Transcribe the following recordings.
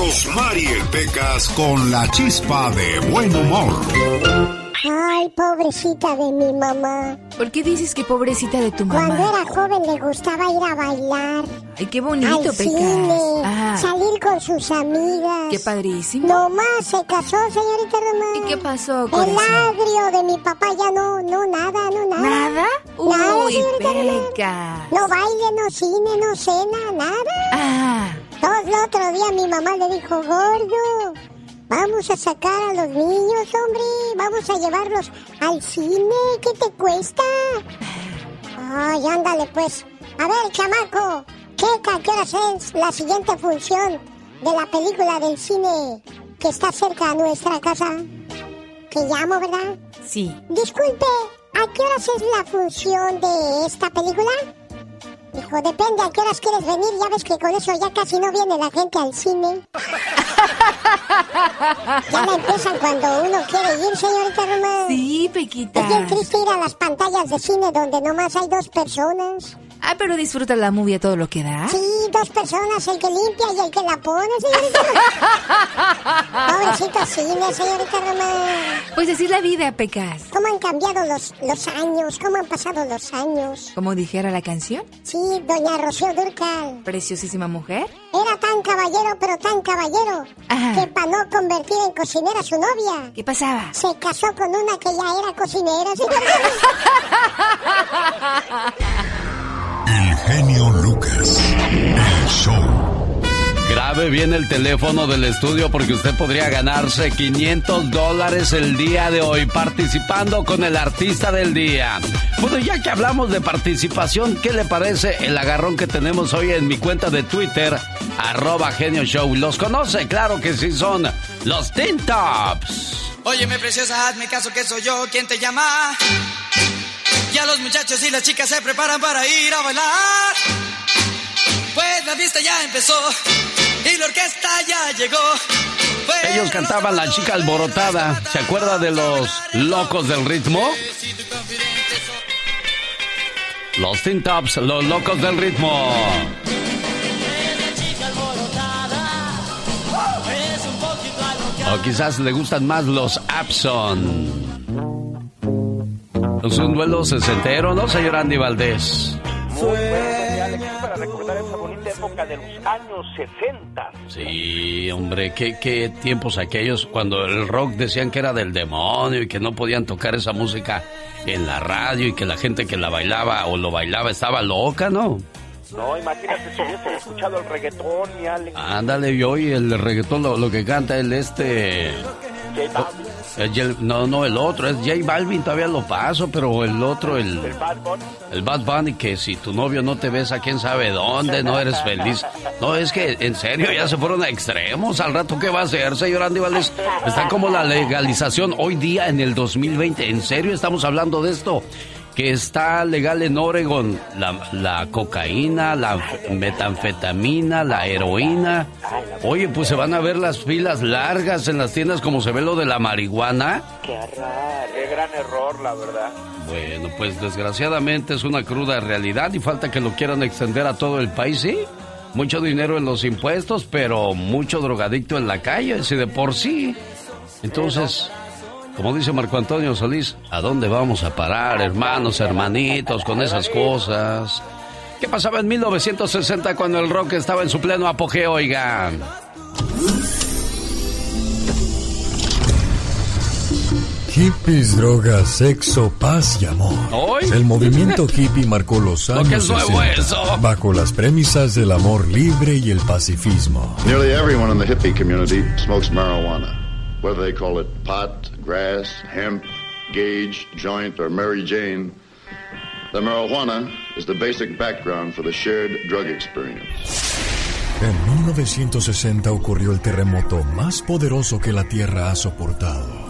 Rosmarie Pecas con la chispa de buen humor. Ay, pobrecita de mi mamá. ¿Por qué dices que pobrecita de tu mamá? Cuando era joven le gustaba ir a bailar. Ay, qué bonito, al cine, salir con sus amigas. Qué padrísimo. Nomás se casó, señorita Román. ¿Y qué pasó con El agrio de mi papá ya no, no, nada, no, nada. ¿Nada? Nada, Uy, señorita Pecas. No baile, no cine, no cena, nada. Ah. El otro día mi mamá le dijo, gordo, Vamos a sacar a los niños, hombre. Vamos a llevarlos al cine. ¿Qué te cuesta? Ay, ándale, pues. A ver, chamaco. ¿Qué, qué horas es la siguiente función de la película del cine que está cerca de nuestra casa? Que llamo, ¿verdad? Sí. Disculpe, ¿a qué horas es la función de esta película? Dijo, depende a qué horas quieres venir. Ya ves que con eso ya casi no viene la gente al cine. ya la empiezan cuando uno quiere ir, señorita Román. Sí, Pequita. Es bien triste ir a las pantallas de cine donde nomás hay dos personas. Ah, pero disfruta la movie a todo lo que da. Sí, dos personas, el que limpia y el que la pone, señorita Pobrecito cine, señorita Román. Pues decir la vida, Pecas. ¿Cómo han cambiado los, los años? ¿Cómo han pasado los años? Como dijera la canción. Sí, doña Rocío Durcal. Preciosísima mujer. Era tan caballero, pero tan caballero, que para no convertir en cocinera a su novia. ¿Qué pasaba? Se casó con una que ya era cocinera, señorita El genio Lucas. El show. Grabe bien el teléfono del estudio porque usted podría ganarse 500 dólares el día de hoy participando con el artista del día. Bueno, ya que hablamos de participación, ¿qué le parece el agarrón que tenemos hoy en mi cuenta de Twitter, arroba genio show? ¿Los conoce? Claro que sí, son los Teen Tops. Óyeme, preciosa, hazme caso que soy yo quien te llama. Ya los muchachos y las chicas se preparan para ir a bailar. Pues la fiesta ya empezó y la orquesta ya llegó. Pues Ellos cantaban La Chica Alborotada. ¿Se acuerda de los locos del ritmo? Los Teen Tops, los locos del ritmo. O quizás le gustan más los Abson. Es un duelo sesentero, ¿no, señor Andy Valdés? Muy bueno, para recordar esa bonita época de los años 60. Sí, hombre, qué, qué tiempos aquellos cuando el rock decían que era del demonio y que no podían tocar esa música en la radio y que la gente que la bailaba o lo bailaba estaba loca, ¿no? No, imagínate si hubiese escuchado el reggaetón, mi Alex. Ándale, yo y el reggaetón lo, lo que canta el este... J Balvin. El no, no, el otro, es J Balvin, todavía lo paso, pero el otro, el... El Bad Bunny. El Bad Bunny, que si tu novio no te besa, quién sabe dónde, no eres feliz. No, es que en serio ya se fueron a extremos. Al rato, ¿qué va a hacer, señor Andy Valdés? Está como la legalización hoy día en el 2020. ¿En serio estamos hablando de esto? Que está legal en Oregon la, la cocaína, la metanfetamina, la heroína. Oye, pues se van a ver las filas largas en las tiendas como se ve lo de la marihuana. Qué raro. Qué gran error, la verdad. Bueno, pues desgraciadamente es una cruda realidad y falta que lo quieran extender a todo el país, ¿sí? Mucho dinero en los impuestos, pero mucho drogadicto en la calle, si de por sí. Entonces, como dice Marco Antonio Solís, ¿a dónde vamos a parar, hermanos, hermanitos, con esas cosas? ¿Qué pasaba en 1960 cuando el rock estaba en su pleno apogeo, oigan? Hippies, drogas, sexo, paz y amor. ¿Hoy? El movimiento hippie marcó los Lo que años es nuevo 60 eso. bajo las premisas del amor libre y el pacifismo. Nearly everyone in the hippie community smokes marijuana, whether they call it pot, grass, hemp, gauge, joint, or Mary Jane. The marijuana is the basic background for the shared drug experience. En 1960 ocurrió el terremoto más poderoso que la Tierra ha soportado.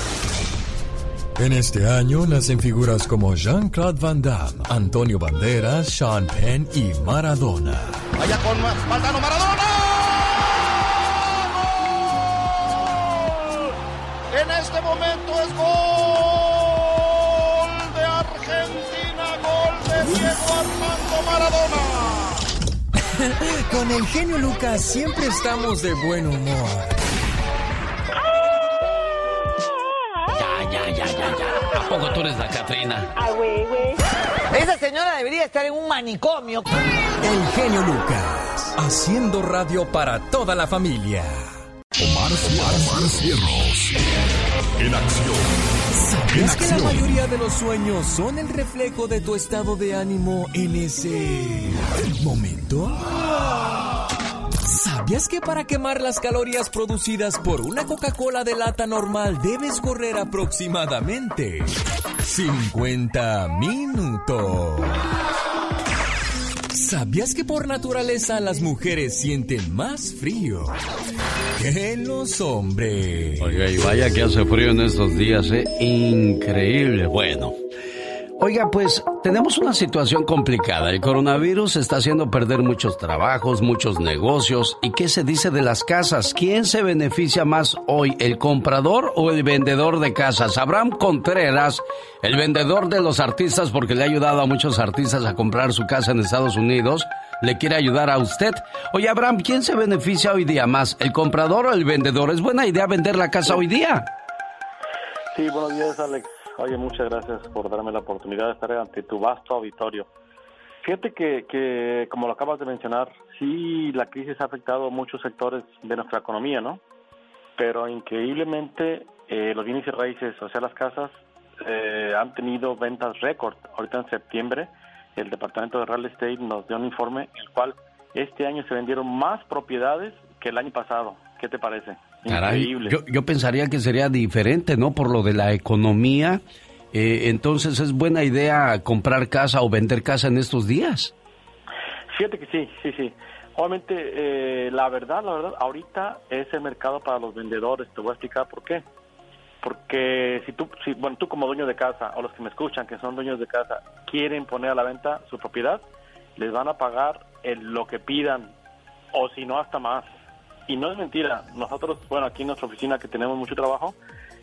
En este año nacen figuras como Jean-Claude Van Damme, Antonio Banderas, Sean Penn y Maradona. Vaya con Maradona, Maradona. En este momento es gol de Argentina, gol de Diego Armando Maradona. Con el genio Lucas siempre estamos de buen humor. Poco tú eres la Catrina? Ah, güey, güey. Esa señora debería estar en un manicomio. El genio Lucas, haciendo radio para toda la familia. Omar, Omar Cierros. En acción. ¿Sabías que la mayoría de los sueños son el reflejo de tu estado de ánimo en ese momento? ¿Sabías que para quemar las calorías producidas por una Coca-Cola de lata normal debes correr aproximadamente 50 minutos? ¿Sabías que por naturaleza las mujeres sienten más frío que los hombres? Oiga, y vaya que hace frío en estos días, ¿eh? Increíble. Bueno. Oiga, pues tenemos una situación complicada. El coronavirus está haciendo perder muchos trabajos, muchos negocios. ¿Y qué se dice de las casas? ¿Quién se beneficia más hoy, el comprador o el vendedor de casas? Abraham Contreras, el vendedor de los artistas, porque le ha ayudado a muchos artistas a comprar su casa en Estados Unidos, le quiere ayudar a usted. Oye, Abraham, ¿quién se beneficia hoy día más, el comprador o el vendedor? ¿Es buena idea vender la casa hoy día? Sí, buenos días, Alex. Oye, muchas gracias por darme la oportunidad de estar ante tu vasto auditorio. Fíjate que, que, como lo acabas de mencionar, sí, la crisis ha afectado muchos sectores de nuestra economía, ¿no? Pero increíblemente, eh, los bienes y raíces, o sea, las casas, eh, han tenido ventas récord. Ahorita en septiembre, el Departamento de Real Estate nos dio un informe, el cual este año se vendieron más propiedades que el año pasado. ¿Qué te parece? Caray, yo, yo, pensaría que sería diferente, ¿no? Por lo de la economía. Eh, entonces, ¿es buena idea comprar casa o vender casa en estos días? Fíjate que sí, sí, sí. Obviamente, eh, la verdad, la verdad, ahorita es el mercado para los vendedores. Te voy a explicar por qué. Porque si tú, si, bueno, tú como dueño de casa o los que me escuchan, que son dueños de casa, quieren poner a la venta su propiedad, les van a pagar el, lo que pidan o si no hasta más. Y no es mentira, nosotros, bueno, aquí en nuestra oficina que tenemos mucho trabajo,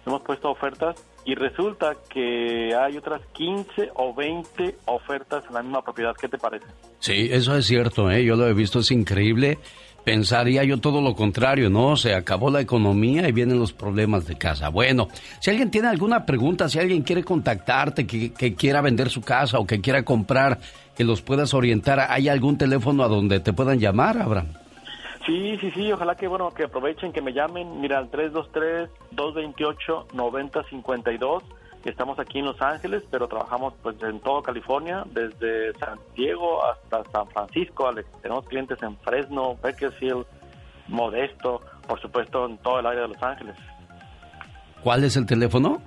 hemos puesto ofertas y resulta que hay otras 15 o 20 ofertas en la misma propiedad. ¿Qué te parece? Sí, eso es cierto, ¿eh? yo lo he visto, es increíble. Pensaría yo todo lo contrario, ¿no? Se acabó la economía y vienen los problemas de casa. Bueno, si alguien tiene alguna pregunta, si alguien quiere contactarte, que, que quiera vender su casa o que quiera comprar, que los puedas orientar, ¿hay algún teléfono a donde te puedan llamar, Abraham? Sí, sí, sí, ojalá que bueno, que aprovechen, que me llamen, mira, al 323-228-9052. Estamos aquí en Los Ángeles, pero trabajamos pues en toda California, desde San Diego hasta San Francisco. Alex. Tenemos clientes en Fresno, Bakersfield, Modesto, por supuesto en todo el área de Los Ángeles. ¿Cuál es el teléfono?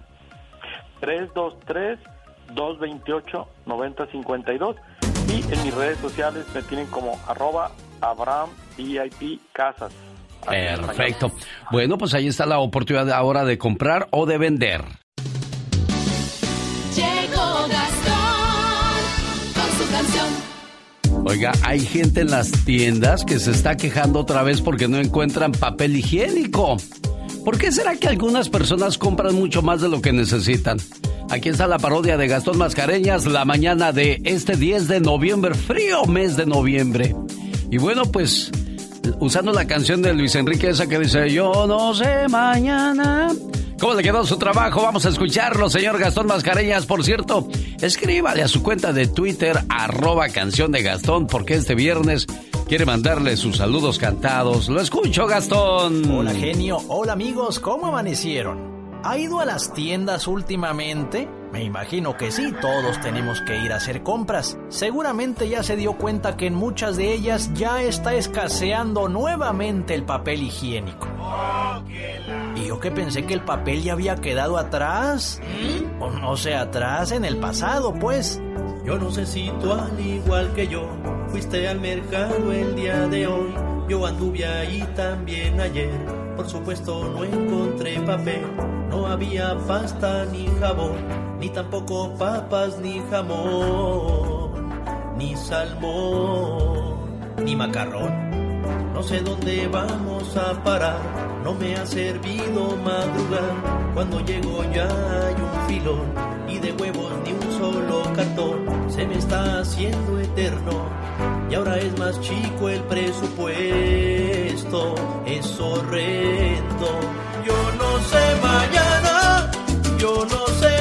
323-228-9052. Y en mis redes sociales me tienen como arroba Abraham VIP Casas. Perfecto. Bueno, pues ahí está la oportunidad ahora de comprar o de vender. Llegó Gastón con su canción. Oiga, hay gente en las tiendas que se está quejando otra vez porque no encuentran papel higiénico. ¿Por qué será que algunas personas compran mucho más de lo que necesitan? Aquí está la parodia de Gastón Mascareñas la mañana de este 10 de noviembre, frío mes de noviembre. Y bueno, pues usando la canción de Luis Enrique esa que dice, yo no sé mañana ¿Cómo le quedó su trabajo? Vamos a escucharlo, señor Gastón Mascareñas. Por cierto, escríbale a su cuenta de Twitter, arroba canción de Gastón, porque este viernes quiere mandarle sus saludos cantados. Lo escucho, Gastón. Hola, genio. Hola, amigos. ¿Cómo amanecieron? ¿Ha ido a las tiendas últimamente? Me imagino que sí, todos tenemos que ir a hacer compras. Seguramente ya se dio cuenta que en muchas de ellas ya está escaseando nuevamente el papel higiénico. Y yo que pensé que el papel ya había quedado atrás. O no sé, atrás en el pasado, pues. Yo no sé si tú al igual que yo fuiste al mercado el día de hoy. Yo anduve ahí también ayer. Por supuesto no encontré papel. No había pasta ni jabón, ni tampoco papas ni jamón, ni salmón, ni macarrón. No sé dónde vamos a parar, no me ha servido madrugar. Cuando llego ya hay un filón y de huevos ni un solo cartón. Se me está haciendo eterno y ahora es más chico el presupuesto. Es horrendo. Yo no sé mañana, yo no sé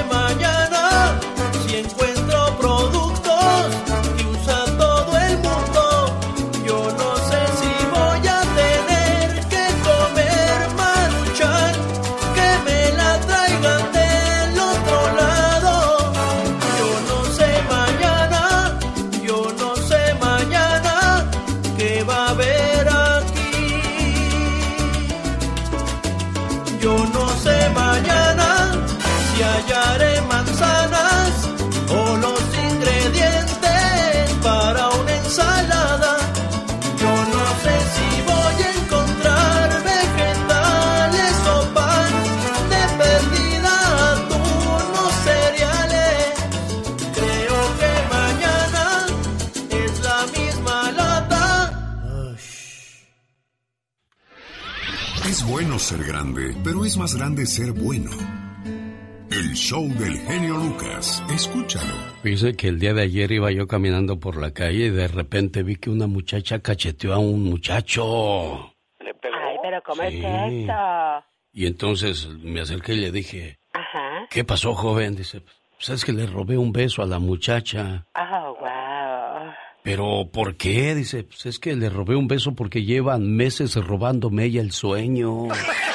es más grande ser bueno. El show del genio Lucas. Escúchalo. Dice que el día de ayer iba yo caminando por la calle y de repente vi que una muchacha cacheteó a un muchacho. Ay, pero ¿cómo Sí. es esto? Y entonces me acerqué y le dije, Ajá. ¿qué pasó, joven? Dice, pues es que le robé un beso a la muchacha. Oh, wow. ¿Pero por qué? Dice, pues es que le robé un beso porque llevan meses robándome ella el sueño.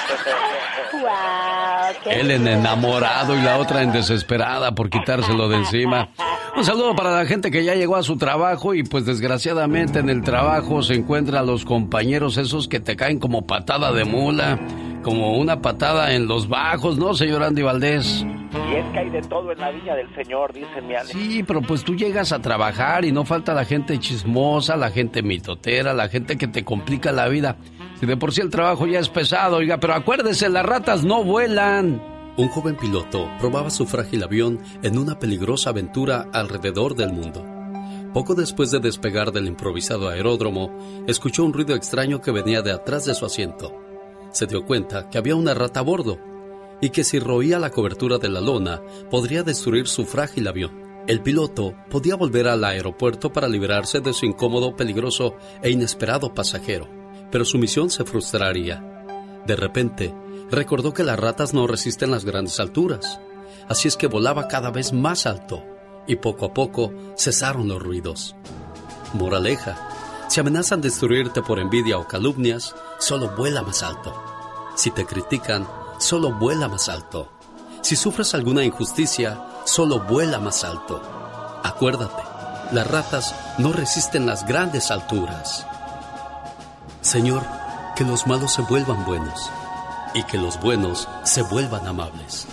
Él en enamorado y la otra en desesperada por quitárselo de encima. Un saludo para la gente que ya llegó a su trabajo y pues desgraciadamente en el trabajo se encuentran los compañeros esos que te caen como patada de mula, como una patada en los bajos, ¿no, señor Andy Valdés? Y es que hay de todo en la viña del Señor, dice mi Alex. Sí, pero pues tú llegas a trabajar y no falta la gente chismosa, la gente mitotera, la gente que te complica la vida. Si de por sí el trabajo ya es pesado, oiga, pero acuérdese, las ratas no vuelan. Un joven piloto probaba su frágil avión en una peligrosa aventura alrededor del mundo. Poco después de despegar del improvisado aeródromo, escuchó un ruido extraño que venía de atrás de su asiento. Se dio cuenta que había una rata a bordo y que si roía la cobertura de la lona podría destruir su frágil avión. El piloto podía volver al aeropuerto para librarse de su incómodo, peligroso e inesperado pasajero, pero su misión se frustraría. De repente, recordó que las ratas no resisten las grandes alturas, así es que volaba cada vez más alto y poco a poco cesaron los ruidos. Moraleja, si amenazan destruirte por envidia o calumnias, solo vuela más alto. Si te critican, solo vuela más alto. Si sufres alguna injusticia, solo vuela más alto. Acuérdate, las ratas no resisten las grandes alturas. Señor, que los malos se vuelvan buenos y que los buenos se vuelvan amables.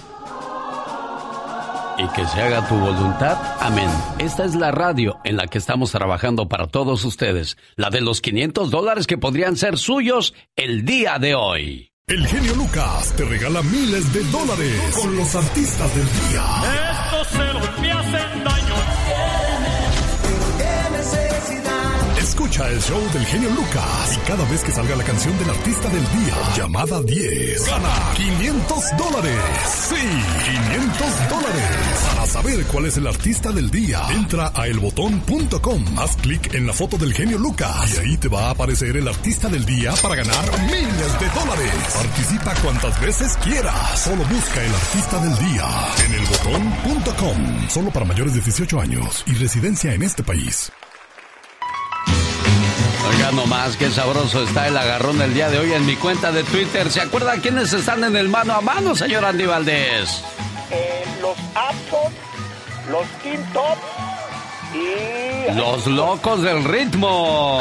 Y que se haga tu voluntad. Amén. Esta es la radio en la que estamos trabajando para todos ustedes. La de los 500 dólares que podrían ser suyos el día de hoy. El genio Lucas te regala miles de dólares con los artistas del día. Estos celos me hacen daño. Escucha el show del genio Lucas y cada vez que salga la canción del artista del día, llamada 10, gana 500 dólares. Sí, 500 dólares. Para saber cuál es el artista del día, entra a elbotón.com, haz clic en la foto del genio Lucas y ahí te va a aparecer el artista del día para ganar miles de dólares. Participa cuantas veces quieras. Solo busca el artista del día en elbotón.com. Solo para mayores de 18 años y residencia en este país. Oiga nomás, qué sabroso está el agarrón del día de hoy en mi cuenta de Twitter. ¿Se acuerdan quiénes están en el mano a mano, señor Andy Valdés? Eh, los Abson, los Teen Top y... Los locos del ritmo.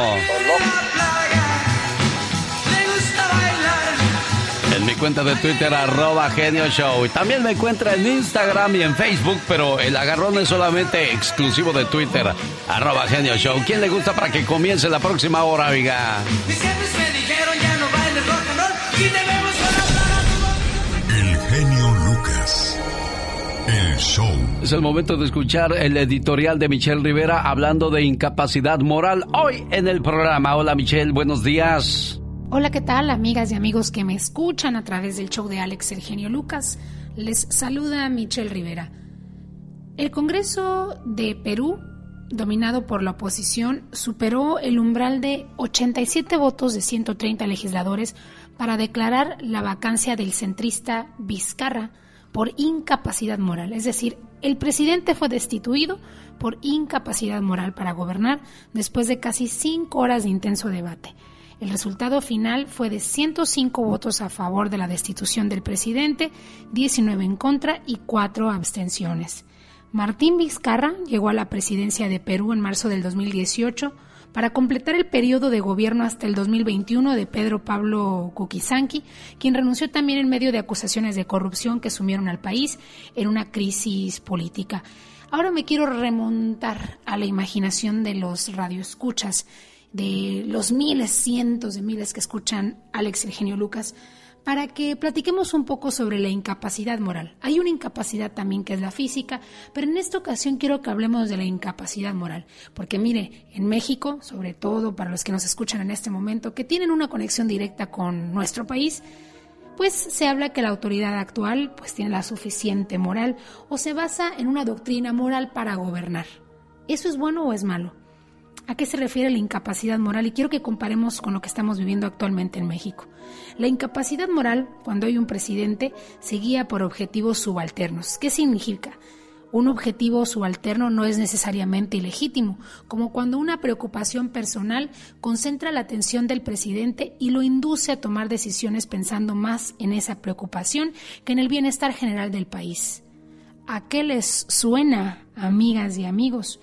En mi cuenta de Twitter, arroba Genio Show. Y también me encuentra en Instagram y en Facebook, pero el agarrón es solamente exclusivo de Twitter, arroba Genio Show. ¿Quién le gusta para que comience la próxima hora, oiga? El genio Lucas. El show. Es el momento de escuchar el editorial de Michelle Rivera hablando de incapacidad moral hoy en el programa. Hola Michelle, buenos días. Hola, ¿qué tal, amigas y amigos que me escuchan a través del show de Alex Eugenio Lucas? Les saluda Michelle Rivera. El Congreso de Perú, dominado por la oposición, superó el umbral de 87 votos de 130 legisladores para declarar la vacancia del centrista Vizcarra por incapacidad moral. Es decir, el presidente fue destituido por incapacidad moral para gobernar después de casi cinco horas de intenso debate. El resultado final fue de 105 votos a favor de la destitución del presidente, 19 en contra y 4 abstenciones. Martín Vizcarra llegó a la presidencia de Perú en marzo del 2018 para completar el periodo de gobierno hasta el 2021 de Pedro Pablo Kukisanki, quien renunció también en medio de acusaciones de corrupción que sumieron al país en una crisis política. Ahora me quiero remontar a la imaginación de los radioescuchas de los miles, cientos de miles que escuchan Alex Eugenio Lucas, para que platiquemos un poco sobre la incapacidad moral. Hay una incapacidad también que es la física, pero en esta ocasión quiero que hablemos de la incapacidad moral, porque mire, en México, sobre todo para los que nos escuchan en este momento, que tienen una conexión directa con nuestro país, pues se habla que la autoridad actual pues tiene la suficiente moral o se basa en una doctrina moral para gobernar. ¿Eso es bueno o es malo? ¿A qué se refiere la incapacidad moral? Y quiero que comparemos con lo que estamos viviendo actualmente en México. La incapacidad moral, cuando hay un presidente, se guía por objetivos subalternos. ¿Qué significa? Un objetivo subalterno no es necesariamente ilegítimo, como cuando una preocupación personal concentra la atención del presidente y lo induce a tomar decisiones pensando más en esa preocupación que en el bienestar general del país. ¿A qué les suena, amigas y amigos?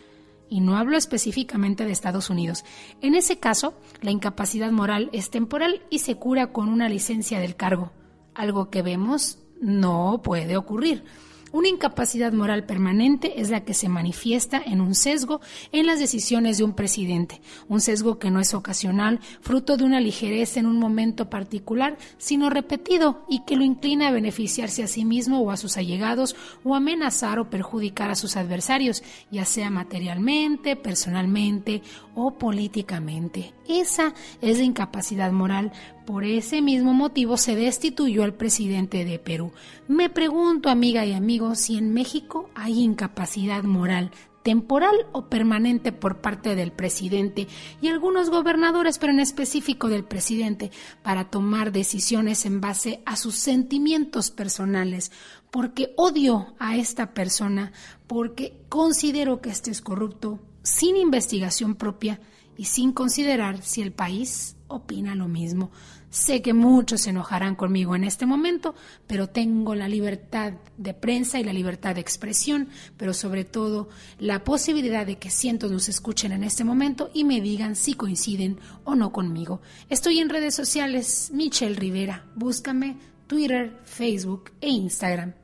Y no hablo específicamente de Estados Unidos. En ese caso, la incapacidad moral es temporal y se cura con una licencia del cargo, algo que vemos no puede ocurrir. Una incapacidad moral permanente es la que se manifiesta en un sesgo en las decisiones de un presidente, un sesgo que no es ocasional, fruto de una ligereza en un momento particular, sino repetido y que lo inclina a beneficiarse a sí mismo o a sus allegados o amenazar o perjudicar a sus adversarios, ya sea materialmente, personalmente o políticamente. Esa es la incapacidad moral por ese mismo motivo se destituyó al presidente de Perú. Me pregunto, amiga y amigo, si en México hay incapacidad moral temporal o permanente por parte del presidente y algunos gobernadores, pero en específico del presidente, para tomar decisiones en base a sus sentimientos personales, porque odio a esta persona, porque considero que este es corrupto, sin investigación propia y sin considerar si el país opina lo mismo. Sé que muchos se enojarán conmigo en este momento, pero tengo la libertad de prensa y la libertad de expresión, pero sobre todo la posibilidad de que cientos nos escuchen en este momento y me digan si coinciden o no conmigo. Estoy en redes sociales, Michelle Rivera. Búscame Twitter, Facebook e Instagram.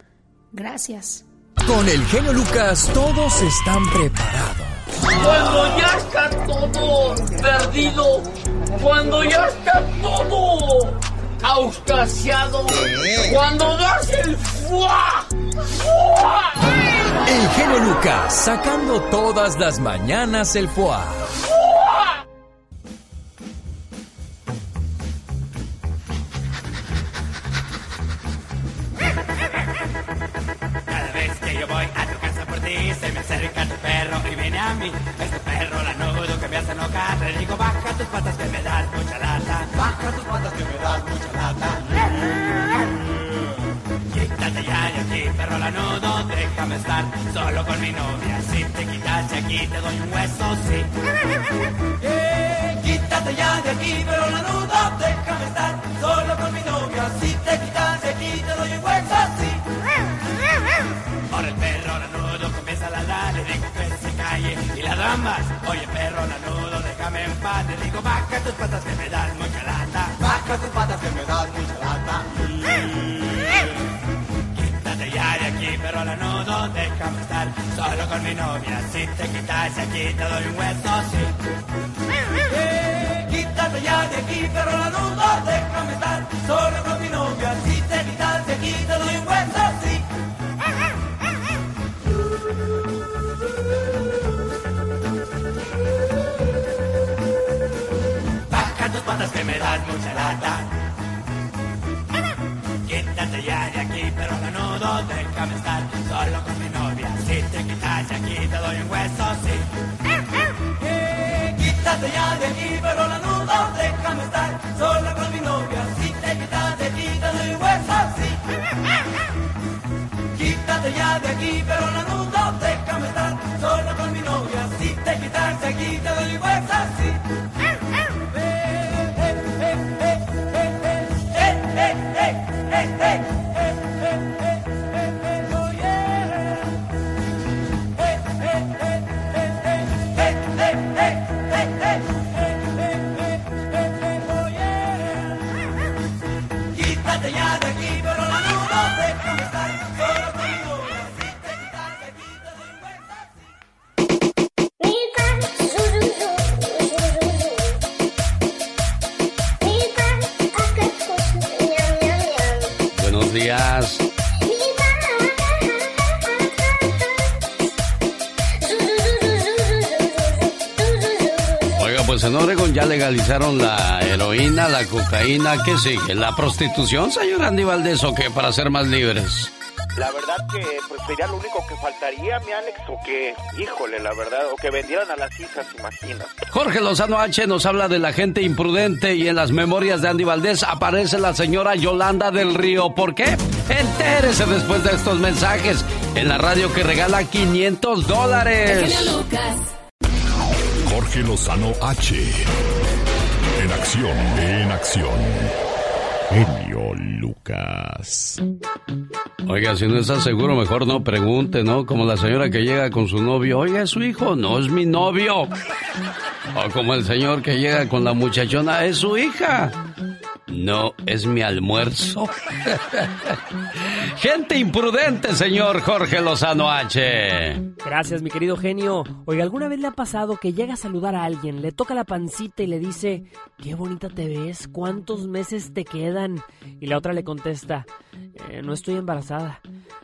Gracias. Con el genio Lucas todos están preparados. Cuando ya está todo perdido, cuando ya está todo auscasiado, cuando das el fuá, fuá. El genio Lucas sacando todas las mañanas el foie. voy a tu casa por ti, se me acerca tu perro y viene a mí. Este perro lanudo que me hace enojar, le digo baja tus patas que me das mucha lata. Baja tus patas que me das mucha lata. Quítate ya de aquí, perro lanudo, déjame estar solo con mi novia. Si te quitas de aquí, te doy un hueso, sí. Eh, quítate ya de aquí, perro lanudo, déjame estar solo con mi novia. Si te quitas de aquí, te doy un hueso, sí. Oye, perro lanudo, déjame en paz. Le digo, baja tus patas que me dan mucha lata. Baja tus patas que me dan mucha lata. Quítate ya de aquí, perro lanudo, déjame estar solo con mi novia. Si te quitas aquí, te doy un hueso, sí. Eh, quítate ya de aquí, perro lanudo, déjame estar solo con mi novia. Si mucha lata. Quítate ya de aquí, pero menudo, déjame estar solo con mi novia. Si te quitas de aquí, te doy un hueso, sí. Eh, Quítate ya de aquí, pero menudo, déjame estar solo con mi novia. Si te quitas de aquí, te doy un hueso, sí. Quítate ya de aquí, pero menudo, déjame estar solo con mi novia. Si te quitas de aquí, te doy un hueso, sí. La cocaína, ¿qué sigue? ¿La prostitución, señor Andy Valdés, o qué, para ser más libres? La verdad que pues sería lo único que faltaría, mi Alex, o que, híjole, la verdad, o que vendieran a las hijas, imagina. Jorge Lozano H nos habla de la gente imprudente y en las memorias de Andy Valdés aparece la señora Yolanda del Río. ¿Por qué? Entérese después de estos mensajes en la radio que regala 500 dólares. Jorge Lozano H. Acción, en acción. Genio Lucas. Oiga, si no está seguro, mejor no pregunte, ¿no? Como la señora que llega con su novio. Oiga, es su hijo, no es mi novio. O como el señor que llega con la muchachona, es su hija. No, es mi almuerzo. Gente imprudente, señor Jorge Lozano H. Gracias, mi querido genio. Oiga, ¿alguna vez le ha pasado que llega a saludar a alguien, le toca la pancita y le dice, qué bonita te ves, cuántos meses te quedan? Y la otra le contesta, "Eh, no estoy embarazada.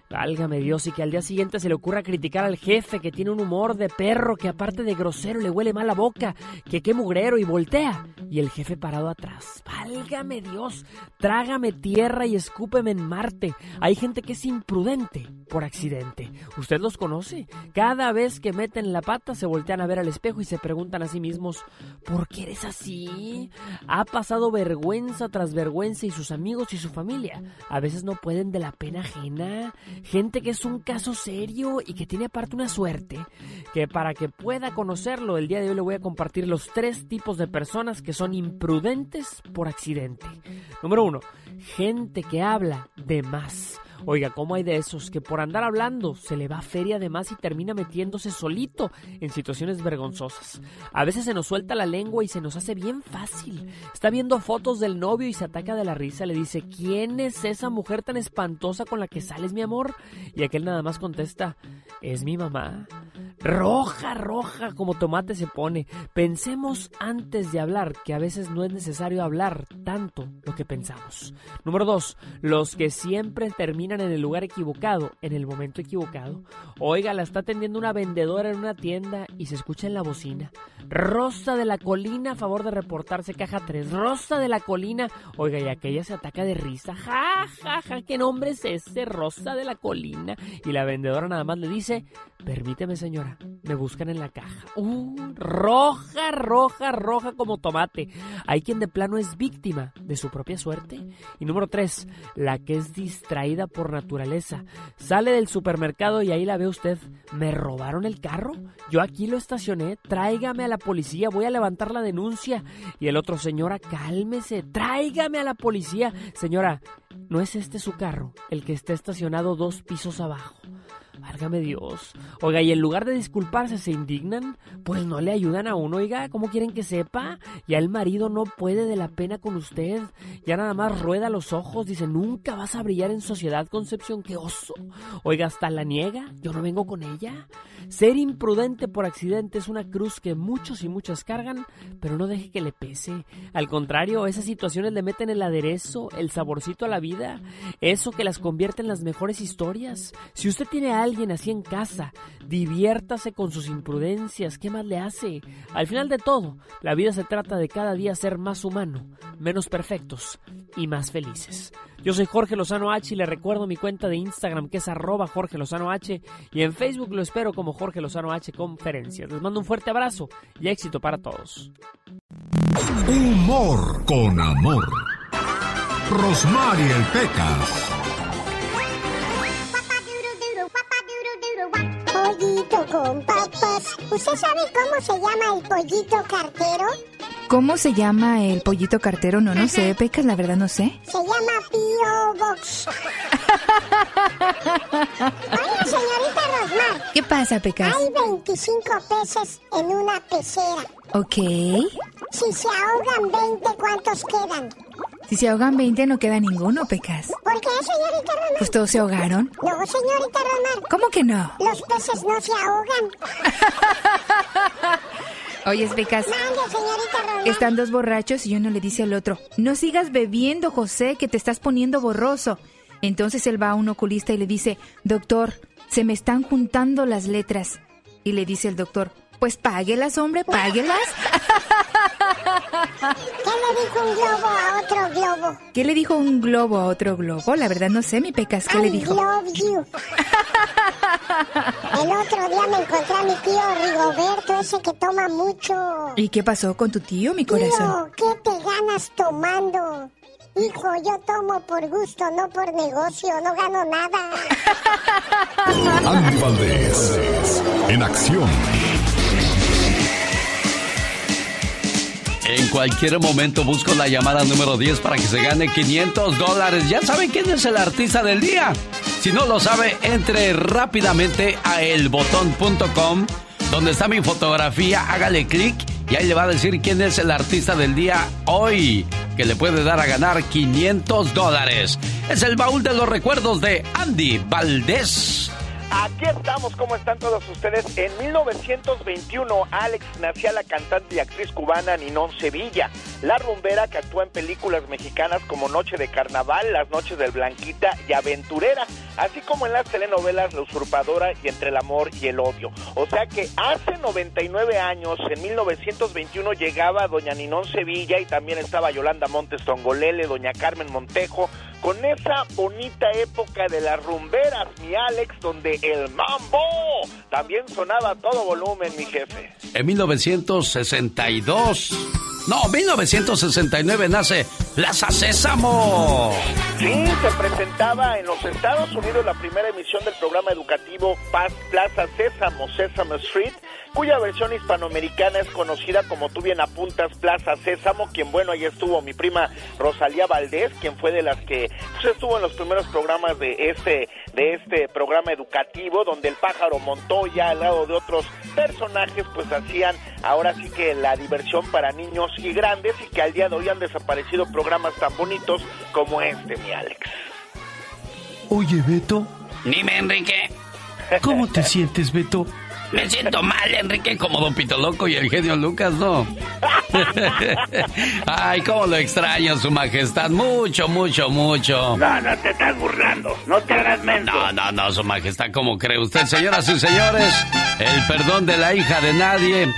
Válgame Dios, y que al día siguiente se le ocurra criticar al jefe que tiene un humor de perro, que aparte de grosero le huele mal la boca, que qué mugrero y voltea. Y el jefe parado atrás. Válgame Dios, trágame tierra y escúpeme en Marte. Hay gente que es imprudente por accidente. ¿Usted los conoce? Cada vez que meten la pata se voltean a ver al espejo y se preguntan a sí mismos, ¿por qué eres así? Ha pasado vergüenza tras vergüenza y sus amigos y su familia. A veces no pueden de la pena ajena. Gente que es un caso serio y que tiene aparte una suerte. Que para que pueda conocerlo, el día de hoy le voy a compartir los tres tipos de personas que son imprudentes por accidente. Número uno, gente que habla de más. Oiga, ¿cómo hay de esos que por andar hablando se le va feria de más y termina metiéndose solito en situaciones vergonzosas? A veces se nos suelta la lengua y se nos hace bien fácil. Está viendo fotos del novio y se ataca de la risa, le dice, ¿quién es esa mujer tan espantosa con la que sales, mi amor? Y aquel nada más contesta, es mi mamá. Roja, roja, como tomate se pone. Pensemos antes de hablar, que a veces no es necesario hablar tanto lo que pensamos. Número dos, los que siempre terminan en el lugar equivocado, en el momento equivocado. Oiga, la está atendiendo una vendedora en una tienda y se escucha en la bocina. Rosa de la colina, a favor de reportarse caja 3. Rosa de la colina. Oiga, y aquella se ataca de risa. Ja, ja, ja, ¿qué nombre es ese? Rosa de la colina. Y la vendedora nada más le dice, permíteme señora. Me buscan en la caja. Uh, roja, roja, roja como tomate. Hay quien de plano es víctima de su propia suerte. Y número tres, la que es distraída por naturaleza. Sale del supermercado y ahí la ve usted. ¿Me robaron el carro? Yo aquí lo estacioné. Tráigame a la policía. Voy a levantar la denuncia. Y el otro, señora, cálmese. Tráigame a la policía. Señora, ¿no es este su carro? El que está estacionado dos pisos abajo. Válgame Dios. Oiga, y en lugar de disculparse, se indignan, pues no le ayudan a uno, oiga, ¿cómo quieren que sepa? Ya el marido no puede de la pena con usted. Ya nada más rueda los ojos, dice, nunca vas a brillar en sociedad, Concepción, qué oso. Oiga, hasta la niega, yo no vengo con ella. Ser imprudente por accidente es una cruz que muchos y muchas cargan, pero no deje que le pese. Al contrario, esas situaciones le meten el aderezo, el saborcito a la vida, eso que las convierte en las mejores historias. Si usted tiene a alguien así en casa, diviértase con sus imprudencias, ¿qué más le hace? Al final de todo, la vida se trata de cada día ser más humano, menos perfectos y más felices. Yo soy Jorge Lozano H y le recuerdo mi cuenta de Instagram que es arroba Jorge Lozano H y en Facebook lo espero como Jorge Lozano H Conferencias. Les mando un fuerte abrazo y éxito para todos. Humor con amor. Rosmarie el Pecas. Con papas. ¿Usted sabe cómo se llama el pollito cartero? ¿Cómo se llama el pollito cartero? No, no sé, Pecas, la verdad no sé. Se llama Pio Box. Oiga, señorita Rosmar. ¿Qué pasa, Pecas? Hay 25 peces en una pecera. Ok. Si se ahogan 20, ¿cuántos quedan? Si se ahogan 20 no queda ninguno, Pecas. ¿Por qué, señorita Rosmar? Pues todos se ahogaron. No, señorita Rosmar. ¿Cómo que no? Los peces no se ahogan. Oye, Pecas. Mande, señorita Rosmar. Están dos borrachos y uno le dice al otro, no sigas bebiendo, José, que te estás poniendo borroso. Entonces él va a un oculista y le dice, doctor, se me están juntando las letras. Y le dice el doctor, pues páguelas, hombre, páguelas. ¿Qué le dijo un globo a otro globo? ¿Qué le dijo un globo a otro globo? La verdad no sé, mi Pecas, ¿qué le I dijo? love you. El otro día me encontré a mi tío Rigoberto, ese que toma mucho. ¿Y qué pasó con tu tío, mi corazón? Tío, ¿qué te ganas tomando? Hijo, yo tomo por gusto, no por negocio, no gano nada. Andy Valdés. En acción. En cualquier momento busco la llamada número 10 para que se gane 500 dólares. ¿Ya saben quién es el artista del día? Si no lo sabe, entre rápidamente a elbotón.com, donde está mi fotografía, hágale clic y ahí le va a decir quién es el artista del día hoy, que le puede dar a ganar 500 dólares. Es el baúl de los recuerdos de Andy Valdés. Aquí estamos, ¿cómo están todos ustedes? En 1921, Alex nacía la cantante y actriz cubana Ninón Sevilla, la rumbera que actúa en películas mexicanas como Noche de Carnaval, Las Noches del Blanquita y Aventurera, así como en las telenovelas La Usurpadora y Entre el Amor y el Odio. O sea que hace 99 años, en 1921, llegaba doña Ninón Sevilla y también estaba Yolanda Montes Tongolele, doña Carmen Montejo, con esa bonita época de las rumberas, mi Alex, donde el mambo también sonaba a todo volumen, mi jefe. En 1962. No, 1969 nace Plaza Sésamo. Sí, se presentaba en los Estados Unidos la primera emisión del programa educativo Paz Plaza Sésamo, Sesame Street, cuya versión hispanoamericana es conocida como tú bien apuntas Plaza Sésamo, quien bueno, ahí estuvo mi prima Rosalía Valdés, quien fue de las que pues, estuvo en los primeros programas de este, de este programa educativo, donde el pájaro Montoya, al lado de otros personajes, pues hacían ahora sí que la diversión para niños y grandes y que al día de hoy han desaparecido programas tan bonitos como este, mi Alex. Oye, Beto. Dime, Enrique. ¿Cómo te sientes, Beto? Me siento mal, Enrique, Como Don Pito Loco y el genio Lucas, ¿no? Ay, cómo lo extraño, su majestad. Mucho, mucho, mucho. No, no te estás burlando. No te hagas menso. No, no, no, su majestad, ¿cómo cree usted? Señoras y señores, el perdón de la hija de nadie.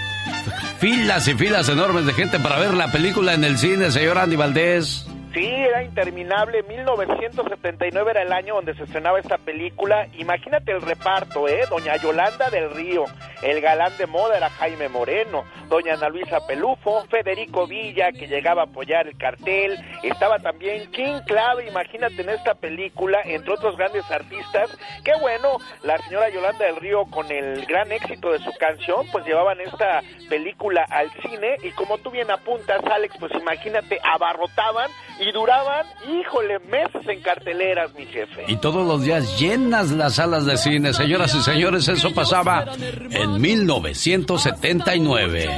Filas y filas enormes de gente para ver la película en el cine, señor Andy Valdés. Sí, era interminable. 1979 era el año donde se estrenaba esta película. Imagínate el reparto, ¿eh? Doña Yolanda del Río, el galán de moda era Jaime Moreno, Doña Ana Luisa Pelufo, Federico Villa, que llegaba a apoyar el cartel. Estaba también King Clave, imagínate en esta película, entre otros grandes artistas. Qué bueno, la señora Yolanda del Río, con el gran éxito de su canción, pues llevaban esta película al cine. Y como tú bien apuntas, Alex, pues imagínate, abarrotaban y duraban, híjole, meses en carteleras, mi jefe. Y todos los días llenas las salas de cine, señoras y señores, eso pasaba en 1979.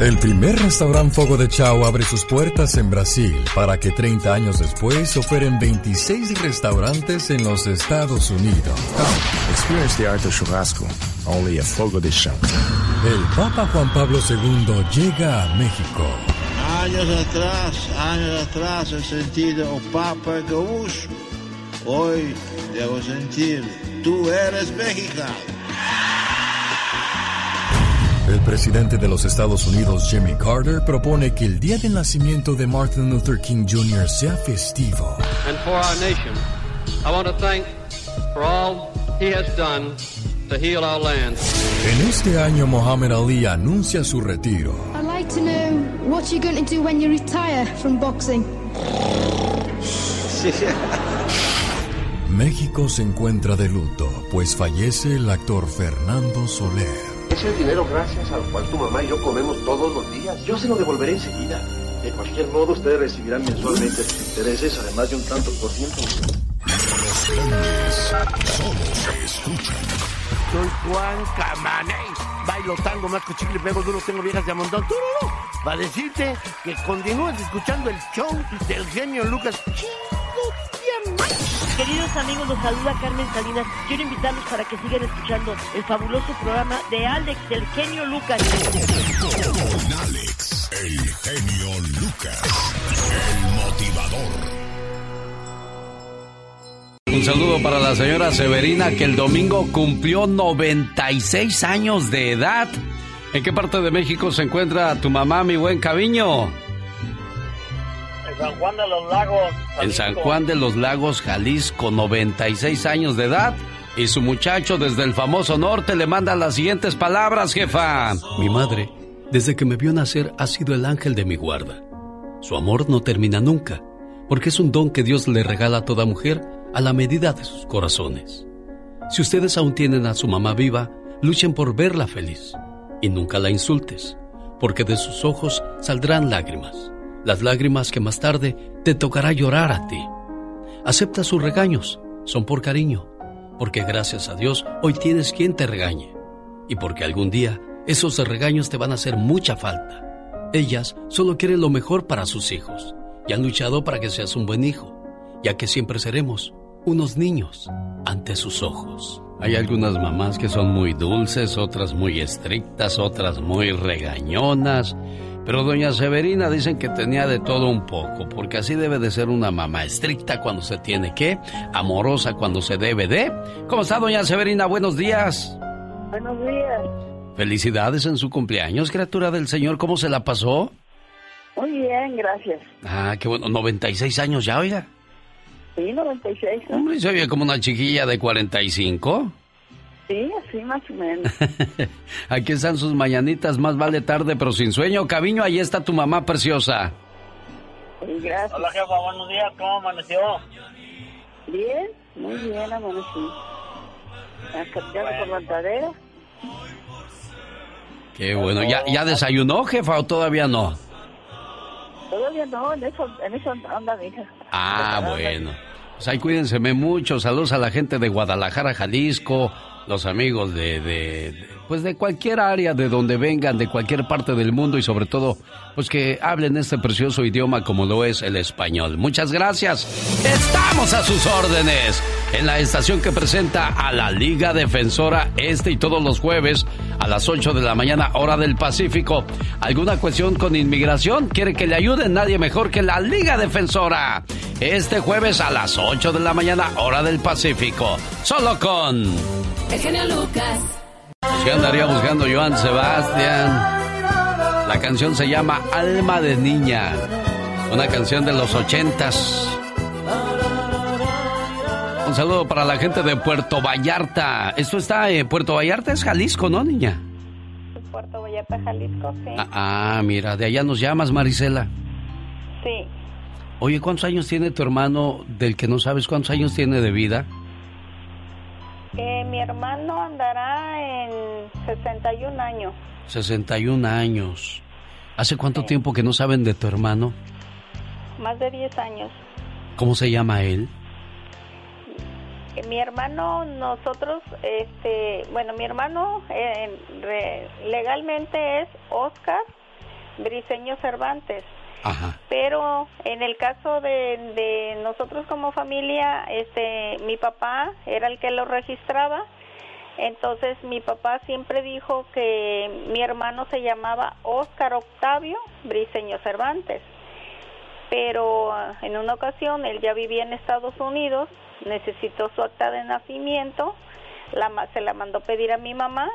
El primer restaurante Fogo de Chao abre sus puertas en Brasil para que 30 años después operen 26 restaurantes en los Estados Unidos. Experience the art of churrasco, only a Fogo de Chao. El Papa Juan Pablo II llega a México. Años atrás, años atrás he sentido o Papa Gaúcho. Hoy debo sentir, tú eres mexicano. El presidente de los Estados Unidos, Jimmy Carter, propone que el día del nacimiento de Martin Luther King Jr. sea festivo. And for our nation, I want to thank for all he has done to heal our land. En este año, Muhammad Ali anuncia su retiro. I'd like to know what you're going to do when you retire from boxing. México se encuentra de luto, pues fallece el actor Fernando Soler. Es el dinero gracias al cual tu mamá y yo comemos todos los días. Yo se lo devolveré enseguida. De cualquier modo, ustedes recibirán mensualmente sus intereses, además de un tanto por ciento. Los grandes solo se escuchan. Soy Juan Camaney. Bailo tango, masco chicle, pego duro, tengo viejas de montón. ¡Tururú! Va a decirte que continúes escuchando el show del genio Lucas. Queridos amigos, los saluda Carmen Salinas. Quiero invitarlos para que sigan escuchando el fabuloso programa de Alex, el genio Lucas. Con Alex, el genio Lucas, el motivador. Un saludo para la señora Severina que el domingo cumplió 96 años de edad. ¿En qué parte de México se encuentra tu mamá, mi buen Caviño? En San Juan de los Lagos. En San Juan de los Lagos, Jalisco, 96 años de edad. Y su muchacho desde el famoso norte le manda las siguientes palabras, jefa. Mi madre, desde que me vio nacer, ha sido el ángel de mi guarda. Su amor no termina nunca, porque es un don que Dios le regala a toda mujer a la medida de sus corazones. Si ustedes aún tienen a su mamá viva, luchen por verla feliz y nunca la insultes, porque de sus ojos saldrán lágrimas, las lágrimas que más tarde te tocará llorar a ti. Acepta sus regaños, son por cariño, porque gracias a Dios hoy tienes quien te regañe y porque algún día esos regaños te van a hacer mucha falta. Ellas solo quieren lo mejor para sus hijos y han luchado para que seas un buen hijo, ya que siempre seremos unos niños ante sus ojos. Hay algunas mamás que son muy dulces, otras muy estrictas, otras muy regañonas. Pero doña Severina dicen que tenía de todo un poco, porque así debe de ser una mamá, estricta cuando se tiene que, amorosa cuando se debe de. ¿Cómo está doña Severina? Buenos días. Buenos días. Felicidades en su cumpleaños, criatura del Señor. ¿Cómo se la pasó? Muy bien, gracias. Ah, qué bueno. 96 años ya, oiga. Sí, 96. ¿no? Hombre, se veía como una chiquilla de 45. Sí, así más o menos. Aquí están sus mañanitas, más vale tarde pero sin sueño. Caviño, ahí está tu mamá preciosa. Sí, gracias. Hola, jefa, buenos días. ¿Cómo amaneció? Bien, muy bien, amanecí. Acá por la tarea. Qué bueno. ¿Ya, ¿Ya desayunó, jefa, o todavía no? Todavía no, en eso, en eso anda mi hija. Ah, bueno. Pues ahí cuídense mucho. Saludos a la gente de Guadalajara, Jalisco, los amigos de, de, de, pues de cualquier área de donde vengan, de cualquier parte del mundo y sobre todo, pues que hablen este precioso idioma como lo es el español. Muchas gracias. Estamos a sus órdenes en la estación que presenta a la Liga Defensora este y todos los jueves a las 8 de la mañana hora del Pacífico. ¿Alguna cuestión con inmigración? ¿Quiere que le ayuden? Nadie mejor que la Liga Defensora. Este jueves a las 8 de la mañana hora del Pacífico. Solo con... El genio Lucas. ¿Qué andaría buscando Joan Sebastián? La canción se llama Alma de Niña, una canción de los ochentas. Un saludo para la gente de Puerto Vallarta. Esto está en Puerto Vallarta, es Jalisco, ¿no, niña? Puerto Vallarta, Jalisco, sí. Ah, ah, mira, de allá nos llamas, Marisela. Sí. Oye, ¿cuántos años tiene tu hermano del que no sabes cuántos años tiene de vida? Eh, mi hermano andará en 61 años. 61 años. ¿Hace cuánto tiempo que no saben de tu hermano? Más de 10 años. ¿Cómo se llama él? Mi hermano, nosotros, este, bueno, mi hermano eh, legalmente es Oscar Briseño Cervantes. Pero en el caso de, nosotros como familia, este, mi papá era el que lo registraba. Entonces mi papá siempre dijo que mi hermano se llamaba Oscar Octavio Briseño Cervantes. Pero ah, en una ocasión él ya vivía en Estados Unidos, necesitó su acta de nacimiento, la, se la mandó pedir a mi mamá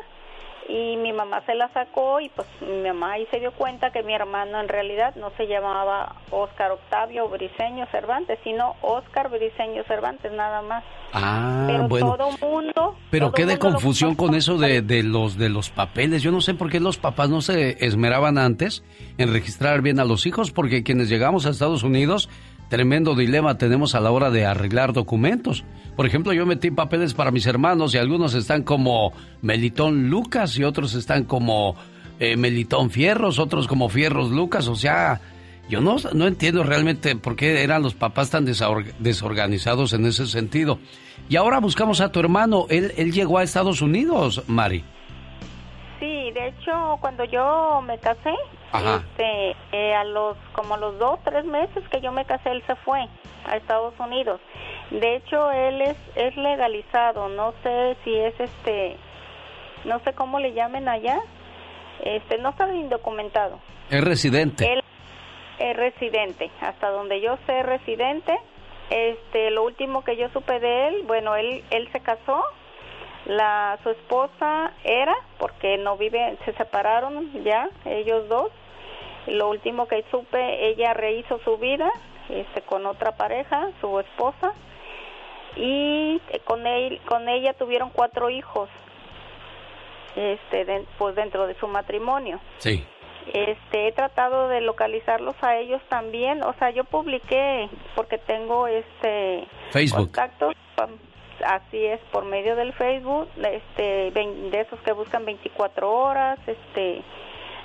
y mi mamá se la sacó y pues mi mamá ahí se dio cuenta que mi hermano en realidad no se llamaba Oscar Octavio Briseño Cervantes, sino Oscar Briseño Cervantes nada más. Ah, Pero bueno. todo mundo. Pero qué de confusión con eso de, de, los de los papeles. Yo no sé por qué los papás no se esmeraban antes en registrar bien a los hijos, porque quienes llegamos a Estados Unidos tremendo dilema tenemos a la hora de arreglar documentos. Por ejemplo, yo metí papeles para mis hermanos y algunos están como Melitón Lucas y otros están como eh, Melitón Fierros, otros como Fierros Lucas. O sea, yo no, no entiendo realmente por qué eran los papás tan desorganizados en ese sentido. Y ahora buscamos a tu hermano. Él, él llegó a Estados Unidos, Mari. Sí, de hecho, cuando yo me casé, este, eh, a los como los dos, tres meses que yo me casé, él se fue a Estados Unidos. De hecho, él es, es legalizado, no sé si es este, no sé cómo le llamen allá, este, no está indocumentado. Es residente. Él es residente, hasta donde yo sé residente. Este, lo último que yo supe de él, bueno, él, él se casó, la su esposa era, porque no vive, se separaron ya ellos dos, lo último que supe, ella rehizo su vida este, con otra pareja, su esposa, y con, él, con ella tuvieron cuatro hijos, este, pues dentro de su matrimonio. Sí. Este, he tratado de localizarlos a ellos también, o sea, yo publiqué porque tengo este Facebook. contactos, así es, por medio del Facebook, este, de esos que buscan 24 horas, este,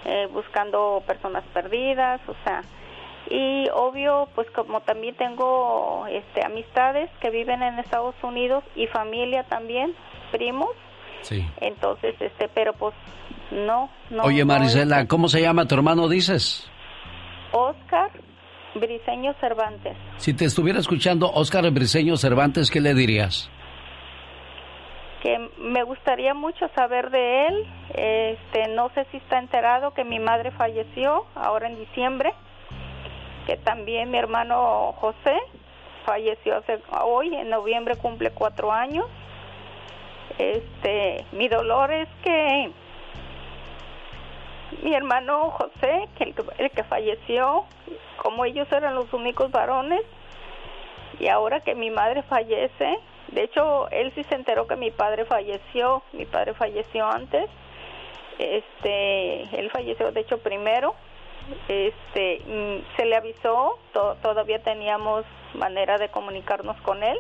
eh, buscando personas perdidas, o sea, y obvio, pues como también tengo este, amistades que viven en Estados Unidos y familia también, primos, sí. entonces, este, pero pues no, no. Oye Marisela, ¿cómo se llama tu hermano, dices? Oscar Briseño Cervantes. Si te estuviera escuchando Oscar Briseño Cervantes, ¿qué le dirías? que me gustaría mucho saber de él. Este, no sé si está enterado que mi madre falleció ahora en diciembre, que también mi hermano José falleció hace, hoy en noviembre cumple cuatro años. Este, mi dolor es que mi hermano José, que el, el que falleció, como ellos eran los únicos varones, y ahora que mi madre fallece, de hecho, él sí se enteró que mi padre falleció, mi padre falleció antes, este, él falleció de hecho primero, este, mm, se le avisó, todavía teníamos manera de comunicarnos con él,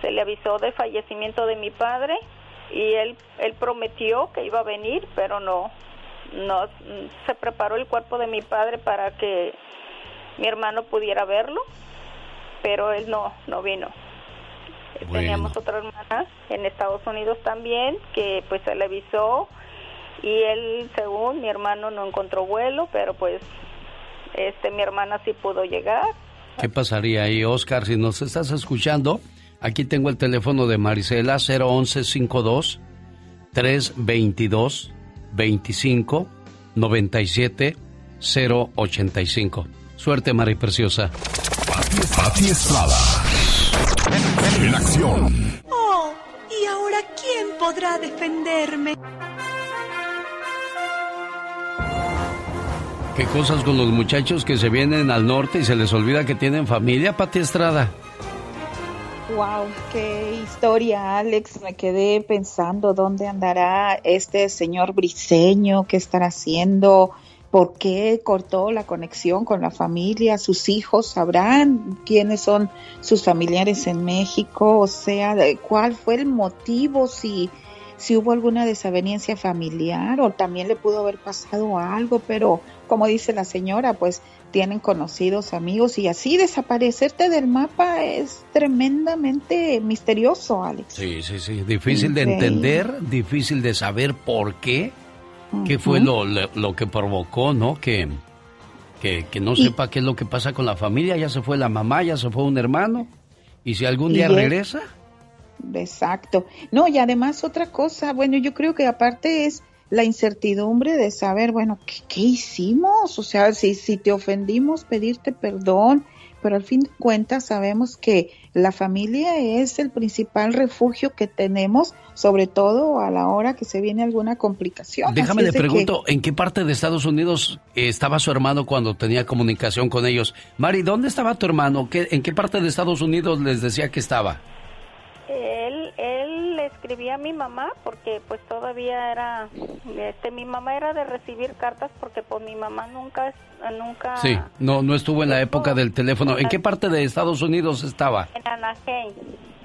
se le avisó del fallecimiento de mi padre y él, él prometió que iba a venir, pero no, no, se preparó el cuerpo de mi padre para que mi hermano pudiera verlo, pero él no, no vino. Teníamos otra hermana en Estados Unidos también que pues se le avisó y él, según mi hermano, no encontró vuelo, pero pues este mi hermana sí pudo llegar. ¿Qué pasaría ahí, Oscar, si nos estás escuchando? Aquí tengo el teléfono de Marisela 01152 322 25 97 085. Suerte, Mari Preciosa. Pati Estrada. En acción. Oh, ¿y ahora quién podrá defenderme? ¿Qué cosas con los muchachos que se vienen al norte y se les olvida que tienen familia, Pati Estrada? Wow, qué historia, Alex. Me quedé pensando dónde andará este señor briseño, qué estará haciendo, por qué cortó la conexión con la familia, sus hijos sabrán quiénes son sus familiares en México, o sea, cuál fue el motivo, si, si hubo alguna desaveniencia familiar o también le pudo haber pasado algo, pero como dice la señora, pues tienen conocidos, amigos y así desaparecerte del mapa es tremendamente misterioso, Alex. Sí, sí, sí, difícil de entender, difícil de saber por qué ¿Qué fue lo, lo, que provocó, no? Que, que, no sepa qué es lo que pasa con la familia. Ya se fue la mamá, ya se fue un hermano. ¿Y si algún día regresa? Exacto. No, y además otra cosa, bueno, yo creo que aparte es la incertidumbre de saber, bueno, ¿qué, qué hicimos? O sea, si, si te ofendimos, pedirte perdón, pero al fin de cuentas sabemos que la familia es el principal refugio que tenemos, sobre todo a la hora que se viene alguna complicación. Déjame le pregunto, ¿en qué parte de Estados Unidos estaba su hermano cuando tenía comunicación con ellos? Mari, ¿dónde estaba tu hermano? ¿En qué parte de Estados Unidos les decía que estaba? Él, él le escribía a mi mamá porque pues todavía era, este, mi mamá era de recibir cartas porque pues mi mamá nunca, nunca. Sí, no, no estuvo en la época del teléfono. ¿En qué parte de Estados Unidos estaba? En Anaheim.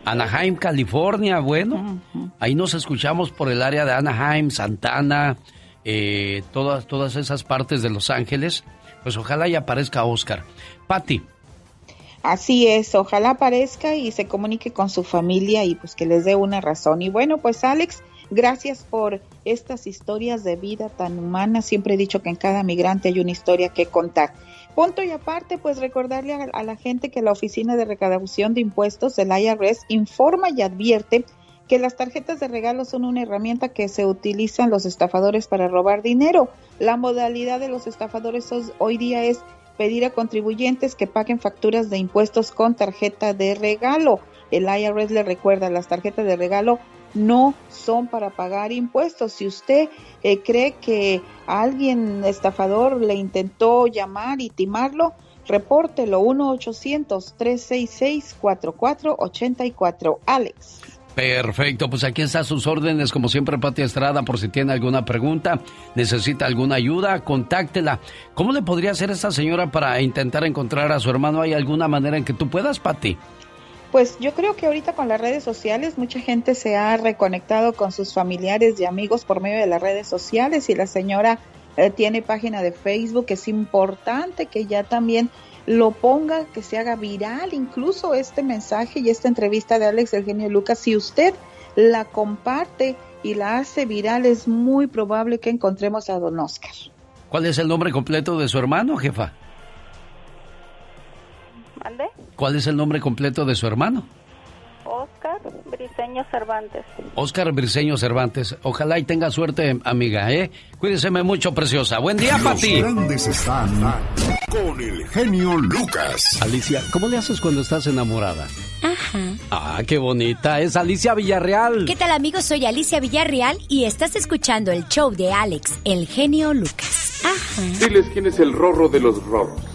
Anaheim, California, bueno, ahí nos escuchamos por el área de Anaheim, Santana, eh, todas, todas esas partes de Los Ángeles. Pues ojalá ya aparezca Oscar. Patti, Así es, ojalá aparezca y se comunique con su familia y pues que les dé una razón. Y bueno, pues Alex, gracias por estas historias de vida tan humanas. Siempre he dicho que en cada migrante hay una historia que contar. Punto y aparte, pues recordarle a, la gente que la Oficina de Recaudación de Impuestos del IRS informa y advierte que las tarjetas de regalo son una herramienta que se utilizan los estafadores para robar dinero. La modalidad de los estafadores hoy día es pedir a contribuyentes que paguen facturas de impuestos con tarjeta de regalo. El IRS le recuerda, las tarjetas de regalo no son para pagar impuestos. Si usted eh, cree que alguien estafador le intentó llamar y timarlo, repórtelo 1-800-366-4484. Alex. Perfecto, pues aquí están sus órdenes, como siempre, Pati Estrada, por si tiene alguna pregunta, necesita alguna ayuda, contáctela. ¿Cómo le podría hacer esta señora para intentar encontrar a su hermano? ¿Hay alguna manera en que tú puedas, Pati? Pues yo creo que ahorita con las redes sociales mucha gente se ha reconectado con sus familiares y amigos por medio de las redes sociales y la señora eh, tiene página de Facebook, es importante que ya también lo ponga, que se haga viral, incluso este mensaje y esta entrevista de Alex Eugenio Lucas, si usted la comparte y la hace viral, es muy probable que encontremos a don Oscar. ¿Cuál es el nombre completo de su hermano, jefa? ¿Mande? ¿Cuál es el nombre completo de su hermano? Oscar Briseño Cervantes. Oscar Briseño Cervantes. Ojalá y tenga suerte, amiga, ¿eh? Cuídese mucho, preciosa. Buen día, Pati. Los grandes están con el genio Lucas. Alicia, ¿cómo le haces cuando estás enamorada? Ajá. Ah, qué bonita. Es Alicia Villarreal. ¿Qué tal, amigos? Soy Alicia Villarreal y estás escuchando el show de Alex, el genio Lucas. Ajá. Diles quién es el rorro de los rorros.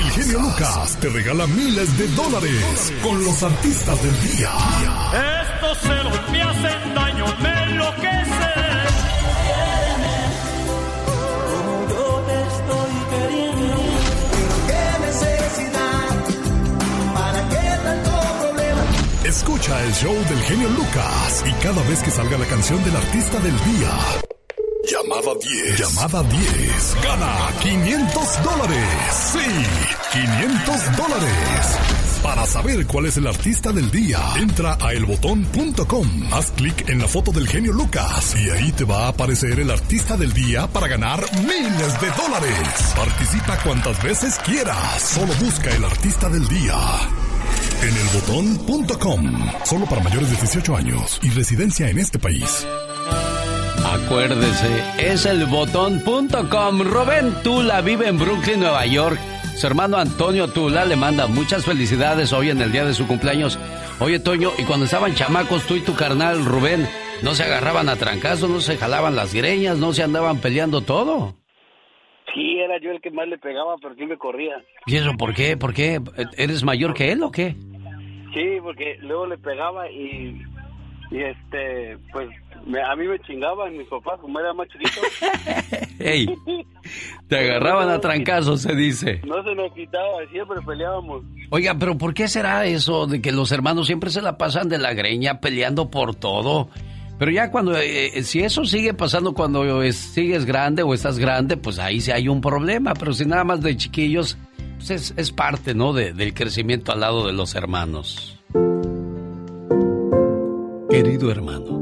genio Lucas te regala miles de dólares con los artistas del día. Estos celos me hacen daño, me enloquecen. Como yo te estoy queriendo. ¿Qué necesidad? ¿Para qué tanto problema? Escucha el show del genio Lucas y cada vez que salga la canción del artista del día Llamada 10. Llamada 10. Gana 500 dólares. Sí, 500 dólares. Para saber cuál es el artista del día, entra a elbotón.com. Haz clic en la foto del genio Lucas y ahí te va a aparecer el artista del día para ganar miles de dólares. Participa cuantas veces quieras. Solo busca el artista del día. En elbotón.com. Solo para mayores de 18 años y residencia en este país. Acuérdese, es elbotón.com. Rubén Tula vive en Brooklyn, Nueva York. Su hermano Antonio Tula le manda muchas felicidades hoy en el día de su cumpleaños. Oye, Toño, y cuando estaban chamacos, tú y tu carnal Rubén, ¿no se agarraban a trancazos, no se jalaban las greñas, no se andaban peleando todo? Sí, era yo el que más le pegaba, pero sí me corría. ¿Y eso por qué? ¿Por qué? ¿Eres mayor que él o qué? Sí, porque luego le pegaba y, y este, pues a mí me chingaban mis papás como era más chiquito. ¡Ey! Te agarraban a trancazos, se dice. No se nos quitaba, siempre peleábamos. Oiga, pero ¿por qué será eso de que los hermanos siempre se la pasan de la greña peleando por todo? Pero ya cuando, eh, eh, si eso sigue pasando cuando sigues grande o estás grande, pues ahí sí hay un problema. Pero si nada más de chiquillos, pues es, es parte, ¿no? De, del crecimiento al lado de los hermanos. Querido hermano,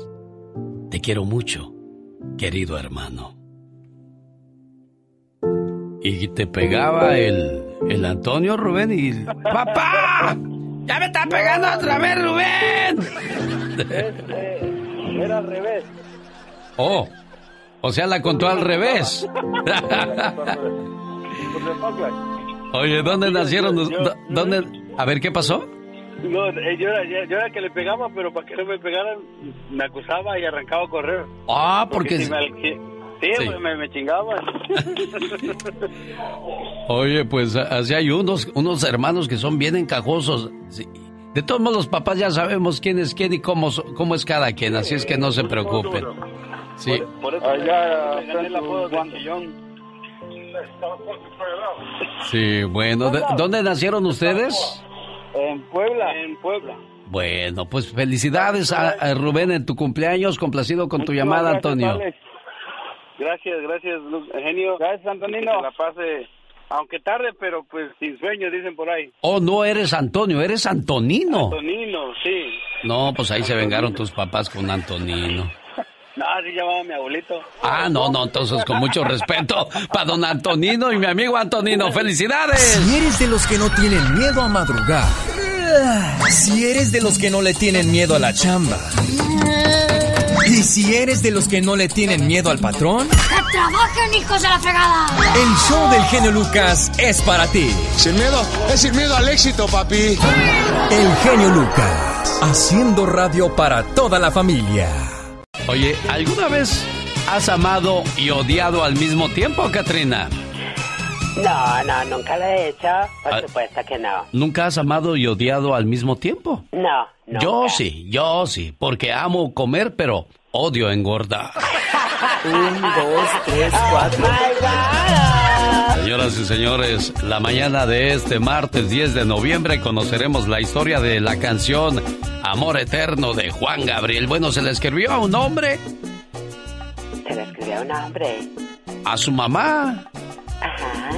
Te quiero mucho, querido hermano. Y te pegaba el, el Antonio Rubén y... ¡Papá! ¡Ya me está pegando otra vez, Rubén! Este, era al revés. Oh, o sea, la contó al revés. Oye, ¿dónde nacieron? ¿Dónde? A ver, ¿qué pasó? No, eh, yo era, yo era que le pegaba, pero para que no me pegaran, me acusaba y arrancaba a correr. Ah, porque... sí, pues, Me, me, chingaban. Oye, pues así hay unos, unos hermanos que son bien encajosos. De todos modos, los papás ya sabemos quién es quién y cómo, cómo es cada quien, así es que no se preocupen. Sí. Por, eso Allá, gané la Sí, bueno, ¿dónde nacieron ustedes? En Puebla. En Puebla. Bueno, pues felicidades a, Rubén en tu cumpleaños, complacido con tu llamada, Antonio. Gracias, gracias, genio. Gracias, Antonino. la pase, aunque tarde, pero pues sin sueño, dicen por ahí. Oh, no eres Antonio, eres Antonino. Antonino, sí. No, pues ahí se vengaron tus papás con Antonino. No, así llamaba mi abuelito. Ah, no, no, entonces con mucho respeto para don Antonino y mi amigo Antonino. ¡Felicidades! Si eres de los que no tienen miedo a madrugar, si eres de los que no le tienen miedo a la chamba, y si eres de los que no le tienen miedo al patrón, ¡que trabajen, hijos de la fregada! El show del genio Lucas es para ti. Sin miedo, es sin miedo al éxito, papi. El genio Lucas, haciendo radio para toda la familia. Oye, ¿alguna vez has amado y odiado al mismo tiempo, Katrina? No, no, nunca lo he hecho. Por ah, supuesto que no. ¿Nunca has amado y odiado al mismo tiempo? No, no. Yo sí, yo sí, porque amo comer, pero odio engordar. Un, dos, tres, cuatro. Señoras y señores, la mañana de este martes 10 de noviembre conoceremos la historia de la canción Amor Eterno de Juan Gabriel. Bueno, ¿se le escribió a un hombre? ¿Se le escribió a un hombre? ¿A su mamá? Ajá.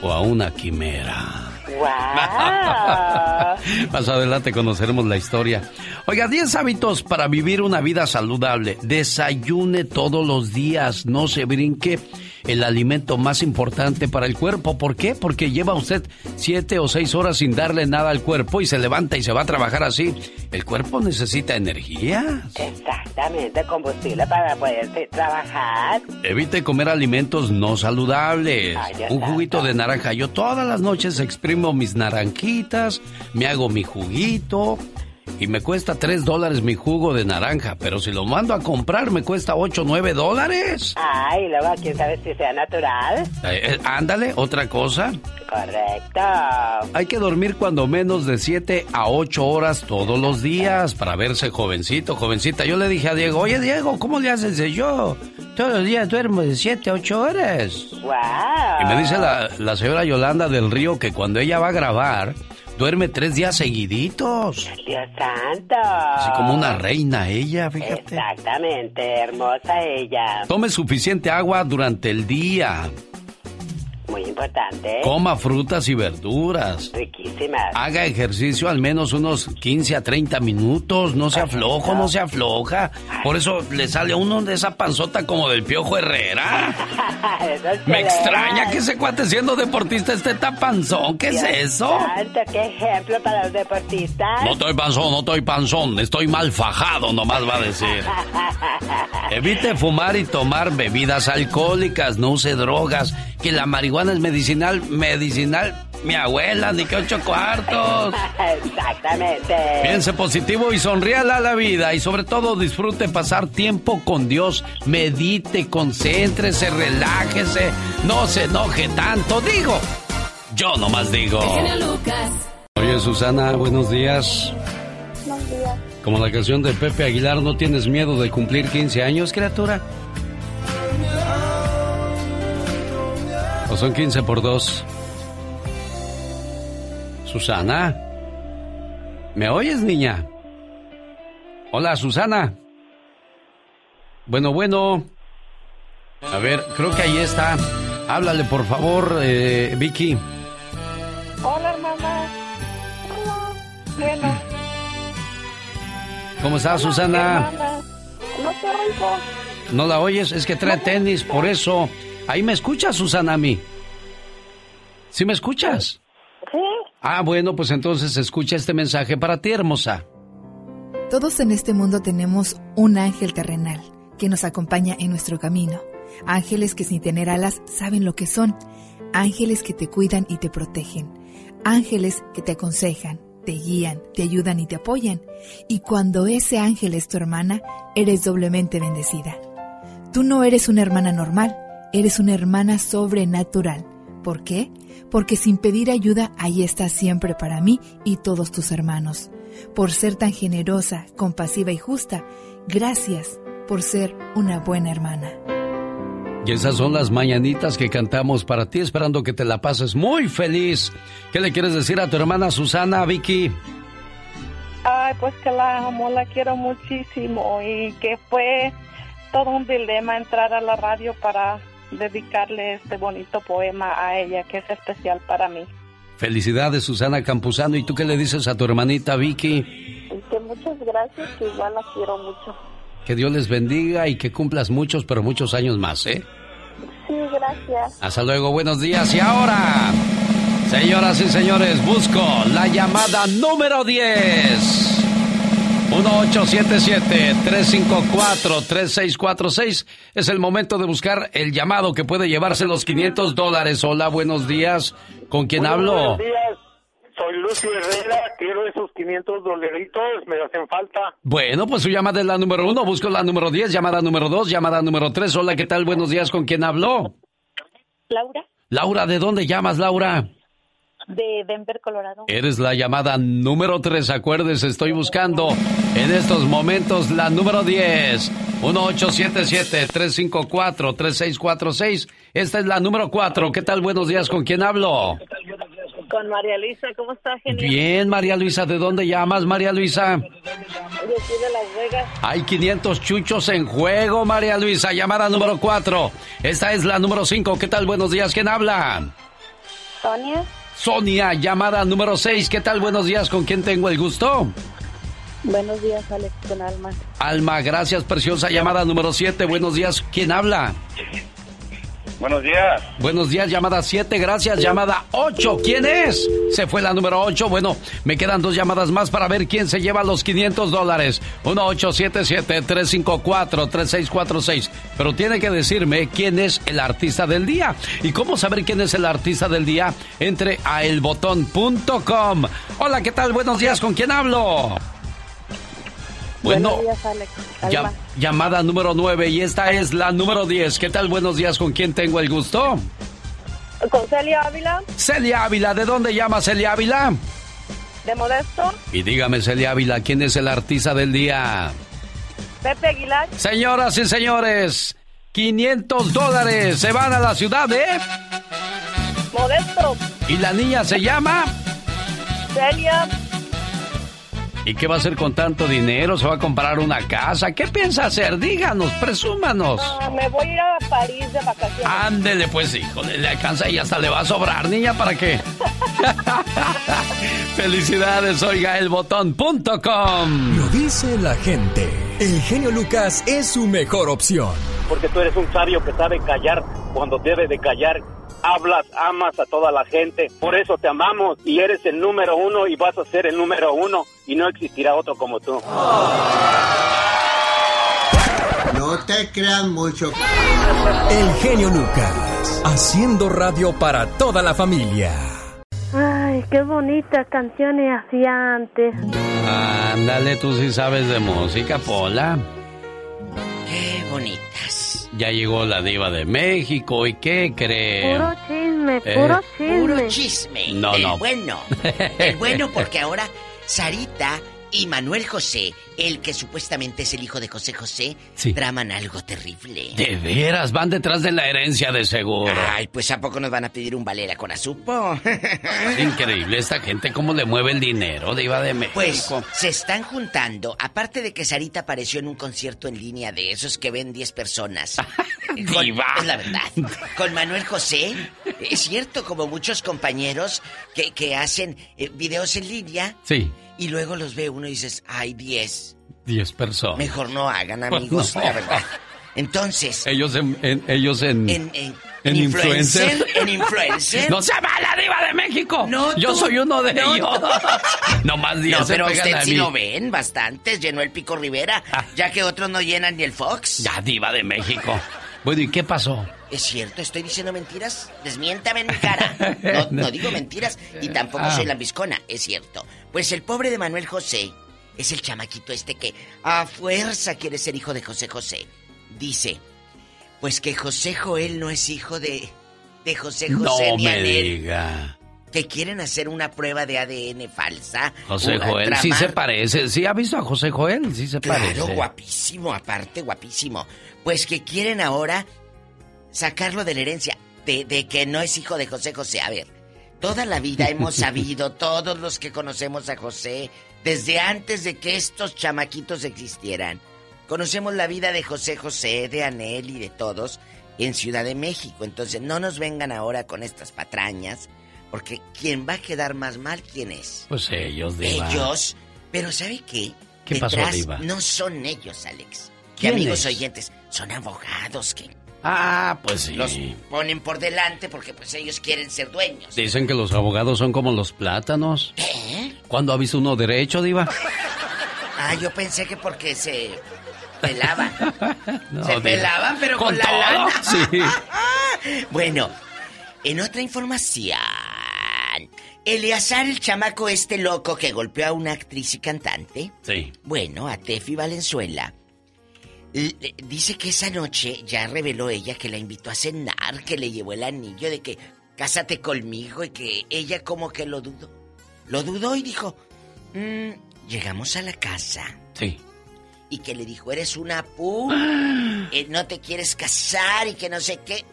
¿O a una quimera? Wow. Más adelante conoceremos la historia. Oiga, 10 hábitos para vivir una vida saludable. Desayune todos los días, no se brinque el alimento más importante para el cuerpo. ¿Por qué? Porque lleva usted siete o seis horas sin darle nada al cuerpo y se levanta y se va a trabajar así. El cuerpo necesita energía. Exactamente, combustible para poder trabajar. Evite comer alimentos no saludables. Un juguito de naranja. Yo todas las noches exprimo mis naranjitas, me hago mi juguito y me cuesta 3 dólares mi jugo de naranja, pero si lo mando a comprar me cuesta 8 o 9 dólares. Ay, luego quién sabe si sea natural. Eh, eh, ándale, otra cosa. Correcto. Hay que dormir cuando menos de 7 a 8 horas todos los días para verse jovencito, jovencita. Yo le dije a Diego, oye Diego, ¿cómo le haces? Yo todos los días duermo de 7 a 8 horas. Wow. Y me dice la, la señora Yolanda del Río que cuando ella va a grabar duerme tres días seguiditos. Dios santo. Así como una reina ella, fíjate. Exactamente, hermosa ella. Tome suficiente agua durante el día. Muy importante. Coma frutas y verduras. Riquísimas. Haga ejercicio al menos unos 15 a 30 minutos. No se aflojo, no se afloja. Por eso le sale a uno de esa panzota como del piojo Herrera. Me extraña que ese cuate siendo deportista esté tan panzón. ¿Qué es eso? Santo, qué ejemplo para los deportistas. No estoy panzón, no estoy panzón. Estoy mal fajado, nomás va a decir. Evite fumar y tomar bebidas alcohólicas. No use drogas. Que la marihuana es medicinal, medicinal. Mi abuela, ni que ocho cuartos. Exactamente. Piense positivo y sonríale a la vida. Y sobre todo disfrute pasar tiempo con Dios. Medite, concéntrese, relájese. No se enoje tanto. Digo, yo nomás digo. Oye, Susana, buenos días. Buenos días. Como la canción de Pepe Aguilar, ¿no tienes miedo de cumplir 15 años, criatura? ¿O son 15 por 2? Susana. ¿Me oyes, niña? Hola, Susana. Bueno, bueno. A ver, creo que ahí está. Háblale, por favor, eh, Vicky. Hola, hermana. Hola. Bueno. ¿Cómo estás, Susana? No te oigo. ¿No la oyes? Es que trae tenis, por eso. Ahí me escuchas, Susana, a mí. ¿Sí me escuchas? Sí. Ah, bueno, pues entonces escucha este mensaje para ti, hermosa. Todos en este mundo tenemos un ángel terrenal que nos acompaña en nuestro camino. Ángeles que sin tener alas saben lo que son. Ángeles que te cuidan y te protegen. Ángeles que te aconsejan, te guían, te ayudan y te apoyan. Y cuando ese ángel es tu hermana, eres doblemente bendecida. Tú no eres una hermana normal, eres una hermana sobrenatural. ¿Por qué? Porque sin pedir ayuda, ahí estás siempre para mí y todos tus hermanos. Por ser tan generosa, compasiva y justa, gracias por ser una buena hermana. Y esas son las mañanitas que cantamos para ti, esperando que te la pases muy feliz. ¿Qué le quieres decir a tu hermana Susana, Vicky? Ay, pues que la amo, la quiero muchísimo y que fue todo un dilema entrar a la radio para dedicarle este bonito poema a ella, que es especial para mí. Felicidades, Susana Campuzano. ¿Y tú qué le dices a tu hermanita Vicky? Que muchas gracias, que igual la quiero mucho. Que Dios les bendiga y que cumplas muchos, pero muchos años más, ¿eh? Sí, gracias. Hasta luego, buenos días. Y ahora, señoras y señores, busco la llamada número 10. 1877-354-3646. Es el momento de buscar el llamado que puede llevarse los 500 dólares. Hola, buenos días. ¿Con quién hablo? Buenos días. Soy Lucio Herrera. Quiero esos 500 dolaritos. Me hacen falta. Bueno, pues su llamada es la número uno. Busco la número 10, llamada número 2, llamada número 3. Hola, ¿qué tal? Buenos días. ¿Con quién hablo? Laura, Laura, ¿de dónde llamas, Laura? De Denver, Colorado. Eres la llamada número 3, acuérdese, estoy buscando en estos momentos la número 10. 1877-354-3646. Esta es la número 4. ¿Qué tal? Buenos días, ¿con quién hablo? Con María Luisa, ¿cómo está, genial? Bien, María Luisa, ¿de dónde llamas, María Luisa? De aquí de Las Vegas. Hay 500 chuchos en juego, María Luisa. Llamada número 4. Esta es la número 5. ¿Qué tal? Buenos días, ¿quién habla? Sonia, Sonia, llamada número 6. ¿Qué tal? Buenos días, ¿con quién tengo el gusto? buenos días, Alex, con Alma. Alma, gracias, preciosa. Llamada número 7. Buenos días, ¿quién habla? Buenos días. Buenos días, llamada 7, gracias. Llamada 8, ¿quién es? Se fue la número 8. Bueno, me quedan dos llamadas más para ver quién se lleva los 500 dólares. 1877-354-3646. Pero tiene que decirme quién es el artista del día. ¿Y cómo saber quién es el artista del día? Entre a elbotón.com. Hola, ¿qué tal? Buenos días, ¿con quién hablo? Bueno, Buenos días, Alex. Llamada número 9 y esta es la número 10. ¿Qué tal? Buenos días, ¿con quién tengo el gusto? Con Celia Ávila, Celia Ávila, ¿de dónde llama Celia Ávila? de Modesto. Y dígame, Celia Ávila, ¿quién es el artista del día? Pepe Aguilar, Señoras y señores, 500 dólares se van a la ciudad, ¿eh? Modesto. Y la niña se llama Celia. ¿Y qué va a hacer con tanto dinero? ¿Se va a comprar una casa? ¿Qué piensa hacer? Díganos, presúmanos. Ah, me voy a ir a París de vacaciones. Ándele, pues, hijo, le alcanza y hasta le va a sobrar, niña, ¿para qué? Felicidades, oiga, elbotón.com. Lo dice la gente. El genio Lucas es su mejor opción. Porque tú eres un sabio que sabe callar cuando debe de callar hablas, amas a toda la gente. Por eso te amamos y eres el número uno y vas a ser el número uno y no existirá otro como tú. No te creas mucho. El genio Lucas, haciendo radio para toda la familia. Ay, qué bonitas canciones hacía antes. Ándale, tú sí sabes de música, Pola. Qué bonitas. Ya llegó la diva de México y ¿qué cree? Puro chisme, Eh. puro chisme. Puro chisme. No, el no. bueno. El bueno porque ahora Sarita y Manuel José, el que supuestamente es el hijo de José José, Sí. traman algo terrible. De veras, van detrás de la herencia de seguro. Ay, pues ¿a poco nos van a pedir un valera con azupo? Increíble esta gente, cómo le mueve el dinero, diva de México. Pues se están juntando, aparte de que Sarita apareció en un concierto en línea de esos que ven 10 personas. Con- Diva. es la verdad. Con Manuel José, es cierto, como muchos compañeros que, que hacen eh, videos en línea Sí, y luego los ve uno y dices, ay, 10. 10 personas. Mejor no hagan amigos, no. la verdad. Entonces, Ellos en, en- ellos en, en, en, en influencer. En influencer. ¡No se va la diva de México! No, Yo tú. soy uno de No, ellos. No más 10 No, se pero pegan usted a sí lo ven bastantes, llenó el Pico Rivera, ya que otros no llenan ni el Fox. Ya, diva de México. Bueno, ¿y qué pasó? ¿Es cierto? ¿Estoy diciendo mentiras? Desmiéntame en mi cara. No, no digo mentiras y tampoco Ah. soy lambiscona, es cierto. Pues el pobre de Manuel José es el chamaquito este que a fuerza quiere ser hijo de José José. Dice, pues que José Joel no es hijo de, de José José No ni me diga. Que quieren hacer una prueba de ADN falsa. José Joel, sí se parece. ¿Sí ha visto a José Joel? Sí se Claro, parece. guapísimo, aparte, guapísimo. Pues que quieren ahora sacarlo de la herencia, de, de que no es hijo de José José. A ver, toda la vida hemos sabido, todos los que conocemos a José, desde antes de que estos chamaquitos existieran, conocemos la vida de José José, de Anel y de todos en Ciudad de México. Entonces, no nos vengan ahora con estas patrañas, porque quien va a quedar más mal, ¿quién es? Pues ellos, diva. Ellos. Pero ¿sabe qué? ¿Qué pasó, Diva? No son ellos, Alex. ¿Quién amigos es? oyentes, son abogados que Ah, pues sí. los ponen por delante porque pues ellos quieren ser dueños. Dicen que los abogados son como los plátanos. ¿Eh? ¿Cuándo ha visto uno derecho, diva? Ah, yo pensé que porque se pelaban. No, se pelaban, pero con, la todo, lana. Sí. bueno, en otra información, Eleazar, el chamaco este loco que golpeó a una actriz y cantante, Sí. Bueno, a Tefi Valenzuela. le- Dice que esa noche ya reveló ella que la invitó a cenar, que le llevó el anillo de que cásate conmigo y que ella como que lo dudó. Lo dudó y dijo, "Mm, llegamos a la casa Sí. y que le dijo, eres una pu, eh, no te quieres casar y que no sé qué,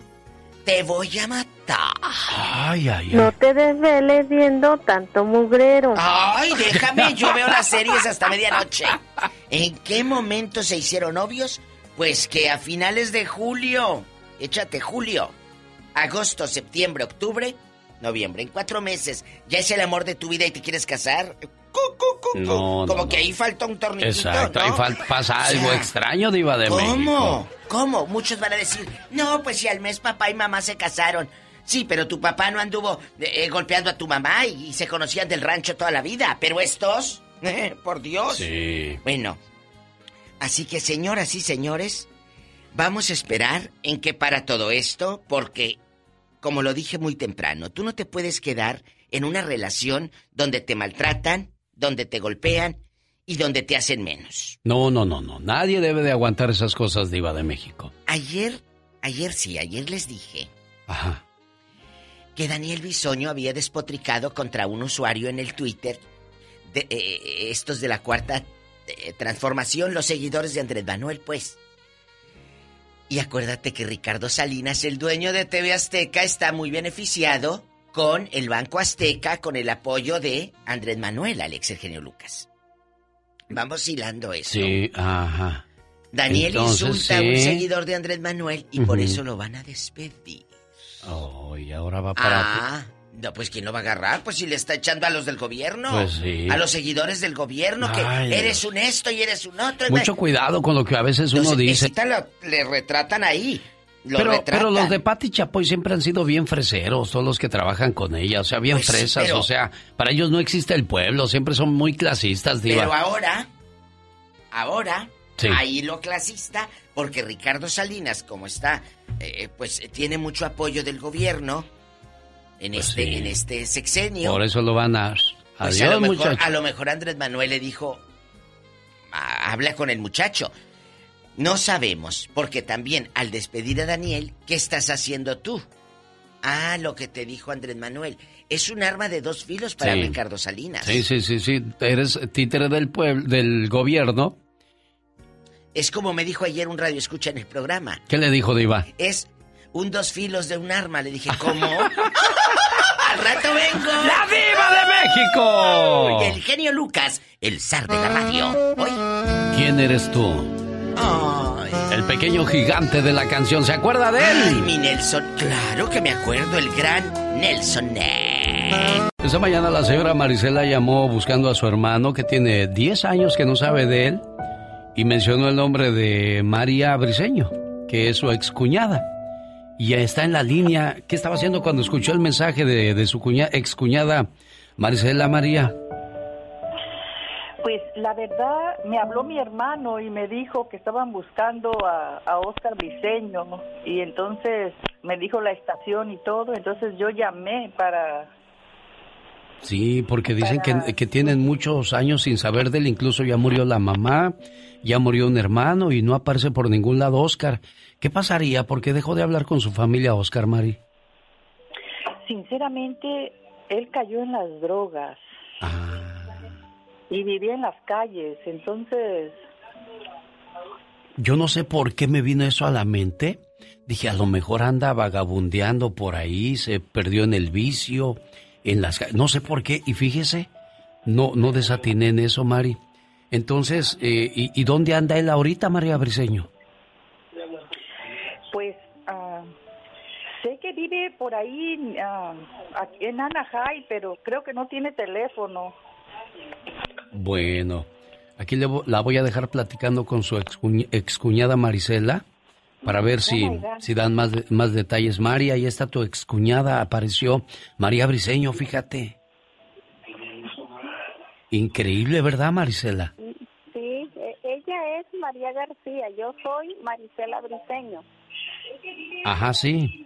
te voy a matar. Ay, ay, ay. No te desveles viendo tanto mugrero. Ay, déjame, yo veo las series hasta medianoche. ¿En qué momento se hicieron novios? Pues que a finales de julio, échate julio, agosto, septiembre, octubre, noviembre, en cuatro meses, ¿ya es el amor de tu vida y te quieres casar? No, Como no. que ahí falta un tornillito, Exacto, ahí pasa O algo sea, extraño, diva de ¿Cómo? México. ¿Cómo? Muchos van a decir, no, pues si al mes papá y mamá se casaron. Sí, pero tu papá no anduvo eh, golpeando a tu mamá y, y se conocían del rancho toda la vida. Pero estos, eh, por Dios. Sí. Bueno, así que señoras y señores, vamos a esperar en qué para todo esto, porque, como lo dije muy temprano, tú no te puedes quedar en una relación donde te maltratan, donde te golpean y donde te hacen menos. No, no, no, no. Nadie debe de aguantar esas cosas, diva de México. Ayer, ayer sí, ayer les dije Ajá. que Daniel Bisoño había despotricado contra un usuario en el Twitter, de, eh, estos de la cuarta eh, transformación, los seguidores de Andrés Manuel, pues. Y acuérdate que Ricardo Salinas, el dueño de TV Azteca, está muy beneficiado con el Banco Azteca, con el apoyo de Andrés Manuel, Alex Eugenio Lucas. Vamos hilando eso. Sí, ajá. Daniel insulta a un seguidor de Andrés Manuel y por eso lo van a despedir. Oh, y ahora va para... Ah, no, pues ¿quién lo va a agarrar? Pues si le está echando a los del gobierno. Pues sí. A los seguidores del gobierno, que eres un esto y eres un otro. Mucho cuidado con lo que a veces uno dice. le retratan ahí. Pero, pero, los de Pati Chapoy siempre han sido bien freseros, todos los que trabajan con ella, o sea, bien pues fresas, o sea, para ellos no existe el pueblo, siempre son muy clasistas, diva. Pero ahora, ahora, ahí lo clasista, porque Ricardo Salinas, como está, eh, pues tiene mucho apoyo del gobierno en pues este en este sexenio. Por eso lo van a pues a, lo mejor, a lo mejor Andrés Manuel le dijo habla con el muchacho. No sabemos, porque también al despedir a Daniel, ¿qué estás haciendo tú? Ah, lo que te dijo Andrés Manuel. Es un arma de dos filos para Ricardo Salinas. Sí, sí, sí, sí. Eres títere del pueblo, del gobierno. Es como me dijo ayer un radio escucha en el programa. ¿Qué le dijo Diva? Es un dos filos de un arma. Le dije, ¿cómo? Al rato vengo. ¡La Diva de México! Y el genio Lucas, el zar de la radio. ¿Hoy? ¿Quién eres tú? El pequeño gigante de la canción, ¿se acuerda de él? Ay, mi Nelson, claro que me acuerdo, el gran Nelson Esa mañana la señora Marisela llamó buscando a su hermano que tiene 10 años que no sabe de él y mencionó el nombre de María Briseño, que es su excuñada. Y está en la línea. ¿Qué estaba haciendo cuando escuchó el mensaje de, su cuña, excuñada Marisela María? Pues la verdad, me habló mi hermano y me dijo que estaban buscando a, a Oscar Briseño y entonces me dijo la estación y todo, entonces yo llamé para Sí, porque dicen que, que, tienen muchos años sin saber de él, incluso ya murió la mamá, ya murió un hermano y no aparece por ningún lado Oscar. ¿Qué pasaría? ¿Por qué dejó de hablar con su familia Oscar Mari? Sinceramente, él cayó en las drogas. Ah. Y vivía en las calles, entonces... Yo no sé por qué me vino eso a la mente. Dije, a lo mejor anda vagabundeando por ahí, se perdió en el vicio, en las no sé por qué, y fíjese, no, no desatiné en eso, Mari. Entonces, eh, ¿y, dónde anda él ahorita, María Briseño? Pues ah, sé que vive por ahí uh, en Anaheim, pero creo que no tiene teléfono. Bueno, aquí le, la voy a dejar platicando con su excuñada Marisela para ver si, oh si dan más, más detalles. María, ahí está tu excuñada, apareció María Briseño, fíjate. Increíble, ¿verdad, Marisela? Sí, e, ella es María García, yo soy Marisela Briseño. Ajá, sí.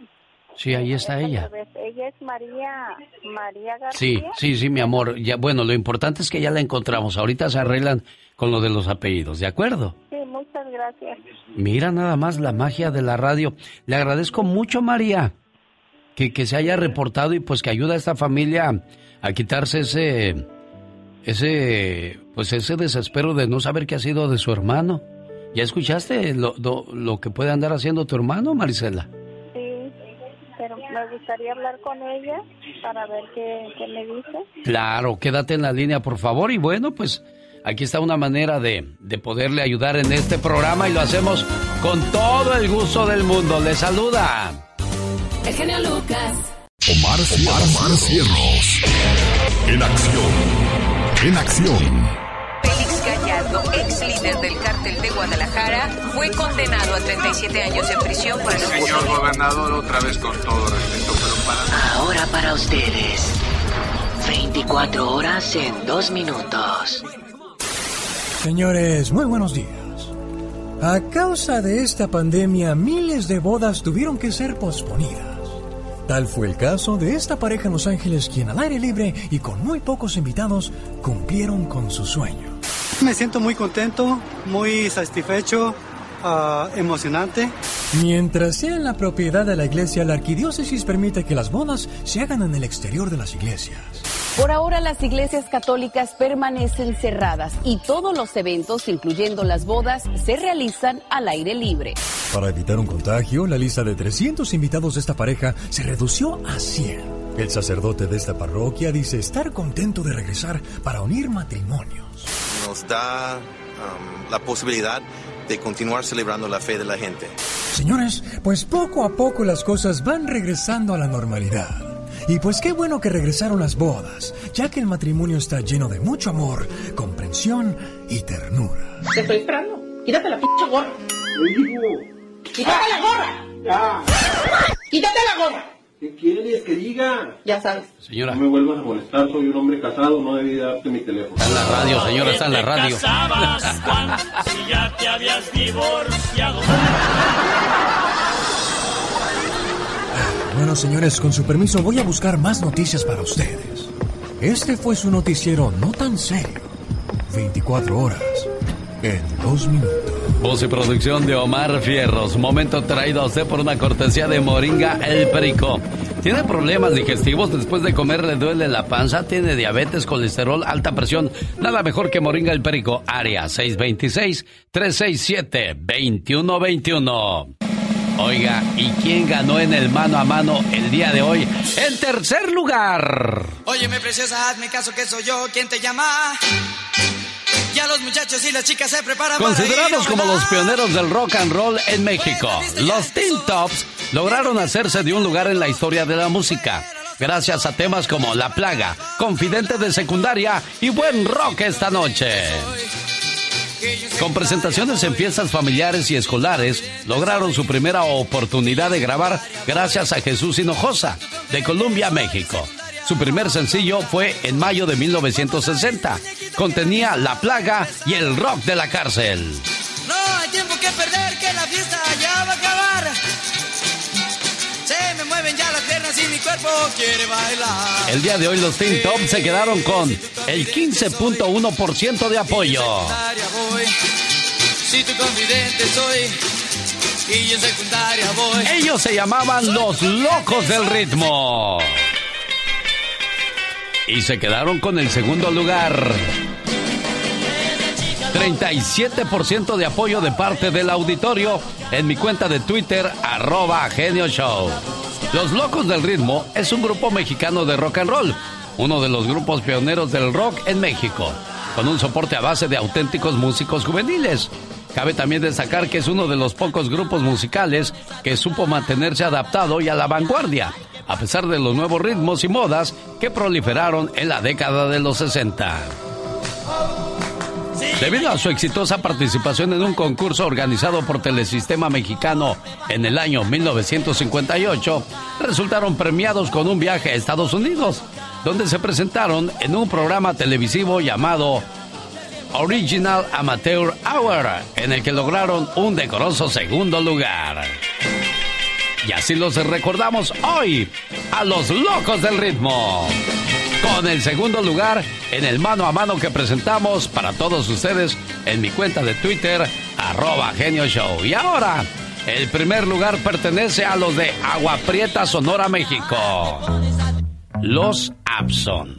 Sí, ahí está ella. Ella es María, María García. Sí, sí, sí, mi amor. Ya, bueno, lo importante es que ya la encontramos. Ahorita se arreglan con lo de los apellidos, ¿de acuerdo? Sí, muchas gracias. Mira nada más la magia de la radio. Le agradezco mucho, María, que, que se haya reportado y pues que ayuda a esta familia a quitarse ese, ese, pues ese desespero de no saber qué ha sido de su hermano. ¿Ya escuchaste lo, lo, que puede andar haciendo tu hermano, Marisela? Me gustaría hablar con ella para ver qué, qué me dice. Claro, quédate en la línea, por favor. Y bueno, pues Aquí está una manera de, de poderle ayudar en este programa y lo hacemos con todo el gusto del mundo. Le saluda. El genio Lucas. Omar, Omar, Cierros. En acción. En acción. Ex líder del cártel de Guadalajara, fue condenado a 37 años en prisión por el Señor gobernador, otra vez con todo respeto, pero para... Ahora para ustedes. 24 horas en 2 minutos. Señores, muy buenos días. A causa de esta pandemia, miles de bodas tuvieron que ser posponidas. Tal fue el caso de esta pareja en Los Ángeles, quien al aire libre y con muy pocos invitados cumplieron con su sueño. Me siento muy contento, muy satisfecho, uh, emocionante. Mientras sea en la propiedad de la iglesia, la arquidiócesis permite que las bodas se hagan en el exterior de las iglesias. Por ahora las iglesias católicas permanecen cerradas y todos los eventos, incluyendo las bodas, se realizan al aire libre. Para evitar un contagio, la lista de 300 invitados de esta pareja se redució a 100. El sacerdote de esta parroquia dice estar contento de regresar para unir matrimonios. Nos da um, la posibilidad de continuar celebrando la fe de la gente. Señores, pues poco a poco las cosas van regresando a la normalidad. Y pues qué bueno que regresaron las bodas, ya que el matrimonio está lleno de mucho amor, comprensión y ternura. Te estoy esperando. Quítate la pinche gorra. Quítate la gorra. Quítate la gorra. ¿Qué quieres que diga? Ya sabes. Señora. No me vuelvas a molestar, soy un hombre casado, no debí darte mi teléfono. Está en la radio, señora, está en la radio. si ya te habías divorciado? Bueno, señores, con su permiso voy a buscar más noticias para ustedes. Este fue su noticiero no tan serio. 24 horas en dos minutos. Voz y producción de Omar Fierros. Momento traído a usted por una cortesía de Moringa El Perico. ¿Tiene problemas digestivos después de comer? ¿Le duele la panza? ¿Tiene diabetes, colesterol, alta presión? Nada mejor que Moringa El Perico. Área 626-367-2121. Oiga, ¿y quién ganó en el mano a mano el día de hoy? En tercer lugar. Óyeme, preciosa, hazme caso que soy yo quien te llama. Ya los muchachos y las chicas se preparan Considerados como los pioneros del rock and roll en México, los Teen Tops lograron hacerse de un lugar en la historia de la música. Gracias a temas como La Plaga, Confidente de Secundaria y Buen Rock esta noche. Con presentaciones en fiestas familiares y escolares, lograron su primera oportunidad de grabar gracias a Jesús Hinojosa, de Columbia, México. Su primer sencillo fue en mayo de 1960. Contenía La Plaga y el rock de la cárcel. No hay tiempo que perder, que la fiesta ya va a acabar. Se me mueven ya las piernas y mi cuerpo quiere bailar. El día de hoy los Teen Top se quedaron con el 15.1% de apoyo. Si tu confidente soy y en secundaria voy. Ellos se llamaban los locos del ritmo. Y se quedaron con el segundo lugar. 37% de apoyo de parte del auditorio en mi cuenta de Twitter, arroba Genio Show. Los Locos del Ritmo es un grupo mexicano de rock and roll, uno de los grupos pioneros del rock en México, con un soporte a base de auténticos músicos juveniles. Cabe también destacar que es uno de los pocos grupos musicales que supo mantenerse adaptado y a la vanguardia, a pesar de los nuevos ritmos y modas que proliferaron en la década de los 60. Debido a su exitosa participación en un concurso organizado por Telesistema Mexicano en el año 1958, resultaron premiados con un viaje a Estados Unidos, donde se presentaron en un programa televisivo llamado Original Amateur Hour, en el que lograron un decoroso segundo lugar. Y así los recordamos hoy a los locos del ritmo. Con el segundo lugar en el mano a mano que presentamos para todos ustedes en mi cuenta de Twitter, arroba genio show. Y ahora, el primer lugar pertenece a los de Agua Prieta, Sonora, México. Los Abson.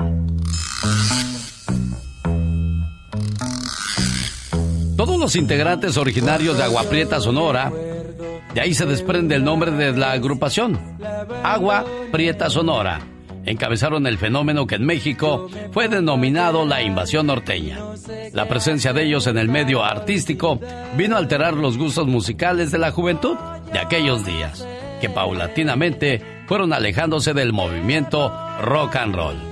Todos los integrantes originarios de Agua Prieta, Sonora, de ahí se desprende el nombre de la agrupación, Agua Prieta Sonora. Encabezaron el fenómeno que en México fue denominado la invasión norteña. La presencia de ellos en el medio artístico vino a alterar los gustos musicales de la juventud de aquellos días, que paulatinamente fueron alejándose del movimiento rock and roll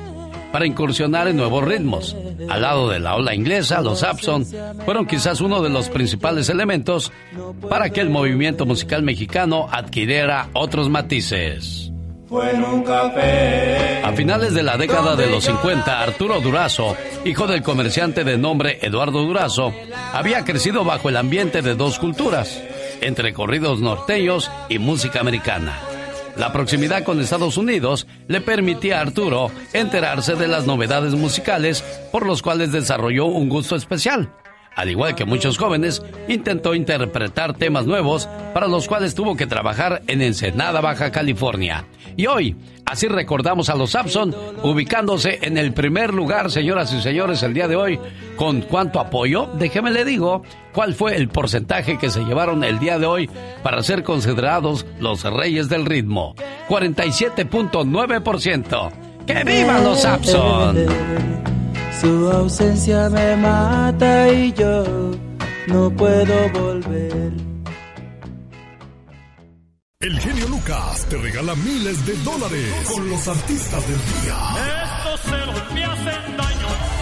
para incursionar en nuevos ritmos. Al lado de la ola inglesa, los Abson fueron quizás uno de los principales elementos para que el movimiento musical mexicano adquiriera otros matices. A finales de la década de los 50, Arturo Durazo, hijo del comerciante de nombre Eduardo Durazo, había crecido bajo el ambiente de dos culturas, entre corridos norteños y música americana. La proximidad con Estados Unidos le permitía a Arturo enterarse de las novedades musicales por los cuales desarrolló un gusto especial. Al igual que muchos jóvenes, intentó interpretar temas nuevos para los cuales tuvo que trabajar en Ensenada, Baja California. Y hoy, así recordamos a los Sapson, ubicándose en el primer lugar, señoras y señores, el día de hoy. ¿Con cuánto apoyo? Déjeme le digo cuál fue el porcentaje que se llevaron el día de hoy para ser considerados los reyes del ritmo. 47.9%. ¡Que vivan los Sapson! Su ausencia me mata y yo no puedo volver. El genio Lucas te regala miles de dólares con los artistas del día. Estos celos me hacen daño.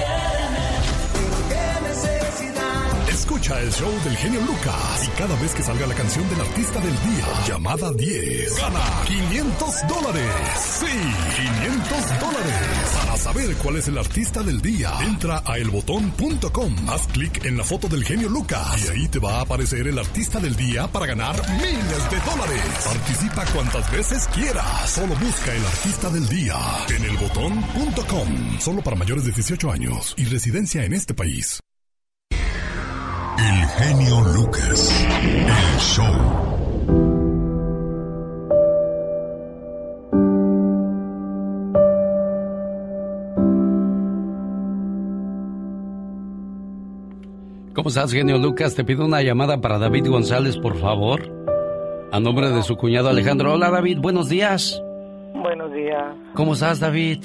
Escucha el show del genio Lucas y cada vez que salga la canción del artista del día, llamada 10, gana 500 dólares. Sí, 500 dólares. Para saber cuál es el artista del día, entra a elbotón.com, haz clic en la foto del genio Lucas y ahí te va a aparecer el artista del día para ganar miles de dólares. Participa cuantas veces quieras. Solo busca el artista del día en elbotón.com. Solo para mayores de 18 años y residencia en este país. El genio Lucas. El show. ¿Cómo estás, genio Lucas? Te pido una llamada para David González, por favor. A nombre de su cuñado Alejandro. Hola, David. Buenos días. Buenos días. ¿Cómo estás, David?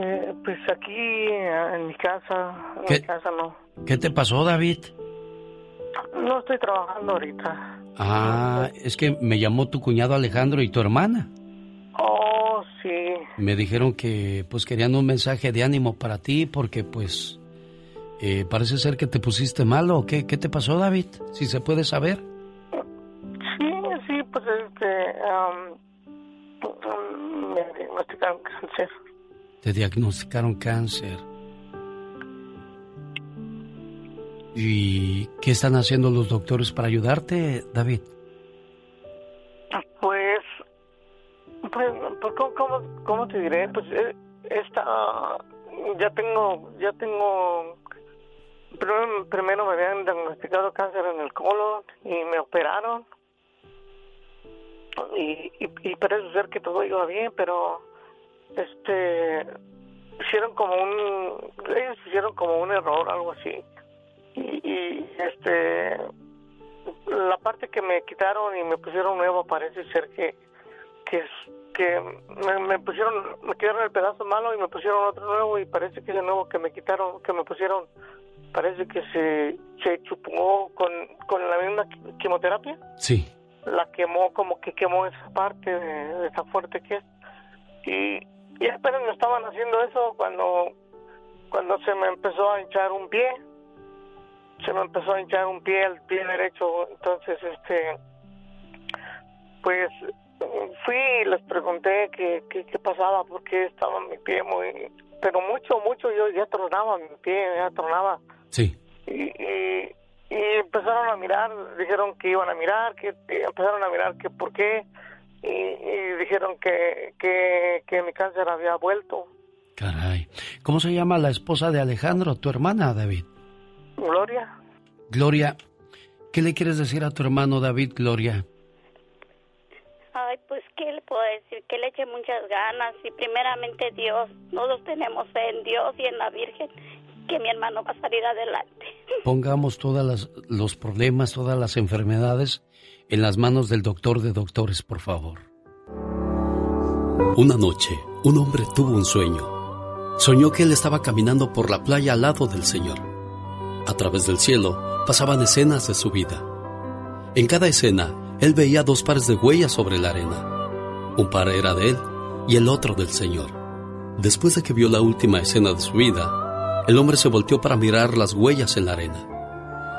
Eh, pues aquí eh, en mi casa, en ¿Qué? mi casa no. ¿Qué te pasó, David? No estoy trabajando ahorita. Ah, es que me llamó tu cuñado Alejandro y tu hermana. Oh, sí. Me dijeron que pues querían un mensaje de ánimo para ti porque pues eh, parece ser que te pusiste malo. ¿Qué, ¿Qué te pasó, David? Si se puede saber. Sí, sí, pues este, um, me diagnosticaron cáncer. Te diagnosticaron cáncer. ¿Y qué están haciendo los doctores para ayudarte, David? Pues, pues, pues, ¿cómo, cómo, te diré? Pues eh, esta, ya tengo, ya tengo, primero me habían diagnosticado cáncer en el colon y me operaron. Y, y, y parece ser que todo iba bien, pero este hicieron como un ellos hicieron como un error algo así. Y, y, este la parte que me quitaron y me pusieron nuevo parece ser que que me, me pusieron me quitaron el pedazo malo y me pusieron otro nuevo y parece que ese nuevo que me quitaron que me pusieron. Parece que se se chupó con con la misma qui- quimioterapia. Sí. la quemó como que quemó esa parte de, de tan fuerte que es. Y, y apenas me estaban haciendo eso cuando cuando se me empezó a hinchar un pie. Se me empezó a hinchar un pie el pie derecho. Entonces este pues fui y les pregunté qué, qué, qué pasaba porque estaba mi pie muy pero mucho mucho. Yo ya tronaba mi pie ya tronaba. Sí. y, y, y empezaron a mirar, dijeron que iban a mirar, que que empezaron a mirar que por qué, y, y dijeron que, que, que mi cáncer había vuelto. Caray. ¿Cómo se llama la esposa de Alejandro, tu hermana, David? Gloria, Gloria, ¿qué le quieres decir a tu hermano David, Gloria? Ay, pues, ¿qué le puedo decir? Que le eche muchas ganas y primeramente Dios. Nosotros tenemos fe en Dios y en la Virgen, que mi hermano va a salir adelante. Pongamos todos los problemas, todas las enfermedades en las manos del doctor de doctores, por favor. Una noche, un hombre tuvo un sueño. Soñó que él estaba caminando por la playa al lado del Señor. A través del cielo pasaban escenas de su vida. En cada escena, él veía dos pares de huellas sobre la arena. Un par era de él y el otro del Señor. Después de que vio la última escena de su vida, el hombre se volteó para mirar las huellas en la arena.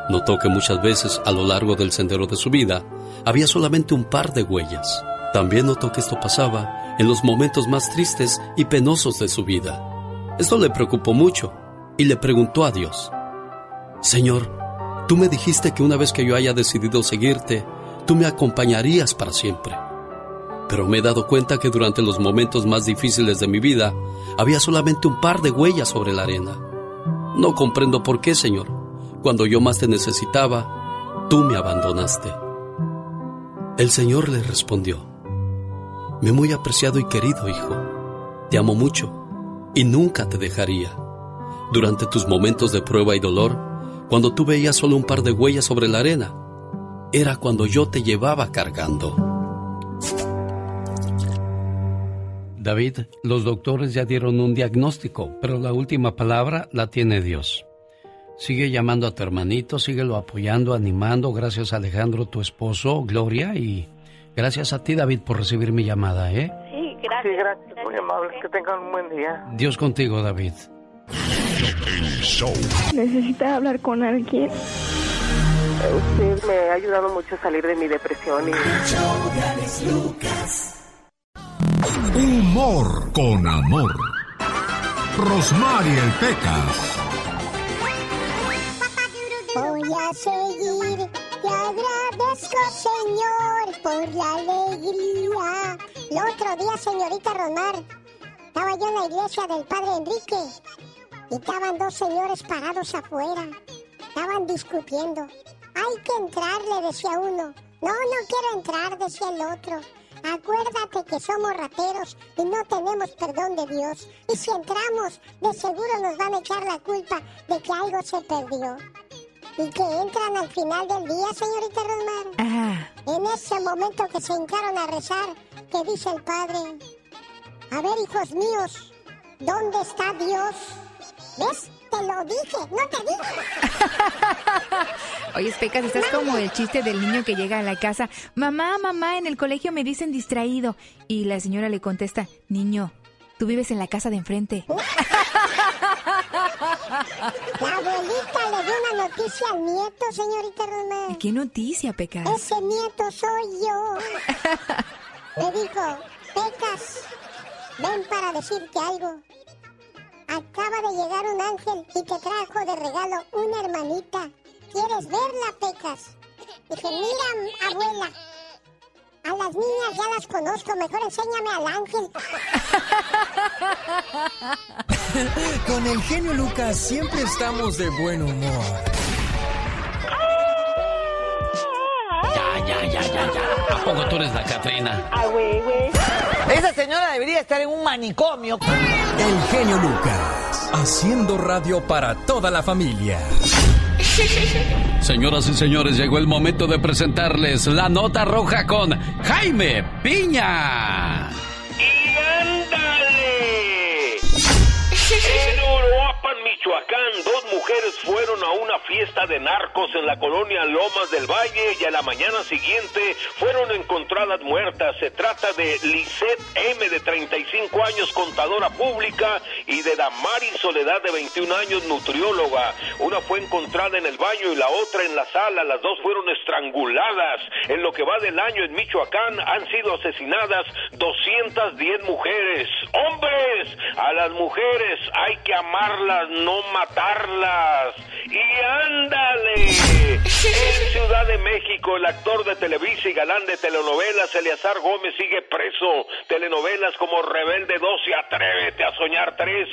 Notó que muchas veces a lo largo del sendero de su vida había solamente un par de huellas. También notó que esto pasaba en los momentos más tristes y penosos de su vida. Esto le preocupó mucho y le preguntó a Dios, Señor, tú me dijiste que una vez que yo haya decidido seguirte, tú me acompañarías para siempre. Pero me he dado cuenta que durante los momentos más difíciles de mi vida había solamente un par de huellas sobre la arena. No comprendo por qué, Señor. Cuando yo más te necesitaba, tú me abandonaste. El Señor le respondió, Mi muy apreciado y querido hijo, te amo mucho y nunca te dejaría. Durante tus momentos de prueba y dolor, cuando tú veías solo un par de huellas sobre la arena, era cuando yo te llevaba cargando. David, los doctores ya dieron un diagnóstico, pero la última palabra la tiene Dios. Sigue llamando a tu hermanito, síguelo apoyando, animando. Gracias Alejandro, tu esposo, Gloria, y gracias a ti, David, por recibir mi llamada, ¿eh? Sí, gracias. Sí, gracias, muy amable. Que tengan un buen día. Dios contigo, David. Necesita hablar con alguien. Usted me ha ayudado mucho a salir de mi depresión y... Humor con amor. Rosmarie el Pecas. A seguir, te agradezco Señor por la alegría. El otro día, señorita Romar, estaba yo en la iglesia del Padre Enrique y estaban dos señores parados afuera. Estaban discutiendo. Hay que entrar, le decía uno. No, no quiero entrar, decía el otro. Acuérdate que somos rateros y no tenemos perdón de Dios. Y si entramos, de seguro nos van a echar la culpa de que algo se perdió. Y que entran al final del día, señorita Rosmar. En ese momento que se hincaron a rezar, que dice el Padre, a ver, hijos míos, ¿dónde está Dios? ¿Ves? Te lo dije, no te dije. Oye, Pecas, estás como el chiste del niño que llega a la casa. Mamá, mamá, en el colegio me dicen distraído. Y la señora le contesta, niño, tú vives en la casa de enfrente. La abuelita le dio una noticia al nieto, señorita Román. ¿Qué noticia, Pecas? Ese nieto soy yo. Le dijo, Pecas, ven para decirte algo. Acaba de llegar un ángel y te trajo de regalo una hermanita. ¿Quieres verla, Pecas? Dije, mira, abuela, a las niñas ya las conozco, mejor enséñame al ángel. Con el genio Lucas siempre estamos de buen humor. Ya, ya, ya, ya, ya. ¿A poco tú eres la Catrina? Ah, güey, güey. Esa señora debería estar en un manicomio. El genio Lucas, haciendo radio para toda la familia. Señoras y señores, llegó el momento de presentarles la nota roja con Jaime Piña. Shit, shit, shit. Michoacán, dos mujeres fueron a una fiesta de narcos en la colonia Lomas del Valle y a la mañana siguiente fueron encontradas muertas. Se trata de Lisette M, de 35 años, contadora pública, y de Damari Soledad, de 21 años, nutrióloga. Una fue encontrada en el baño y la otra en la sala. Las dos fueron estranguladas. En lo que va del año en Michoacán han sido asesinadas 210 mujeres. ¡Hombres! A las mujeres hay que amarlas, no matarlas. ¡Y ándale! En Ciudad de México, el actor de Televisa y galán de telenovelas, Eleazar Gómez, sigue preso. Telenovelas como Rebelde 2 y Atrévete a Soñar 3.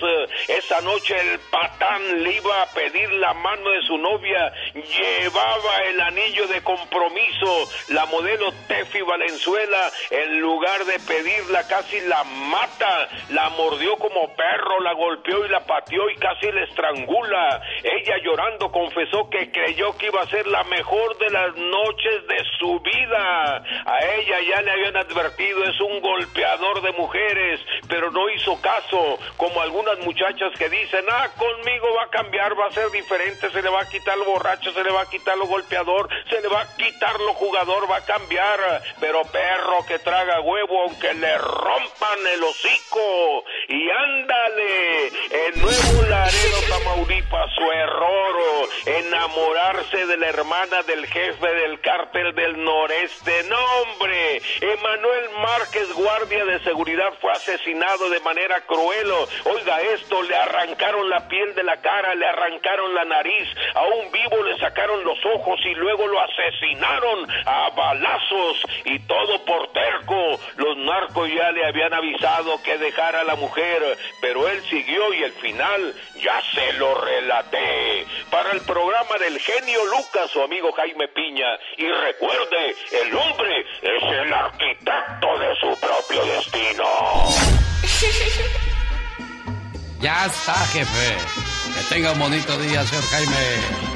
Esa noche el patán le iba a pedir la mano de su novia. Llevaba el anillo de compromiso. La modelo Tefi Valenzuela, en lugar de pedirla, casi la mata. La mordió como perro, la golpeó y la pateó y casi la estrangula. Ella llorando confesó que creyó que iba a ser la mejor de las noches de su vida. A ella ya le habían advertido, es un golpeador de mujeres, pero no hizo caso, como algunas muchachas que dicen, ah, conmigo va a cambiar, va a ser diferente, se le va a quitar lo borracho, se le va a quitar lo golpeador, se le va a quitar lo jugador, va a cambiar, pero perro que traga huevo, aunque le rompan el hocico, y ándale, en Nuevo Laredo, Tamaulipas, su error, enamorarse de la hermana del jefe del cártel del noreste. No, hombre, Emanuel Márquez, guardia de seguridad, fue asesinado de manera cruel. Oiga esto, le arrancaron la piel de la cara, le arrancaron la nariz, a un vivo le sacaron los ojos y luego lo asesinaron a balazos y todo por terco. Los narcos ya le habían avisado que dejara a la mujer, pero él siguió y el final ya se lo relaté. Para el programa del genio Lucas, su amigo Jaime Piña. Y recuerde, el hombre es el arquitecto de su propio destino. Ya está, jefe. Que tenga un bonito día, señor Jaime.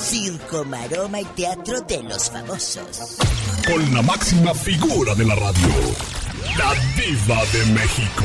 Circo, maroma y teatro de los famosos. Con la máxima figura de la radio. La Diva de México.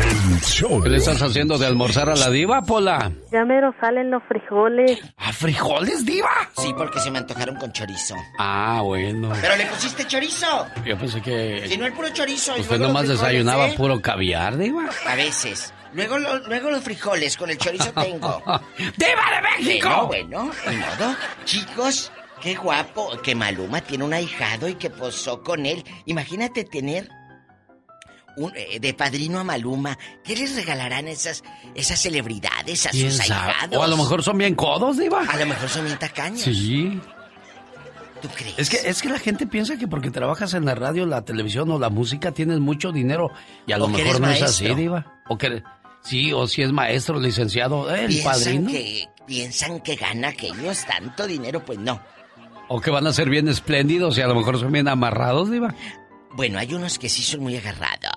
El show. ¿Qué le estás haciendo de almorzar a la diva, Pola? Ya mero salen los frijoles. ¿A frijoles, diva? Sí, porque se me antojaron con chorizo. Ah, bueno. Pero le pusiste chorizo. Yo pensé que Si no el puro chorizo. usted nomás desayunaba ¿eh? puro caviar, diva. A veces. Luego, lo- luego los frijoles con el chorizo tengo. ¡Diva de México! Bueno, bueno, modo. Chicos, qué guapo que Maluma tiene un ahijado y que posó con él. Imagínate tener un, eh, de padrino a Maluma. ¿Qué les regalarán esas, esas celebridades a ¿Quién sus ahijados? O a lo mejor son bien codos, diva. A lo mejor son bien tacaños. Sí. ¿Tú crees? Es que, es que la gente piensa que porque trabajas en la radio, la televisión o la música tienes mucho dinero. Y a lo O mejor no es así, diva. O que sí, o si es maestro, licenciado, el piensan padrino. que piensan que gana aquellos tanto dinero, pues no. O que van a ser bien espléndidos y a lo mejor son bien amarrados, diva. Bueno, hay unos que sí son muy agarrados,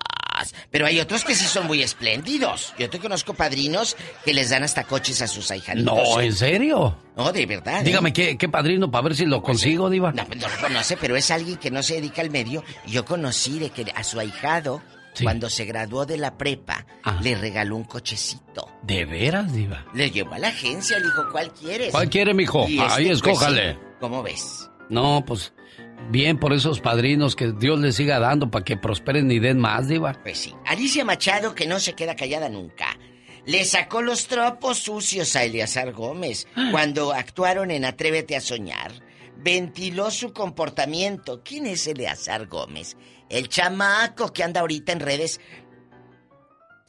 pero hay otros que sí son muy espléndidos. Yo te conozco padrinos que les dan hasta coches a sus ahijaditos. No, ¿en serio? No, de verdad. ¿eh? Dígame qué, qué padrino para ver si lo consigo, diva. No, pues no lo conoce, pero es alguien que no se dedica al medio. Yo conocí de que a su ahijado, Sí. cuando se graduó de la prepa, Ah. le regaló un cochecito. ¿De veras, diva? Le llevó a la agencia, le dijo, ¿cuál quieres? ¿Cuál quiere, mijo? Y este, Ahí, pues, escójale. sí. ¿Cómo ves? No, pues bien por esos padrinos que Dios les siga dando para que prosperen y den más, diva. Pues sí. Alicia Machado, que no se queda callada nunca. Le sacó los tropos sucios a Eleazar Gómez cuando actuaron en Atrévete a Soñar. Ventiló su comportamiento. ¿Quién es Eleazar Gómez? El chamaco que anda ahorita en redes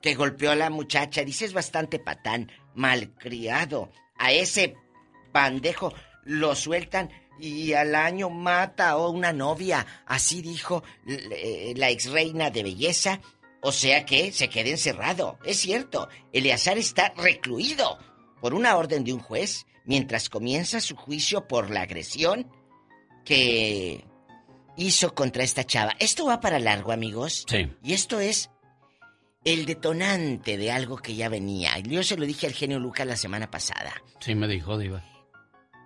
que golpeó a la muchacha. Dice es bastante patán, malcriado. A ese bandejo lo sueltan y al año mata a una novia. Así dijo l- la ex reina de belleza. O sea que se quede encerrado. Es cierto, Eleazar está recluido por una orden de un juez mientras comienza su juicio por la agresión que hizo contra esta chava. Esto va para largo, amigos. Sí. Y esto es el detonante de algo que ya venía. Yo se lo dije al genio Lucas la semana pasada. Sí, me dijo, diva.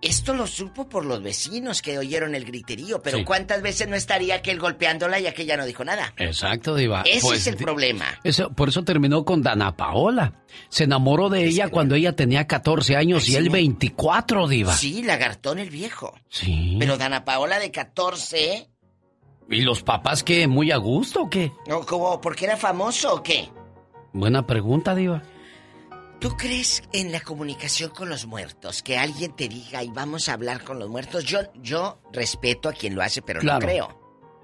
Esto lo supo por los vecinos que oyeron el griterío, pero Sí. ¿cuántas veces no estaría aquel golpeándola y aquella no dijo nada? Exacto, diva. Ese Pues, es el di- problema. Eso, por eso terminó con Dana Paola. Se enamoró de ella cuando ella tenía 14 años y él 24, diva. Sí, lagartón el viejo. Sí. Pero Dana Paola de 14, ¿Y los papás qué? ¿Muy a gusto o qué? ¿o como porque era famoso o qué? Buena pregunta, diva. ¿Tú crees en la comunicación con los muertos? Que alguien te diga y vamos a hablar con los muertos. Yo, yo respeto a quien lo hace, pero Claro. no creo.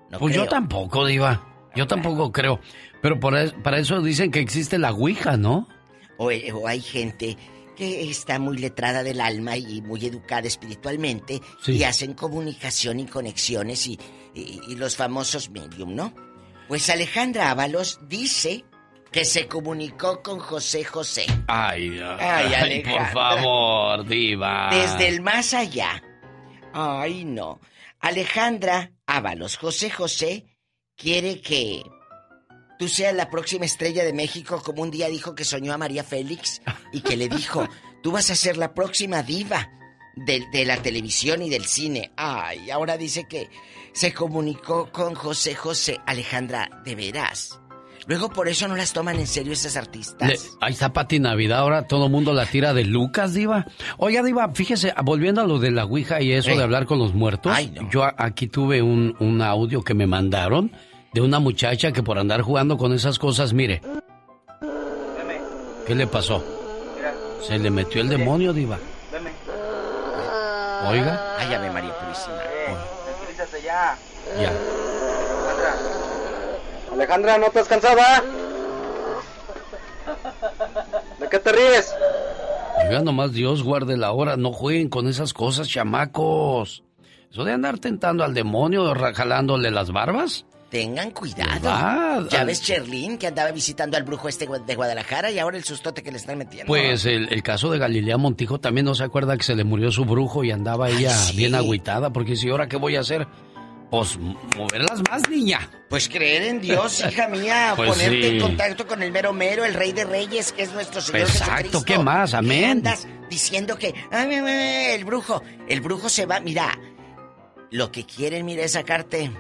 No pues creo. yo tampoco, diva. Yo tampoco creo. Pero por es- para eso dicen que existe la Ouija, ¿no? O, eh, o hay gente que está muy letrada del alma y muy educada espiritualmente Sí. y hacen comunicación y conexiones y, y- y los famosos medium, ¿no? Pues Alejandra Ábalos dice que se comunicó con José José Ay, Ay, ay, por favor, diva. desde el más allá. Ay, no. Alejandra Ábalos, José José quiere que tú seas la próxima estrella de México, como un día dijo que soñó a María Félix y que le dijo, tú vas a ser la próxima diva de, de la televisión y del cine. Ay, ahora dice que se comunicó con José José. Alejandra, ¿de veras? Luego por eso no las toman en serio esas artistas. Le- ahí está Pati Navidad, ahora todo el mundo la tira de Lucas, Diva. Oiga, Diva, fíjese, volviendo a lo de la Ouija y eso Eh. de hablar con los muertos, yo a- aquí tuve un, un audio que me mandaron de una muchacha que por andar jugando con esas cosas, mire, ¿qué le pasó? Se le metió el demonio, Diva. Oiga, Ay, Ave María Purísima. Tranquilízate ya. ya. Alejandra, ¿no estás cansada? ¿De qué te ríes? Oiga, nomás Dios guarde la hora, no jueguen con esas cosas, chamacos. Eso de andar tentando al demonio, jalándole las barbas. Tengan cuidado. Ah, ya ves Cherlín que andaba visitando al brujo este de Guadalajara y ahora el sustote que le están metiendo. Pues el, el caso de Galilea Montijo también no se acuerda que se le murió su brujo y andaba ella bien agüitada porque si ahora qué voy a hacer, pues moverlas más, niña. Pues creer en Dios, hija mía, Pues ponerte sí. en contacto con el mero mero, el rey de reyes, que es nuestro Señor Exacto, Jesucristo. ¿qué más? Amén. ¿Qué andas diciendo que ay, el brujo, el brujo se va, mira, lo que quieren, mira, es sacarte.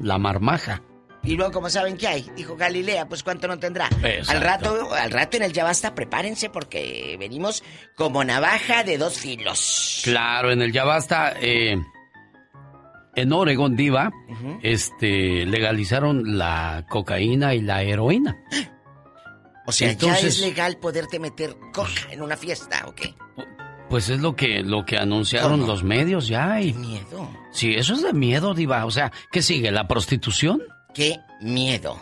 La marmaja. Y luego, como saben qué hay, dijo Galilea, pues cuánto no tendrá. Exacto. Al rato, al rato en el ya basta, prepárense porque venimos como navaja de dos filos. Claro, en el ya basta, eh, en Oregon, Diva, este, legalizaron la cocaína y la heroína. O sea, ya es legal poderte meter coca en una fiesta, ¿o qué? Pues es lo que, lo que anunciaron ¿Cómo? los medios ya. Y, Miedo. sí, eso es de miedo, Diva. O sea, ¿qué sigue? ¿La prostitución? Qué miedo.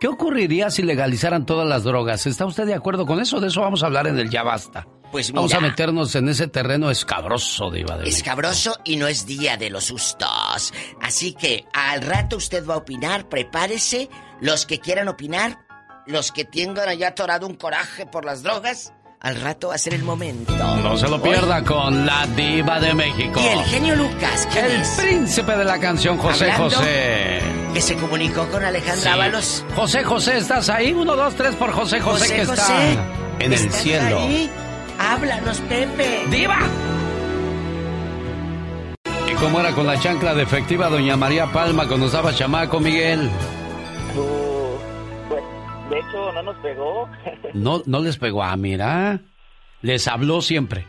¿Qué ocurriría si legalizaran todas las drogas? ¿Está usted de acuerdo con eso? De eso vamos a hablar en el Ya Basta. Pues Vamos a mira. meternos en ese terreno escabroso, Diva de México. Escabroso y no es día de los sustos. Así que al rato usted va a opinar, prepárese. Los que quieran opinar, los que tengan allá atorado un coraje por las drogas, al rato va a ser el momento. No se lo pierda con la Diva de México. Y el genio Lucas, ¿quién El es? príncipe de la canción, José Hablando José. Que se comunicó con Alejandra Sí. Ábalos. José José, ¿estás ahí? Uno, dos, tres por José José, José que José, está en el ¿estás cielo. ahí? Háblanos, Pepe. ¡Diva! ¿Y cómo era con la chancla de efectiva doña María Palma cuando estaba chamaco, Miguel? Pues, de hecho, no nos pegó. No, no les pegó. Ah, mira. Les habló siempre.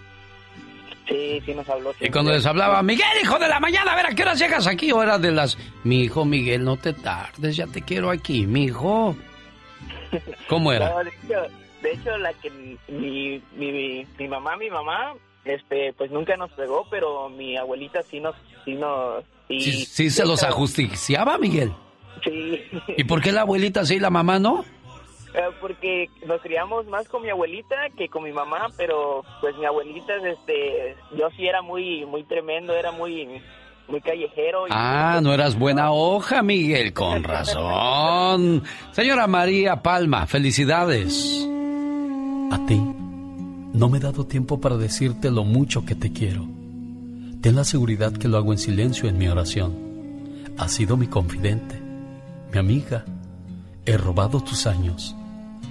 sí, sí nos habló. Y cuando les hablaba, Miguel, hijo de la mañana, a ver a qué horas llegas aquí. O era de las, mi hijo Miguel, no te tardes, ya te quiero aquí, mi hijo. ¿Cómo era? No, de, hecho, de hecho, la que mi, mi, mi, mi mamá, mi mamá, este, pues nunca nos pegó, pero mi abuelita sí nos, sí nos, sí, Sí, sí se los ajusticiaba, Miguel. Sí, ¿Y por qué la abuelita sí y la mamá no? Eh, porque nos criamos más con mi abuelita que con mi mamá, pero pues mi abuelita, este, yo sí era muy, muy tremendo, era muy, muy callejero. y- Ah, no eras buena hoja, Miguel, con razón. Señora María Palma, felicidades. A ti, no me he dado tiempo para decirte lo mucho que te quiero. Ten la seguridad que lo hago en silencio en mi oración. Has sido mi confidente, mi amiga. He robado tus años,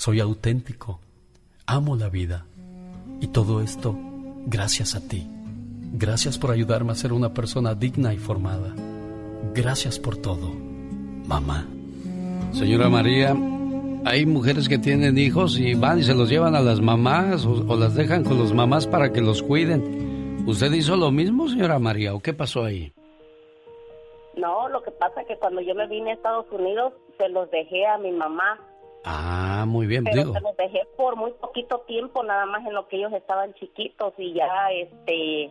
Soy auténtico. Amo la vida. Y todo esto gracias a ti. Gracias por ayudarme a ser una persona digna y formada. Gracias por todo, mamá. Señora María, hay mujeres que tienen hijos y van y se los llevan a las mamás o, o las dejan con los mamás para que los cuiden. ¿Usted hizo lo mismo, señora María, o qué pasó ahí? No, lo que pasa es que cuando yo me vine a Estados Unidos, se los dejé a mi mamá. Ah, muy bien, Pero digo. se los dejé por muy poquito tiempo, nada más en lo que ellos estaban chiquitos y ya, este,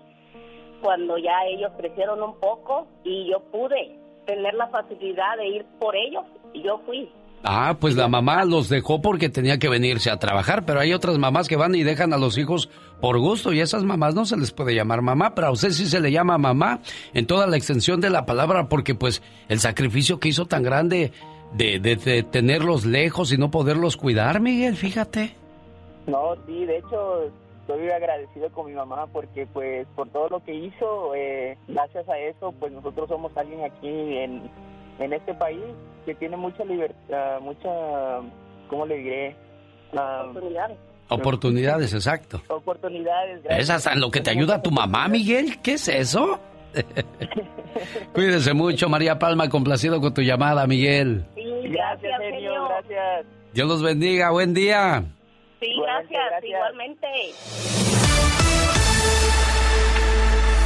cuando ya ellos crecieron un poco y yo pude tener la facilidad de ir por ellos, yo fui. Ah, pues la mamá los dejó porque tenía que venirse a trabajar, pero hay otras mamás que van y dejan a los hijos por gusto y a esas mamás no se les puede llamar mamá, pero a usted sí se le llama mamá en toda la extensión de la palabra porque pues el sacrificio que hizo tan grande de, de, de tenerlos lejos y no poderlos cuidar, Miguel, fíjate. No, sí, de hecho estoy agradecido con mi mamá porque pues por todo lo que hizo, eh, gracias a eso pues nosotros somos alguien aquí en, en este país que tiene mucha libertad, mucha, ¿cómo le diré? Ah, Oportunidades. Oportunidades, exacto. oportunidades. ¿Es hasta en lo que te ayuda tu mamá, Miguel? ¿Qué es eso? Cuídese mucho, María Palma, complacido con tu llamada, Miguel. Sí, Gracias, genio. gracias. Dios los bendiga, buen día. Sí, gracias, gracias. igualmente.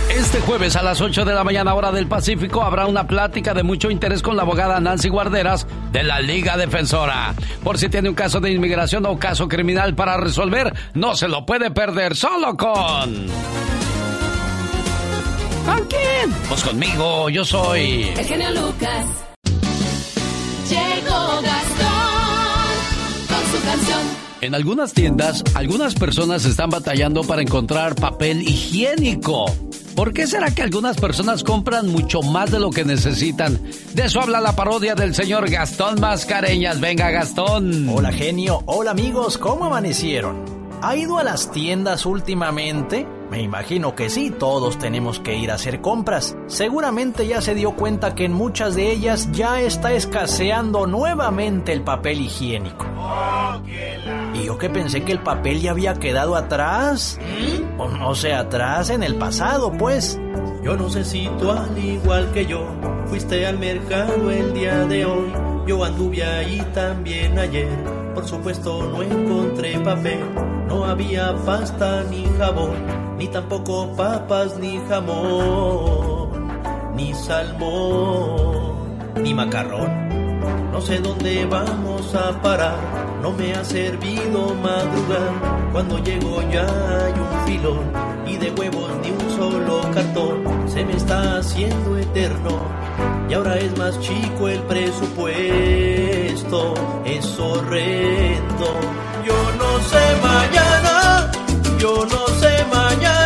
Este jueves a las 8 de la mañana hora del Pacífico habrá una plática de mucho interés con la abogada Nancy Guarderas de la Liga Defensora. Por si tiene un caso de inmigración o caso criminal para resolver, no se lo puede perder solo con... ¿Con quién? Pues conmigo, yo soy... El genio Lucas. Llegó Gastón con su canción. En algunas tiendas, algunas personas están batallando para encontrar papel higiénico. ¿Por qué será que algunas personas compran mucho más de lo que necesitan? De eso habla la parodia del señor Gastón Mascareñas. Venga, Gastón. Hola genio, hola amigos, ¿cómo amanecieron? ¿Ha ido a las tiendas últimamente? Me imagino que sí, todos tenemos que ir a hacer compras. Seguramente ya se dio cuenta que en muchas de ellas ya está escaseando nuevamente el papel higiénico. Y yo que pensé que el papel ya había quedado atrás. O no sé, atrás en el pasado, pues. Yo no sé si tú al igual que yo fuiste al mercado el día de hoy. Yo anduve ahí también ayer. Por supuesto no encontré papel. No había pasta ni jabón, ni tampoco papas ni jamón, ni salmón, ni macarrón. No sé dónde vamos a parar, no me ha servido madrugar. Cuando llego ya hay un filón y de huevos ni un solo cartón. Se me está haciendo eterno y ahora es más chico el presupuesto. Es horrendo. Yo no sé mañana, yo no sé mañana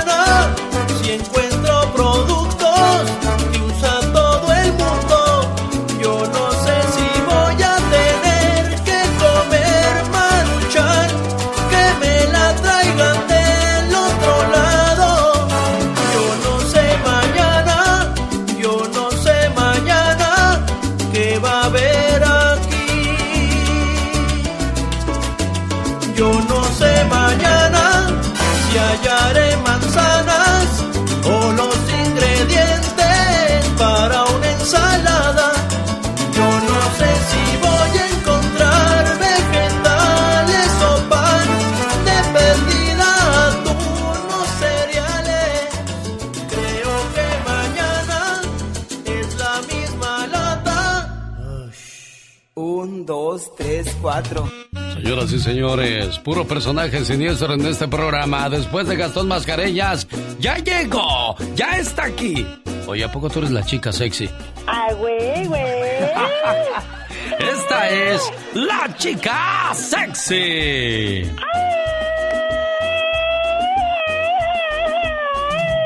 3, 4. Señoras y señores, puro personaje siniestro en este programa. Después de Gastón Mascareñas, ya llegó, ya está aquí. Oye, ¿a poco tú eres la chica sexy? Ay, güey, güey. Esta es la chica sexy.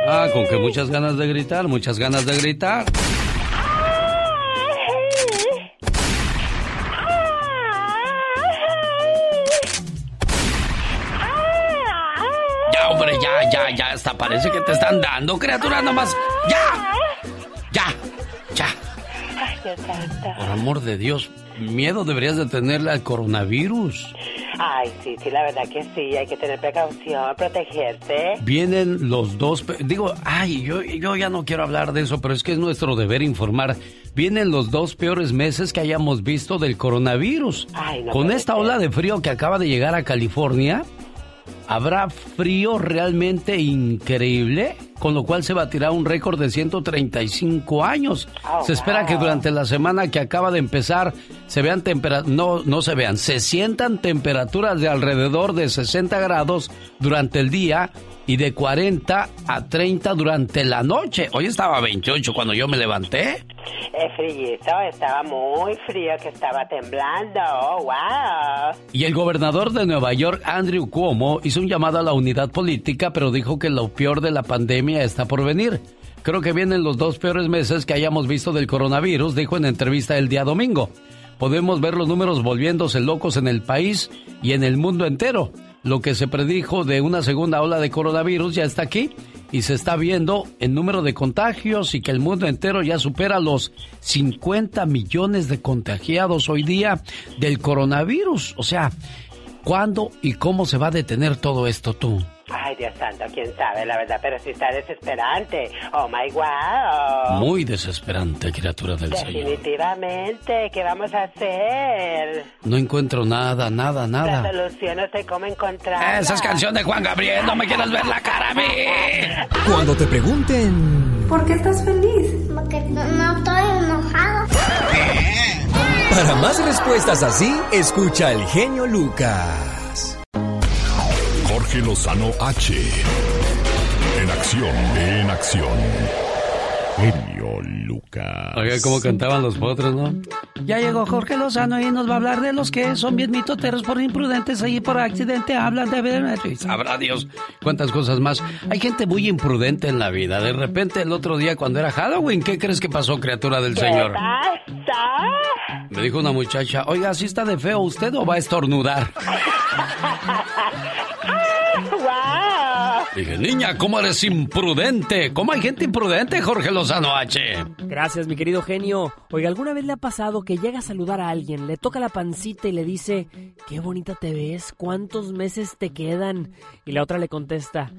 Ah, con que muchas ganas de gritar, muchas ganas de gritar. Hasta parece que te están dando, criatura, nomás. ¡Ya! ¡Ya! ¡Ya! Ay, Dios santo. Por amor de Dios, miedo deberías de tenerle al coronavirus. Ay, sí, sí, la verdad que sí, hay que tener precaución, protegerse. Vienen los dos, digo, ay, yo, yo ya no quiero hablar de eso, pero es que es nuestro deber informar. Vienen los dos peores meses que hayamos visto del coronavirus. Ay, no Con esta ser. ola de frío que acaba de llegar a California, habrá frío realmente increíble, con lo cual se batirá un récord de 135 años. Oh, se espera que durante la semana que acaba de empezar se vean temperaturas, no, no se vean, se sientan temperaturas de alrededor de 60 grados durante el día y de 40 a 30 durante la noche. Hoy estaba a 28 cuando yo me levanté. Es frillito, estaba muy frío, que estaba temblando. Oh, wow. Y el gobernador de Nueva York, Andrew Cuomo, hizo un llamado a la unidad política, pero dijo que lo peor de la pandemia está por venir. Creo que vienen los dos peores meses que hayamos visto del coronavirus, dijo en entrevista el día domingo. podemos ver los números volviéndose locos en el país y en el mundo entero. Lo que se predijo de una segunda ola de coronavirus ya está aquí y se está viendo el número de contagios y que el mundo entero ya supera los 50 millones de contagiados hoy día del coronavirus. O sea, ¿cuándo y cómo se va a detener todo esto tú? Ay, Dios santo, quién sabe, la verdad, pero sí está desesperante. Oh my wow. Muy desesperante, criatura del Señor. Definitivamente, ¿qué vamos a hacer? No encuentro nada, nada, La nada. solución no sé cómo encontrar. Esa es canción de Juan Gabriel, no me quieras ver la cara a mí. Cuando te pregunten ¿Por qué estás feliz? Porque no, no estoy enojado. para más respuestas así, escucha al genio Lucas. Jorge Lozano H. En acción, en acción. Genio Lucas. Oiga, cómo cantaban los potros, ¿no? Ya llegó Jorge Lozano y nos va a hablar de los que son bien mitoteros por imprudentes y por accidente hablan de ver. Sabrá Dios cuántas cosas más. Hay gente muy imprudente en la vida. De repente, el otro día, cuando era Halloween, ¿qué crees que pasó, criatura del Señor? Me dijo una muchacha, oiga, ¿sí está de feo usted o va a estornudar? Dije, niña, ¿cómo eres imprudente? ¿Cómo hay gente imprudente, Jorge Lozano H? Gracias, mi querido genio. Oiga, ¿alguna vez le ha pasado que llega a saludar a alguien, le toca la pancita y le dice, qué bonita te ves, cuántos meses te quedan? Y la otra le contesta,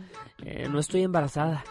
"Eh, no estoy embarazada.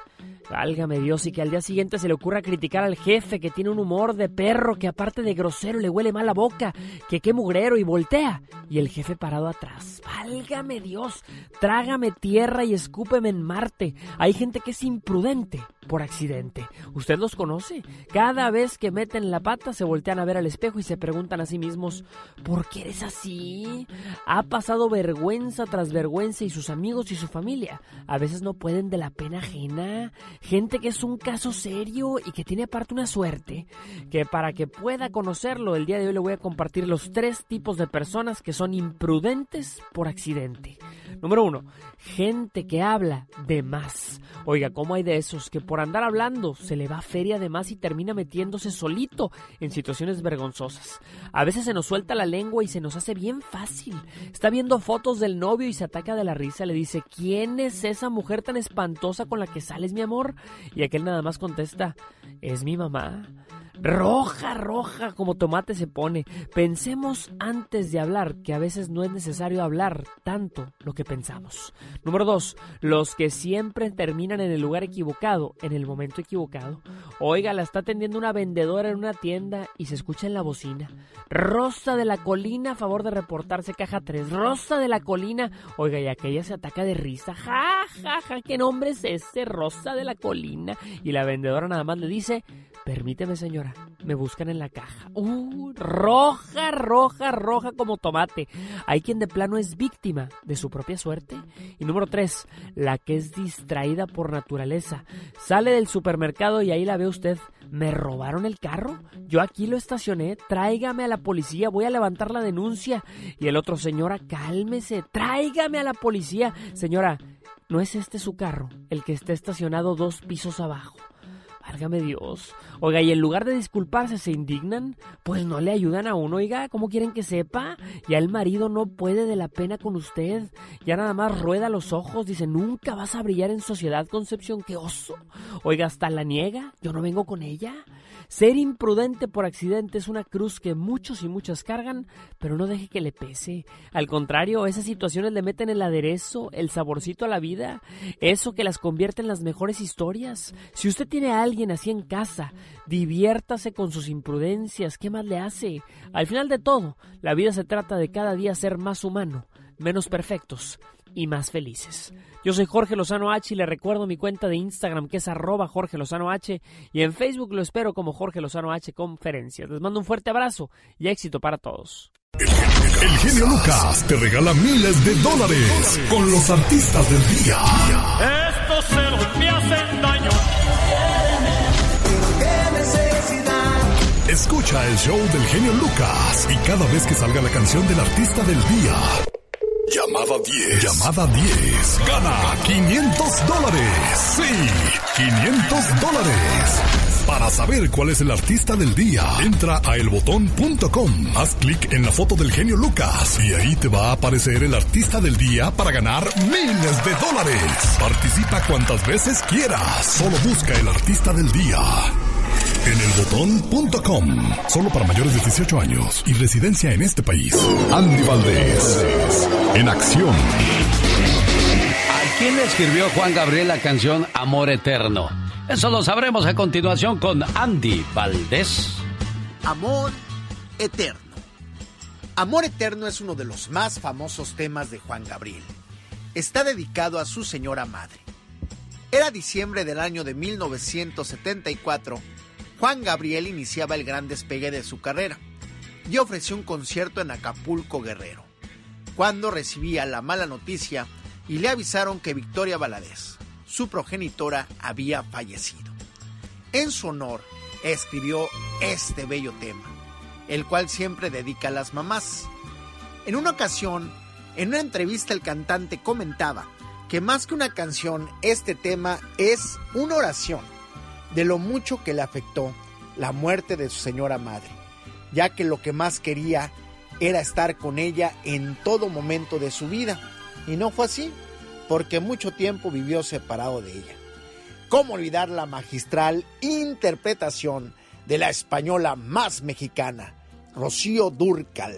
Válgame Dios, y que al día siguiente se le ocurra criticar al jefe que tiene un humor de perro, que aparte de grosero le huele mal la boca, que qué mugrero y voltea. Y el jefe parado atrás. Válgame Dios, trágame tierra y escúpeme en Marte. Hay gente que es imprudente por accidente. ¿Usted los conoce? Cada vez que meten la pata se voltean a ver al espejo y se preguntan a sí mismos, ¿por qué eres así? Ha pasado vergüenza tras vergüenza y sus amigos y su familia a veces no pueden de la pena ajena. Gente que es un caso serio y que tiene aparte una suerte, que para que pueda conocerlo el día de hoy le voy a compartir los tres tipos de personas que son imprudentes por accidente. Número uno, gente que habla de más. Oiga, ¿cómo hay de esos que por andar hablando se le va feria de más y termina metiéndose solito en situaciones vergonzosas? A veces se nos suelta la lengua y se nos hace bien fácil. Está viendo fotos del novio y se ataca de la risa, le dice, ¿quién es esa mujer tan espantosa con la que sales, mi amor? Y aquel nada más contesta, es mi mamá. Roja, roja, como tomate se pone. Pensemos antes de hablar, que a veces no es necesario hablar tanto lo que pensamos. Número dos, los que siempre terminan en el lugar equivocado, en el momento equivocado. Oiga, la está atendiendo una vendedora en una tienda y se escucha en la bocina. Rosa de la colina, a favor de reportarse caja 3. Rosa de la colina. Oiga, y aquella se ataca de risa. Ja, ja, ja, ¿qué nombre es ese? Rosa de la colina. Y la vendedora nada más le dice, permíteme señora, me buscan en la caja. Uh, roja, roja, roja como tomate. Hay quien de plano es víctima de su propia suerte. Y número tres, la que es distraída por naturaleza. Sale del supermercado y ahí la ve usted. ¿Me robaron el carro? Yo aquí lo estacioné. Tráigame a la policía. Voy a levantar la denuncia. Y el otro, señora, cálmese. Tráigame a la policía. Señora, ¿no es este su carro? El que está estacionado dos pisos abajo. Válgame Dios. Oiga, y en lugar de disculparse, se indignan, pues no le ayudan a uno, oiga, ¿cómo quieren que sepa? Ya el marido no puede de la pena con usted. Ya nada más rueda los ojos, dice, nunca vas a brillar en sociedad, Concepción, qué oso. Oiga, hasta la niega, yo no vengo con ella. Ser imprudente por accidente es una cruz que muchos y muchas cargan, pero no deje que le pese. Al contrario, esas situaciones le meten el aderezo, el saborcito a la vida, eso que las convierte en las mejores historias. Si usted tiene a alguien así en casa, diviértase con sus imprudencias, ¿qué más le hace? Al final de todo, la vida se trata de cada día ser más humano, menos perfectos y más felices. Yo soy Jorge Lozano H y le recuerdo mi cuenta de Instagram que es arroba Jorge Lozano H y en Facebook lo espero como Jorge Lozano H Conferencias. Les mando un fuerte abrazo y éxito para todos. El genio Lucas te regala miles de dólares con los artistas del día. Estos celos me hacen daño. Escucha el show del genio Lucas y cada vez que salga la canción del artista del día, Llamada 10. Llamada 10. Gana 500 dólares. Sí, 500 dólares. Para saber cuál es el artista del día, entra a elbotón.com. Haz clic en la foto del genio Lucas y ahí te va a aparecer el artista del día para ganar miles de dólares. Participa cuantas veces quieras. Solo busca el artista del día. En elbotón.com. Solo para mayores de 18 años y residencia en este país. Andy Valdés. En acción. ¿A quién le escribió Juan Gabriel la canción Amor Eterno? Eso lo sabremos a continuación con Andy Valdés. Amor Eterno. Amor Eterno es uno de los más famosos temas de Juan Gabriel. Está dedicado a su señora madre. Era diciembre del año de 1974. Juan Gabriel iniciaba el gran despegue de su carrera y ofreció un concierto en Acapulco Guerrero, cuando recibía la mala noticia y le avisaron que Victoria Valadez, su progenitora, había fallecido. En su honor, escribió este bello tema, el cual siempre dedica a las mamás. En una ocasión, en una entrevista el cantante comentaba que más que una canción, este tema es una oración de lo mucho que le afectó la muerte de su señora madre, ya que lo que más quería era estar con ella en todo momento de su vida. Y no fue así, porque mucho tiempo vivió separado de ella. ¿Cómo olvidar la magistral interpretación de la española más mexicana, Rocío Durcal?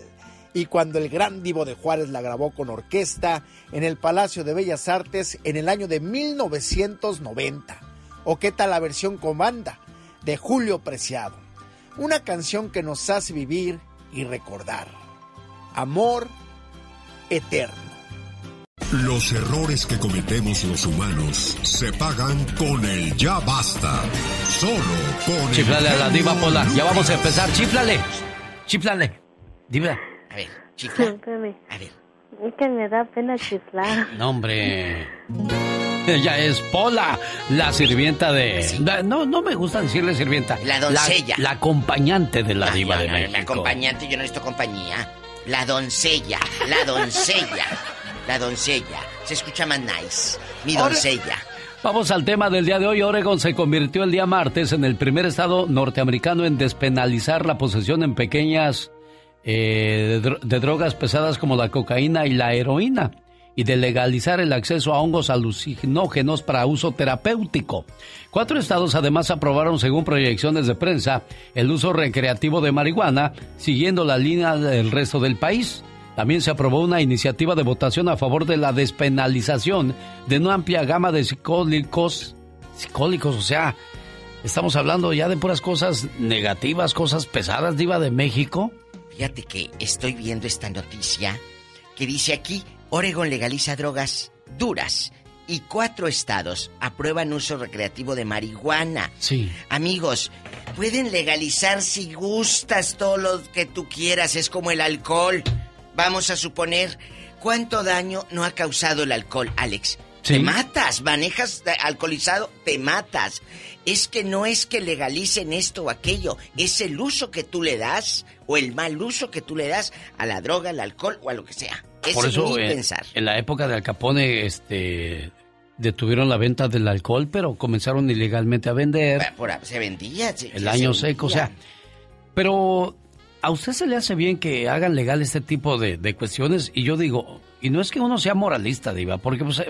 Y cuando el gran divo de Juárez la grabó con orquesta en el Palacio de Bellas Artes en el año de 1990. ¿O qué tal la versión con banda de Julio Preciado? Una canción que nos hace vivir y recordar. Amor eterno. Los errores que cometemos los humanos se pagan con el ya basta. Solo con el Chiflale a la diva Pola. Ya vamos a empezar. Chiflale. Chiflale. Diva. A ver, Espérame. Es que me da pena chiflar. No, hombre. Ella es Pola, la sirvienta de... la- no, no me gusta decirle sirvienta. La doncella. La, acompañante de la Ah, diva no, de no, México. La acompañante, yo no necesito compañía. La doncella, la doncella, la doncella. Se escucha más nice. Mi doncella. Vamos al tema del día de hoy. Oregon se convirtió el día martes en el primer estado norteamericano en despenalizar la posesión en pequeñas eh, de, dro- de drogas pesadas como la cocaína y la heroína y de legalizar el acceso a hongos alucinógenos para uso terapéutico. Cuatro estados además aprobaron, según proyecciones de prensa, el uso recreativo de marihuana, siguiendo la línea del resto del país. También se aprobó una iniciativa de votación a favor de la despenalización de una amplia gama de psicólicos, psicólicos, o sea, estamos hablando ya de puras cosas negativas, cosas pesadas, diva de México. Fíjate que estoy viendo esta noticia que dice aquí, Oregon legaliza drogas duras y cuatro estados aprueban uso recreativo de marihuana. Sí. Amigos, pueden legalizar si gustas todo lo que tú quieras, es como el alcohol. Vamos a suponer, ¿cuánto daño no ha causado el alcohol, Alex? Sí. Te matas, manejas alcoholizado, te matas. Es que no es que legalicen esto o aquello, es el uso que tú le das o el mal uso que tú le das a la droga, al alcohol o a lo que sea. Eso Por eso, ni eh, pensar. en la época de Al Capone, este, detuvieron la venta del alcohol, pero comenzaron ilegalmente a vender. Por- se vendía. se- el se año vendía. seco, o sea. Pero a usted se le hace bien que hagan legal este tipo de, de cuestiones y yo digo, y no es que uno sea moralista, diva, porque pues, eh,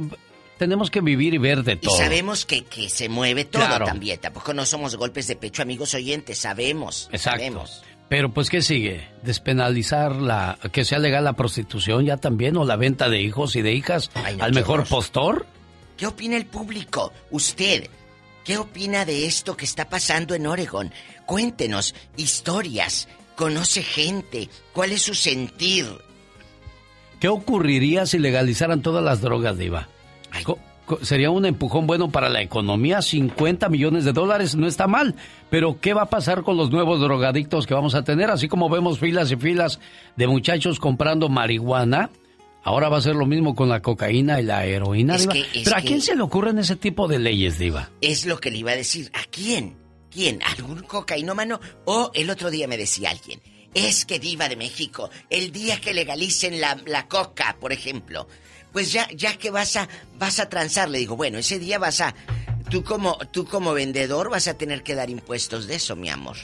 tenemos que vivir y ver de Y todo. sabemos que, que se mueve todo Claro. también. Tampoco no somos golpes de pecho, amigos oyentes. Sabemos. Exacto. Sabemos. Pero pues ¿qué sigue? Despenalizar la que sea legal la prostitución ya también o la venta de hijos y de hijas Ay, no, al mejor horror. postor. ¿Qué opina el público? Usted, ¿qué opina de esto que está pasando en Oregon? Cuéntenos historias. ¿Conoce gente? ¿Cuál es su sentir? ¿Qué ocurriría si legalizaran todas las drogas, Diva? Sería un empujón bueno para la economía, 50 millones de dólares, no está mal. Pero ¿qué va a pasar con los nuevos drogadictos que vamos a tener? Así como vemos filas y filas de muchachos comprando marihuana, ahora va a ser lo mismo con la cocaína y la heroína, Es Diva. que- es Pero ¿a quién se le ocurren ese tipo de leyes, Diva? Es lo que le iba a decir. ¿A quién? ¿Quién? ¿Algún cocainómano? O el otro día me decía alguien. Es que diva de México, el día que legalicen la, la coca, por ejemplo, pues ya, ya que vas a, vas a transar, le digo, bueno, ese día vas a, tú como, tú como vendedor vas a tener que dar impuestos de eso, mi amor.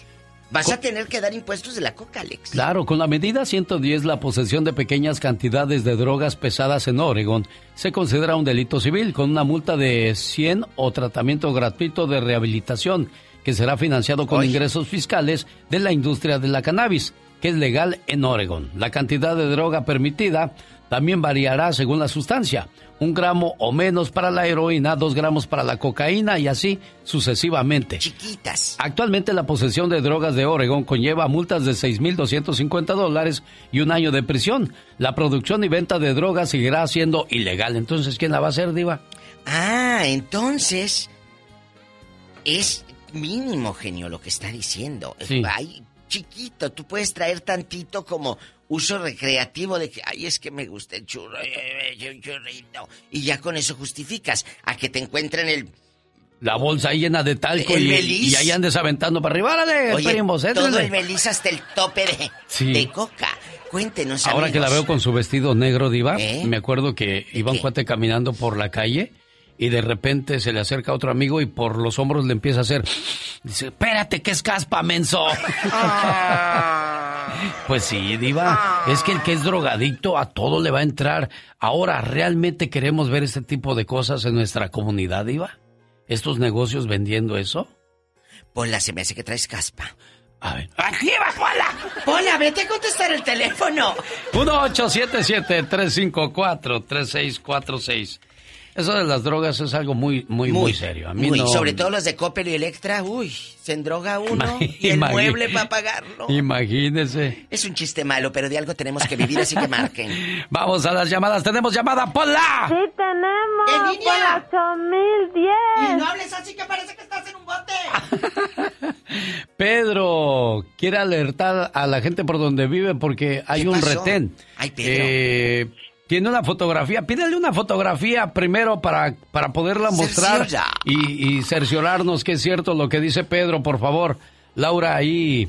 Vas a tener que dar impuestos de la coca, Alex. Claro, con la medida 110, la posesión de pequeñas cantidades de drogas pesadas en Oregon se considera un delito civil con una multa de 100 o tratamiento gratuito de rehabilitación que será financiado con ingresos fiscales de la industria de la cannabis, que es legal en Oregon. La cantidad de droga permitida también variará según la sustancia. Un gramo o menos para la heroína, dos gramos para la cocaína y así sucesivamente. Chiquitas. Actualmente la posesión de drogas de Oregon conlleva multas de 6.250 dólares y un año de prisión. La producción y venta de drogas seguirá siendo ilegal. Entonces, ¿quién la va a hacer, Diva? Ah, entonces es mínimo, genio, lo que está diciendo. Sí. Ay, chiquito, tú puedes traer tantito como uso recreativo de que, ay, es que me gusta el churro, un churrito. Y ya con eso justificas a que te encuentren el... La bolsa ahí llena de talco El y, y ahí andes aventando para arriba. ¡Órale, Oye, primos, todo el beliz hasta el tope de, Sí. de coca. Cuéntenos, Ahora que la veo con su vestido negro, Diva, ¿Eh? me acuerdo que iba un cuate caminando por la calle y de repente se le acerca otro amigo y por los hombros le empieza a hacer. Dice, espérate, que es caspa, menso. pues sí, Diva, es que el que es drogadicto a todo le va a entrar. Ahora, ¿realmente queremos ver este tipo de cosas en nuestra comunidad, Diva? ¿Estos negocios vendiendo eso? Ponla, se me hace que traes caspa. A ver. ¡Aquí va, Pola! Pola, vete a contestar el teléfono. 1-877-354-3646. Eso de las drogas es algo muy, muy, muy, serio. A mí Muy, no... sobre todo los de Coppel y Electra, uy, se endroga uno y el mueble para pagarlo. Imagínese. Es un chiste malo, pero de algo tenemos que vivir, así que marquen. Vamos a las llamadas. Tenemos llamada, Pola. Sí, tenemos. Por la 8010. Y no hables así que parece que estás en un bote. Pedro quiere alertar a la gente por donde vive porque hay un pasó? retén. Ay, Pedro. Eh, tiene una fotografía. Pídele una fotografía primero para, para poderla mostrar y, y cerciorarnos que es cierto lo que dice Pedro, por favor. Laura, ahí.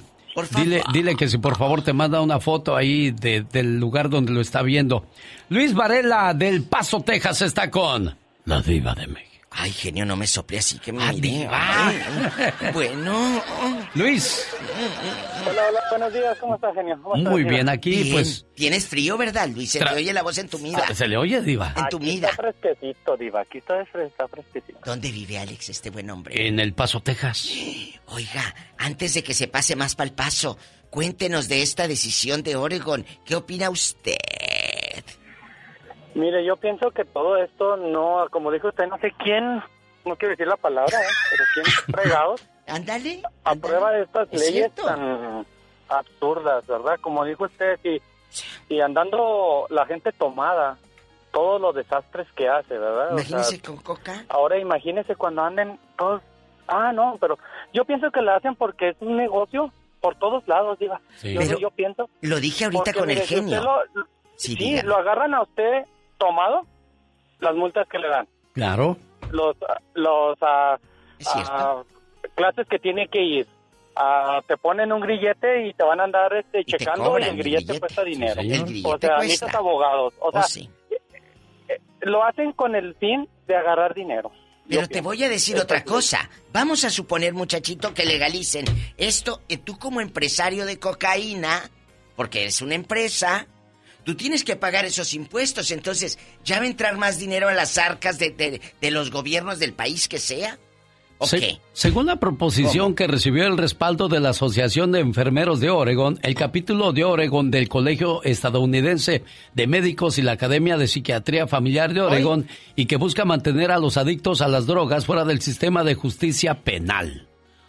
Dile, dile que si por favor te manda una foto ahí de- del lugar donde lo está viendo. Luis Varela del Paso, Texas está con la diva de México. Ay, genio, no me sople así que me Ah, bueno. Luis. Hola, hola, buenos días, ¿cómo estás, genio? ¿Cómo estás, Muy bien, aquí Bien. pues... Tienes frío, ¿verdad, Luis? Se Tra- te oye la voz entumida. ¿Se le oye, diva? Entumida. Aquí está fresquecito, diva, aquí está, está fresquecito. ¿Dónde vive Alex, este buen hombre? En El Paso, Texas. Oiga, antes de que se pase más para el paso, cuéntenos de esta decisión de Oregon. ¿Qué opina usted? Mire, yo pienso que todo esto no, como dijo usted, no sé quién, no quiero decir la palabra, ¿eh? pero quién fregados Ándale. aprueba estas Es leyes cierto. tan absurdas, ¿verdad? Como dijo usted, si, si andando la gente tomada, todos los desastres que hace, ¿verdad? O sea, Imagínese con coca. Ahora imagínese cuando anden todos... Ah, no, pero yo pienso que lo hacen porque es un negocio por todos lados, diva. Sí. Yo, Pero yo pienso... Lo dije ahorita porque, con mire, el genio. lo- Sí, lo agarran a usted tomado, las multas que le dan. Claro. Los, los ah, cierto. ah, clases que tiene que ir. Ah, te ponen un grillete y te van a andar este, checando y el grillete, grillete. cuesta dinero. o sea, necesitas abogados. O sea, Oh, sí. eh, lo hacen con el fin de agarrar dinero. Pero te voy a decir otra cosa. Vamos a suponer, muchachito, que legalicen esto. Y tú como empresario de cocaína, porque eres una empresa, tú tienes que pagar esos impuestos. Entonces, ¿ya va a entrar más dinero a las arcas de, de- de los gobiernos del país que sea? Según la proposición que recibió el respaldo de la Asociación de Enfermeros de Oregon, el capítulo de Oregon del Colegio Estadounidense de Médicos y la Academia de Psiquiatría Familiar de Oregon, y que busca mantener a los adictos a las drogas fuera del sistema de justicia penal.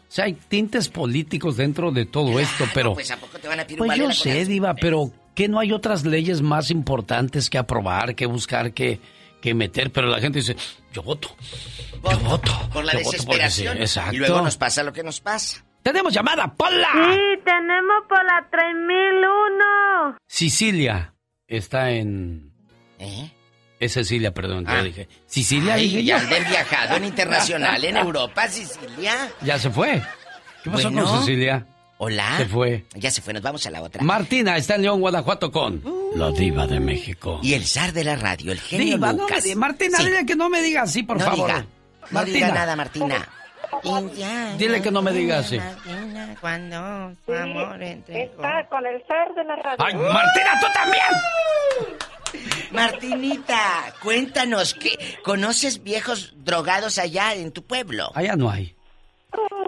O sea, hay tintes políticos dentro de todo esto, pero... Pues, ¿a poco te van a Pues yo sé, Diva, pero ¿qué no hay otras leyes más importantes que aprobar, que buscar, que, que meter? Pero la gente dice, yo voto. Yo voto. Por la yo voto porque sí, desesperación. exacto. Y luego nos pasa lo que nos pasa. Tenemos llamada, Pola. Sí, tenemos por la 3001. Sicilia está en... ¿Eh? Es Cecilia, perdón, Ah. yo dije. Sicilia, Ay, dije ya han viajado en internacional, en Europa, Sicilia. Ya se fue. ¿Qué pasó Bueno. con Cecilia? Hola. Se fue. Ya se fue, nos vamos a la otra. Martina está en León, Guanajuato con la diva de México. Y el zar de la radio, el genio Diva, no me Lucas. di- Martina, Sí. dile que no me diga así, por no favor. Diga, no Martina. diga nada, Martina. Dile que no me diga así. Cuando tu amor entre... Está con el zar de la radio. ¡Ay, Martina, tú también! Martinita, cuéntanos, ¿qué, ¿conoces viejos drogados allá en tu pueblo? Allá no hay.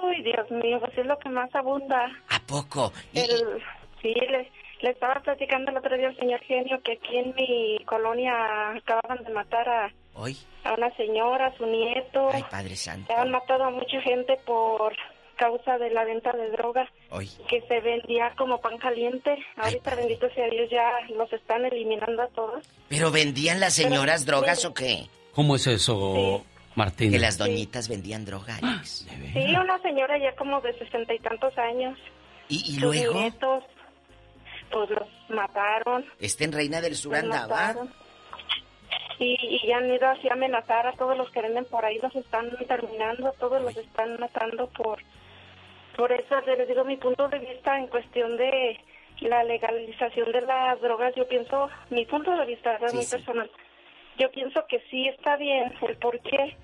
Uy, Dios mío, pues es lo que más abunda. ¿A poco? Y- El, sí, le, le estaba platicando el otro día al señor Genio que aquí en mi colonia acababan de matar a, Hoy, a una señora, a su nieto. ay, Padre Santo, Se han matado a mucha gente por causa de la venta de drogas hoy. que se vendía como pan caliente. Ahorita, bendito sea Dios, ya los están eliminando a todos. ¿Pero vendían las señoras Pero- drogas o qué? ¿Cómo es eso, Martina? Que las doñitas vendían droga, Alex. Sí, una señora ya como de sesenta y tantos años. ¿Y, y luego? nietos, pues los mataron. Este en Reina del Sur los andaba. Y, y ya han ido así a amenazar a todos los que venden por ahí, los están terminando, a todos los están matando por por eso les digo mi punto de vista en cuestión de la legalización de las drogas, yo pienso, mi punto de vista es Sí, muy sí. personal, yo pienso que sí está bien, el por qué,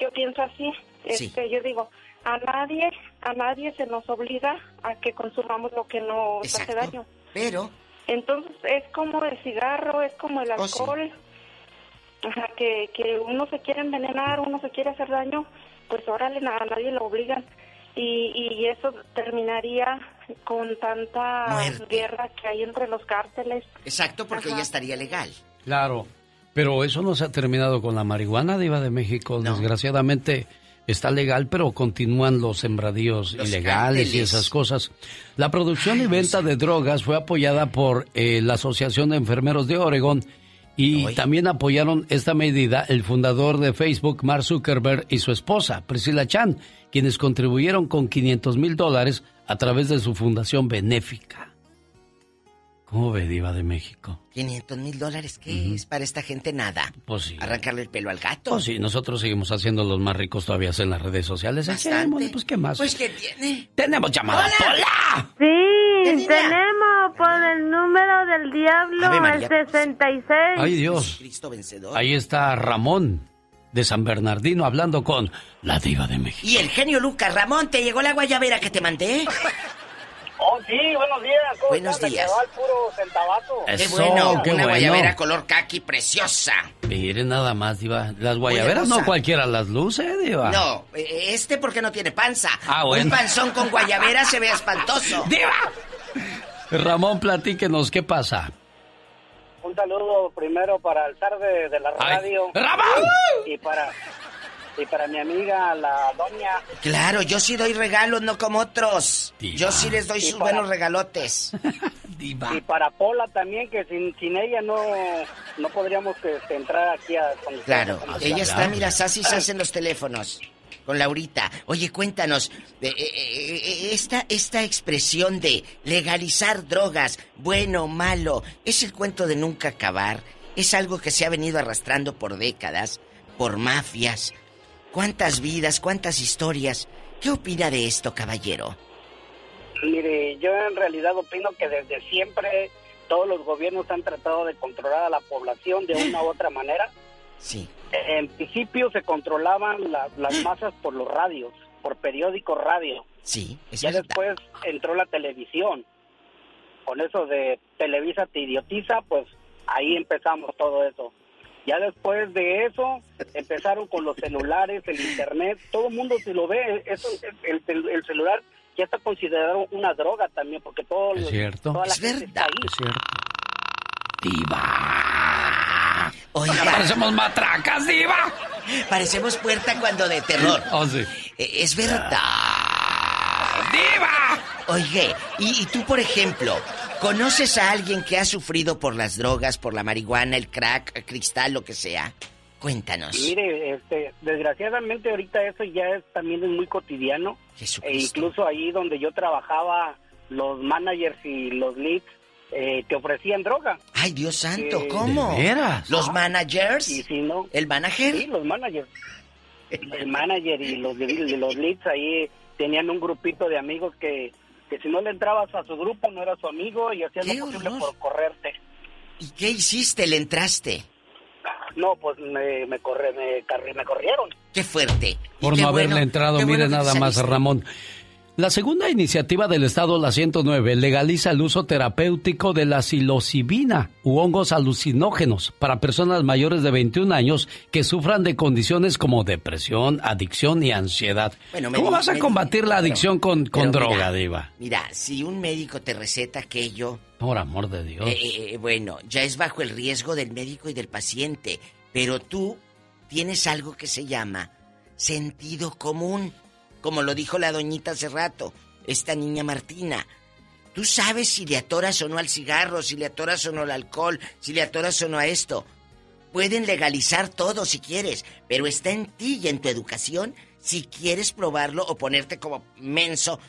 yo pienso así, Sí. este, yo digo, a nadie, a nadie se nos obliga a que consumamos lo que nos hace daño. Pero, Entonces es como el cigarro, es como el Oh, sí. alcohol, Ajá, que, que uno se quiere envenenar, uno se quiere hacer daño, pues órale, a nadie lo obligan. Y, y eso terminaría con tanta Muerte. guerra que hay entre los cárteles. exacto, porque Ajá. ya estaría legal. Claro. Pero eso no se ha terminado con la marihuana, Diva de México. No. Desgraciadamente está legal, pero continúan los sembradíos Los ilegales y esas cosas. La producción y venta de drogas fue apoyada por eh, la Asociación de Enfermeros de Oregón y también apoyaron esta medida el fundador de Facebook, Mark Zuckerberg, y su esposa, Priscilla Chan, quienes contribuyeron con 500 mil dólares a través de su fundación benéfica. ¿Cómo ve, Diva de México? 500 mil dólares, ¿qué es para esta gente? Nada. Pues sí. Arrancarle el pelo al gato. Pues sí, nosotros seguimos haciendo los más ricos todavía en las redes sociales. Bastante. Pues, ¿qué más? Pues, ¿qué tiene? Tenemos llamada. ¡Hola! ¿Qué Sí, tenemos por el número del diablo, el María. 66. Ay, Dios. Cristo vencedor. Ahí está Ramón de San Bernardino hablando con la diva de México. Y el genio Lucas, Ramón, ¿te llegó la guayabera que te mandé? Oh, sí, buenos días. ¿Cómo Buenos estás? Días. al puro. Qué Eso, bueno, qué una bueno. guayabera color kaki preciosa. Mire nada más, diva. Las guayaberas no cualquiera las luce, diva. No, eh, este porque no tiene panza. Ah, bueno. Un panzón con guayabera se ve espantoso. ¡Diva! Ramón, platíquenos, ¿qué pasa? Un saludo primero para el tarde de la Ay, radio. ¡Ramón! Y para, y para mi amiga, la doña. Claro, yo sí doy regalos, no como otros. Diva. Yo sí les doy Y sus para- buenos regalotes. Diva. Y para Pola también, que sin, sin ella no, no podríamos este, entrar aquí a... con. Claro, Con- ella está, claro. mira, Sassy se en los teléfonos. Con Laurita. Oye, cuéntanos, eh, eh, eh, esta, esta expresión de legalizar drogas, bueno, malo, es el cuento de nunca acabar. Es algo que se ha venido arrastrando por décadas, por mafias. ¿Cuántas vidas, cuántas historias? ¿Qué opina de esto, caballero? Mire, yo en realidad opino que desde siempre todos los gobiernos han tratado de controlar a la población de una u otra manera. Sí. En principio se controlaban la- las masas por los radios, por periódicos radio. Sí, Ya después entró la televisión. Con eso de Televisa te idiotiza, pues ahí empezamos todo eso. Ya después de eso empezaron con los celulares, el internet, todo el mundo si lo ve, eso, el, el- el celular ya está considerado una droga también, porque todo Es lo- cierto. toda la Es gente está verdad. ahí. Es cierto. Diva. Oiga, Parecemos matracas, diva. parecemos puerta cuando de terror. Oh, sí. Eh, Es verdad. ¡Diva! Oye, y, y tú, por ejemplo, ¿conoces a alguien que ha sufrido por las drogas, por la marihuana, el crack, el cristal, lo que sea? Cuéntanos. Mire, este, desgraciadamente ahorita eso ya es también es muy cotidiano. E Jesucristo. incluso ahí donde yo trabajaba, los managers y los leads eh, te ofrecían droga. Ay, Dios santo, Eh, ¿cómo? ¿De veras? ¿Los managers? Y si no, ¿El manager? sí, los managers. El manager y los, y los leads ahí tenían un grupito de amigos que que si no le entrabas a su grupo no era su amigo y hacía lo posible por correrte. ¿Y qué hiciste? ¿Le entraste? No, pues me, me, corre, me, corrieron. Qué fuerte. Por qué no haberle bueno, entrado, qué mire bueno nada más. Ramón. La segunda iniciativa del Estado, la 109, legaliza el uso terapéutico de la psilocibina u hongos alucinógenos para personas mayores de 21 años que sufran de condiciones como depresión, adicción y ansiedad. Bueno, ¿Cómo vas a combatir la pero- adicción con, con droga, mira, Diva? Mira, si un médico te receta aquello, Por amor de Dios. eh, eh, eh, bueno, ya es bajo el riesgo del médico y del paciente, pero tú tienes algo que se llama sentido común, como lo dijo la doñita hace rato, esta niña Martina. Tú sabes si le atoras o no al cigarro, si le atoras o no al alcohol, si le atoras o no a esto. Pueden legalizar todo si quieres, pero está en ti y en tu educación si quieres probarlo o ponerte como menso.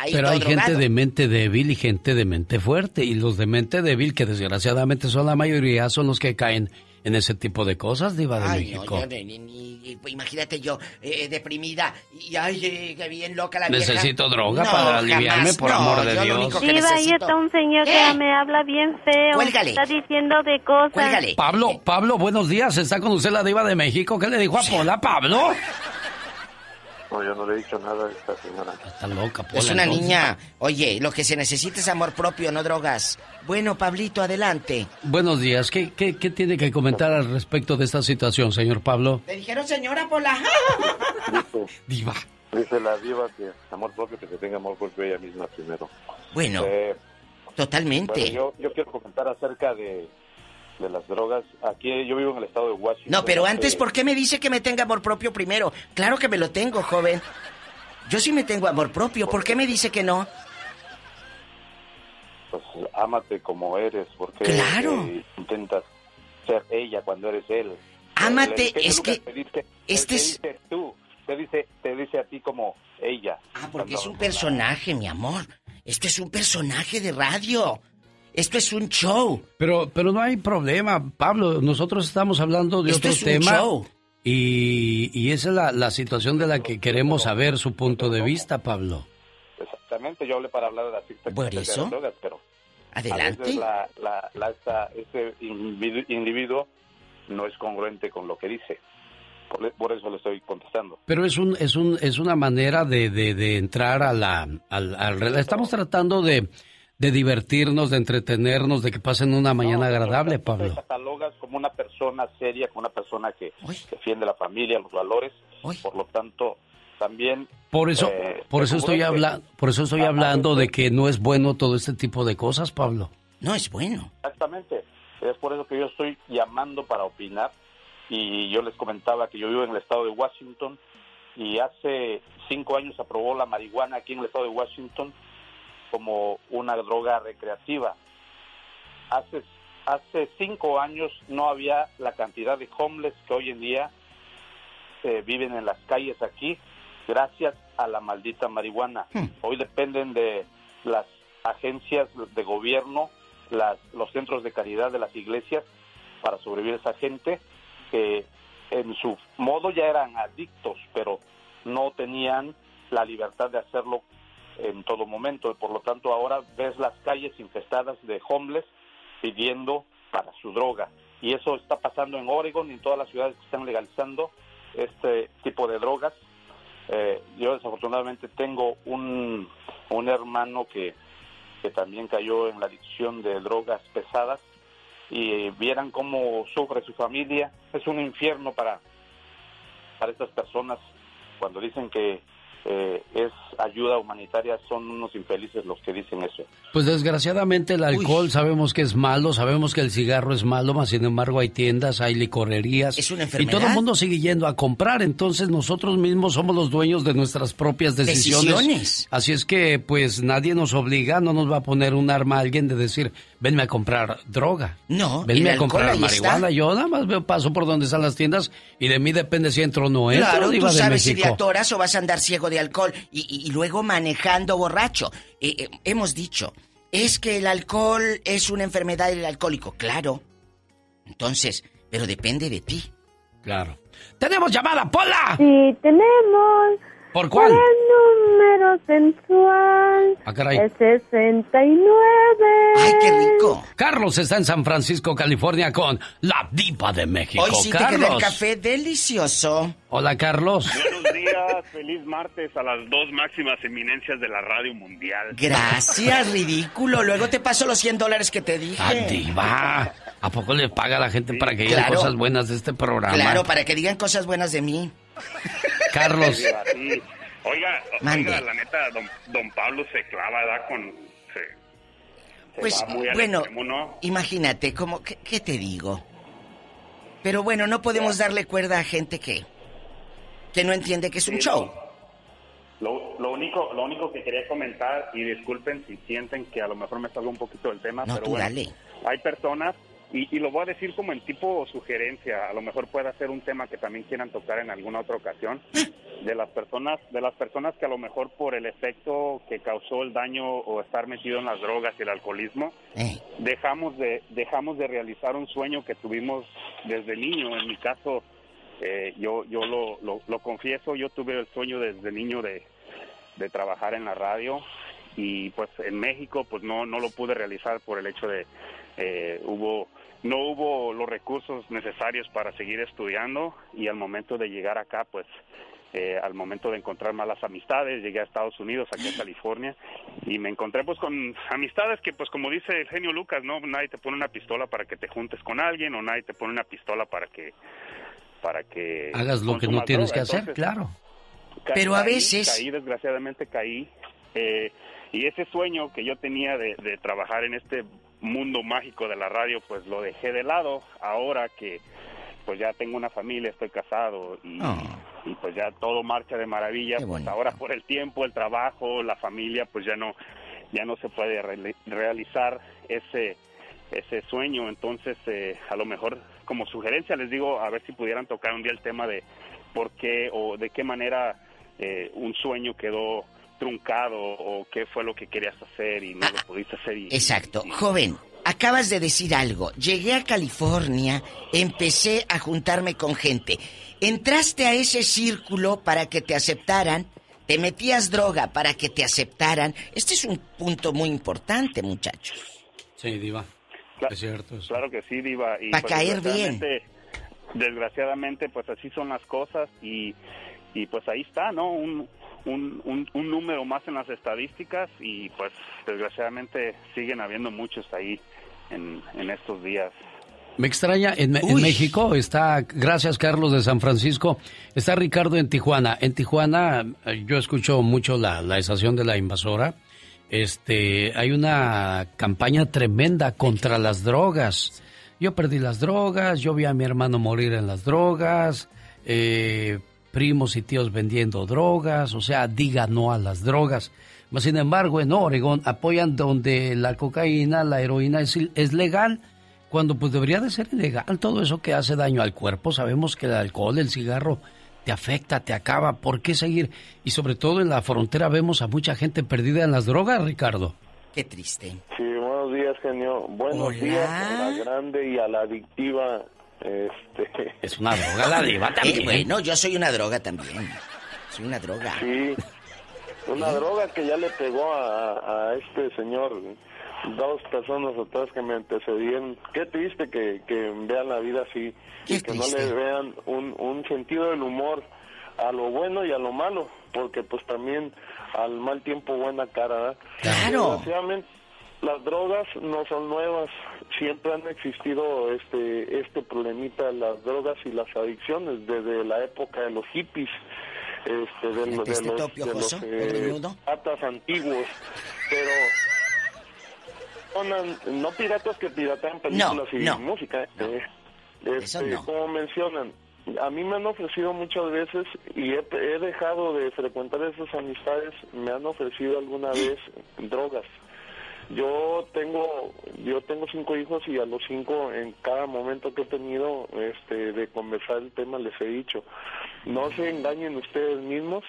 ahí Pero hay gente de mente débil y gente de mente fuerte. Y los de mente débil, que desgraciadamente son la mayoría, son los que caen en ese tipo de cosas, Diva de Ay, no, México. yo, ni- ni- ni- pues, imagínate yo, eh, deprimida, y ay, eh, qué bien loca la vieja. Necesito droga No, para aliviarme, jamás, por no, amor de Dios. Diva, ahí necesito- está un señor ¿Qué? que me habla bien feo. Cuélgale. Está diciendo de cosas. Pablo, Pablo, buenos días. ¿Está con usted la diva de México? ¿Qué le dijo a Pola, Pablo? No, yo no le he dicho nada a esta señora. Está loca, Pola. Es una entonces. niña. Oye, lo que se necesita es amor propio, no drogas. Bueno, Pablito, adelante. Buenos días. ¿Qué, qué, qué tiene que comentar al respecto de esta situación, señor Pablo? ¿Le dijeron señora Pola? Diva. Dice la diva que amor propio, que se tenga amor propio ella misma primero. Bueno, Eh, totalmente. bueno, yo, yo quiero comentar acerca de, de las drogas. Aquí yo vivo en el estado de Washington. No, pero antes, Eh, ¿por qué me dice que me tenga amor propio primero? Claro que me lo tengo, joven. Yo sí me tengo amor propio. ¿Por qué me dice que no? Pues ámate como eres, porque Claro. eh, intentas ser ella cuando eres él. Ámate, El genio es que te dice, este te es- dice tú, te dice, te dice a ti como ella. Ah, porque es un personaje, mi amor. Este es un personaje de radio. Esto es un show. Pero, pero no hay problema, Pablo. Nosotros estamos hablando de Esto otro es un tema. show. Y, y esa es la, la situación de la que queremos saber su punto de vista, Pablo. Exactamente, yo hablé para hablar de las ¿Por acerca de las drogas, pero Adelante. a veces la, la, la- esta- este individu- individuo no es congruente con lo que dice. Por, por eso le estoy contestando. Pero es un es un es una manera de, de, de entrar a la al, estamos tratando de, de divertirnos, de entretenernos, de que pasen una mañana agradable, Te Pablo. catalogas como una persona seria, como una persona que defiende la familia, los valores. Por lo tanto, también... Por eso eh, por eso estoy hablando por eso estoy hablando de que no es bueno todo este tipo de cosas, Pablo. No es bueno. Exactamente. Es por eso que yo estoy llamando para opinar. Y yo les comentaba que yo vivo en el estado de Washington y hace cinco años se aprobó la marihuana aquí en el estado de Washington como una droga recreativa. Hace, hace cinco años no había la cantidad de homeless que hoy en día eh, viven en las calles aquí gracias a la maldita marihuana. Hoy dependen de las agencias de gobierno, las, los centros de caridad de las iglesias para sobrevivir esa gente que en su modo ya eran adictos, pero no tenían la libertad de hacerlo en todo momento. Por lo tanto, ahora ves las calles infestadas de homeless pidiendo para su droga. Y eso está pasando en Oregon y en todas las ciudades que están legalizando este tipo de drogas. Eh, yo desafortunadamente tengo un, un hermano que, que también cayó en la adicción de drogas pesadas y vieran cómo sufre su familia. Es un infierno para, para estas personas cuando dicen que eh, es ayuda humanitaria, son unos infelices los que dicen eso. Pues desgraciadamente el alcohol sabemos que es malo, sabemos que el cigarro es malo, mas sin embargo hay tiendas, hay licorerías. Es una Y enfermedad. todo el mundo sigue yendo a comprar, entonces nosotros mismos somos los dueños de nuestras propias decisiones. Decisiones. Así es que pues nadie nos obliga, no nos va a poner un arma a alguien de decir, venme a comprar droga. No, Venme a comprar marihuana. está. Yo nada más veo paso por donde están las tiendas y de mí depende si entro o no entro, Claro, tú de sabes si México. atoras o vas a andar ciego de alcohol y, y- y luego manejando borracho. Eh, eh, hemos dicho, es que el alcohol es una enfermedad del alcohólico. Claro. Entonces, pero depende de ti. Claro. ¡Tenemos llamada, Pola! Sí, tenemos. ¿Por cuál? Por el número sensual. Ah, caray. Es 69. ¡Ay, qué rico! Carlos está en San Francisco, California con la diva de México. Hoy sí te Carlos. queda el café delicioso. Hola, Carlos. Buenos días, feliz martes a las dos máximas eminencias de la radio mundial. Gracias, ridículo. Luego te paso los 100 dólares que te dije. Ah, diva. ¿A poco le paga a la gente para que digan Claro. cosas buenas de este programa? Claro, para que digan cosas buenas de mí. Carlos. Sí. Oiga, oiga, la neta, don, don Pablo se clava, ¿verdad? Con... Se, se Pues, va muy al bueno, extremo, ¿no? imagínate, como, ¿qué, qué te digo? Pero bueno, no podemos darle cuerda a gente que, que no entiende que es un show. Lo, lo único lo único que quería comentar, y disculpen si sienten que a lo mejor me salgo un poquito del tema, No, pero tú bueno, dale. hay personas, y, y lo voy a decir como en tipo sugerencia, a lo mejor puede ser un tema que también quieran tocar en alguna otra ocasión, de las personas de las personas que a lo mejor por el efecto que causó el daño o estar metido en las drogas y el alcoholismo, Eh. dejamos de dejamos de realizar un sueño que tuvimos desde niño. En mi caso, eh, yo yo lo, lo, lo confieso, yo tuve el sueño desde niño de, de trabajar en la radio y pues en México pues no no lo pude realizar por el hecho de eh, hubo no hubo los recursos necesarios para seguir estudiando y al momento de llegar acá pues eh, al momento de encontrar malas amistades, llegué a Estados Unidos, aquí a California, y me encontré pues con amistades que pues como dice el genio Lucas, no, nadie te pone una pistola para que te juntes con alguien o nadie te pone una pistola para que para que Hagas lo que no tienes que hacer, Entonces, claro. Pero a caí, veces- caí desgraciadamente caí eh, y ese sueño que yo tenía de, de trabajar en este mundo mágico de la radio pues lo dejé de lado. Ahora que pues ya tengo una familia estoy casado y, y, pues ya todo marcha de maravilla pues ahora por el tiempo el trabajo la familia pues ya no ya no se puede reali- realizar ese ese sueño. Entonces eh, a lo mejor como sugerencia les digo a ver si pudieran tocar un día el tema de por qué o de qué manera eh, un sueño quedó truncado o qué fue lo que querías hacer y no lo pudiste hacer y, Exacto. Joven, acabas de decir algo. Llegué a California, empecé a juntarme con gente. Entraste a ese círculo para que te aceptaran, te metías droga para que te aceptaran. Este es un punto muy importante, muchachos. Sí, diva. Cla- Es cierto. eso. Claro que sí, Diva. Y Pa' pues, caer bien. desgraciadamente- Desgraciadamente, pues así son las cosas y, y pues ahí está, ¿no? Un, un, un, un número más en las estadísticas y pues desgraciadamente siguen habiendo muchos ahí en, en estos días. Me extraña, en, Me- en México está, gracias Carlos de San Francisco, está Ricardo en Tijuana. En Tijuana eh, yo escucho mucho la, la estación de la invasora. Este, hay una campaña tremenda contra las drogas. Yo perdí las drogas, yo vi a mi hermano morir en las drogas, eh, primos y tíos vendiendo drogas, o sea, diga no a las drogas. Mas, sin embargo, en Oregón apoyan donde la cocaína, la heroína es, es legal, cuando pues debería de ser ilegal todo eso que hace daño al cuerpo. Sabemos que el alcohol, el cigarro te afecta, te acaba. ¿Por qué seguir? Y sobre todo en la frontera vemos a mucha gente perdida en las drogas, Ricardo. Qué triste. Sí, buenos días, genio. Buenos Hola. días a la grande y a la adictiva. Este... Es una droga la diva también. Eh, bueno, yo soy una droga también. Soy una droga. Sí, una droga que ya le pegó a, a este señor. Dos personas atrás que me antecedieron. Qué triste que, que vean la vida así. y que no le vean un, un sentido del humor a lo bueno y a lo malo. Porque pues también al mal tiempo buena cara. Claro. Desgraciadamente, las drogas no son nuevas, siempre han existido este este problemita las drogas y las adicciones desde la época de los hippies, este, de, de este los, de los piratas antiguos, pero son, no piratas que piratean películas y no. música, eh, este, no. como mencionan, a mí me han ofrecido muchas veces y he, he dejado de frecuentar esas amistades, me han ofrecido alguna vez drogas. Yo tengo yo tengo cinco hijos y a los cinco en cada momento que he tenido este de conversar el tema les he dicho no se engañen ustedes mismos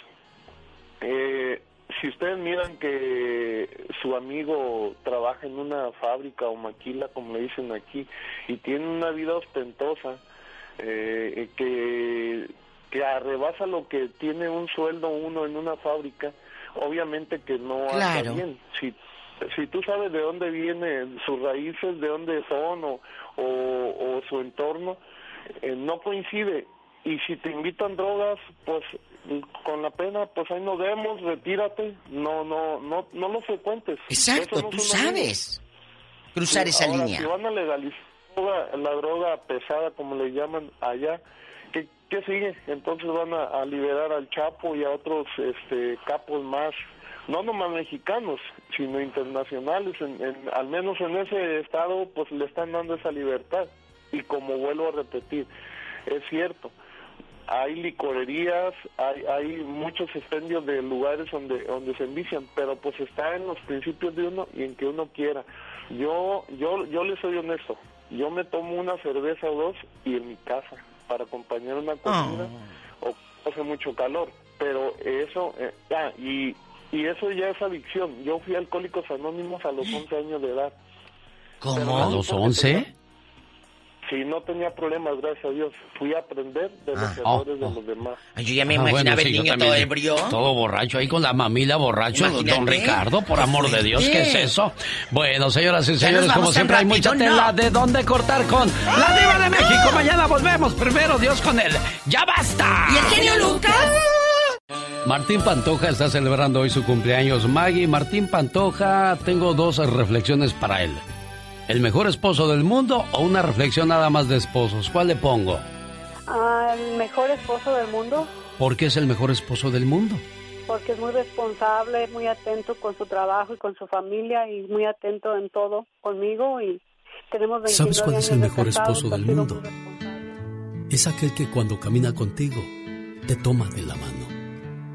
eh, si ustedes miran que su amigo trabaja en una fábrica o maquila como le dicen aquí y tiene una vida ostentosa eh, que que arrebasa lo que tiene un sueldo uno en una fábrica, obviamente que no anda Claro. bien. Si, si tú sabes de dónde vienen sus raíces, de dónde son o, o, o su entorno, eh, no coincide. Y si te invitan drogas, pues con la pena, pues ahí nos vemos, retírate, no, no, no, no lo frecuentes. Exacto, no tú amigos. sabes cruzar esa Ahora, línea. Si van a legalizar la droga pesada, como le llaman allá, ¿qué, qué sigue? Entonces van a, a liberar al Chapo y a otros este, capos más, no nomás mexicanos, sino internacionales. En, en- al menos en ese estado, pues le están dando esa libertad. Y como vuelvo a repetir, es cierto, hay licorerías, hay, hay muchos expendios de lugares donde, donde se envician, pero pues está en los principios de uno y en que uno quiera. Yo, yo, yo le soy honesto, yo me tomo una cerveza o dos y en mi casa para acompañar una comida o hace mucho calor, pero eso, eh, ah, y, y eso ya es adicción. Yo fui a Alcohólicos Anónimos a los 11 años de edad. ¿Cómo? ¿A los 11? Sí, no tenía problemas, gracias a Dios. Fui a aprender de los Oh, errores de los demás. Yo ya me Ah, imaginaba bueno, el sí, niño todo ebrio. Todo borracho ahí con la mamila borracho. Imagínate. Don Ricardo, por amor de Dios, ¿qué es eso? Bueno, señoras y señores, como siempre hay mucha tela no. de dónde cortar con la diva de México. Mañana volvemos. Primero Dios con él. ¡Ya basta! ¿Y el genio Lucas? Martín Pantoja está celebrando hoy su cumpleaños. Maggie, Martín Pantoja, tengo dos reflexiones para él. ¿El mejor esposo del mundo o una reflexión nada más de esposos? ¿Cuál le pongo? Ah, el mejor esposo del mundo ¿Por qué es el mejor esposo del mundo? porque es muy responsable, muy atento con su trabajo y con su familia y muy atento en todo conmigo y tenemos 29 ¿Sabes cuál es el mejor esposo del mundo? Es aquel que cuando camina contigo te toma de la mano.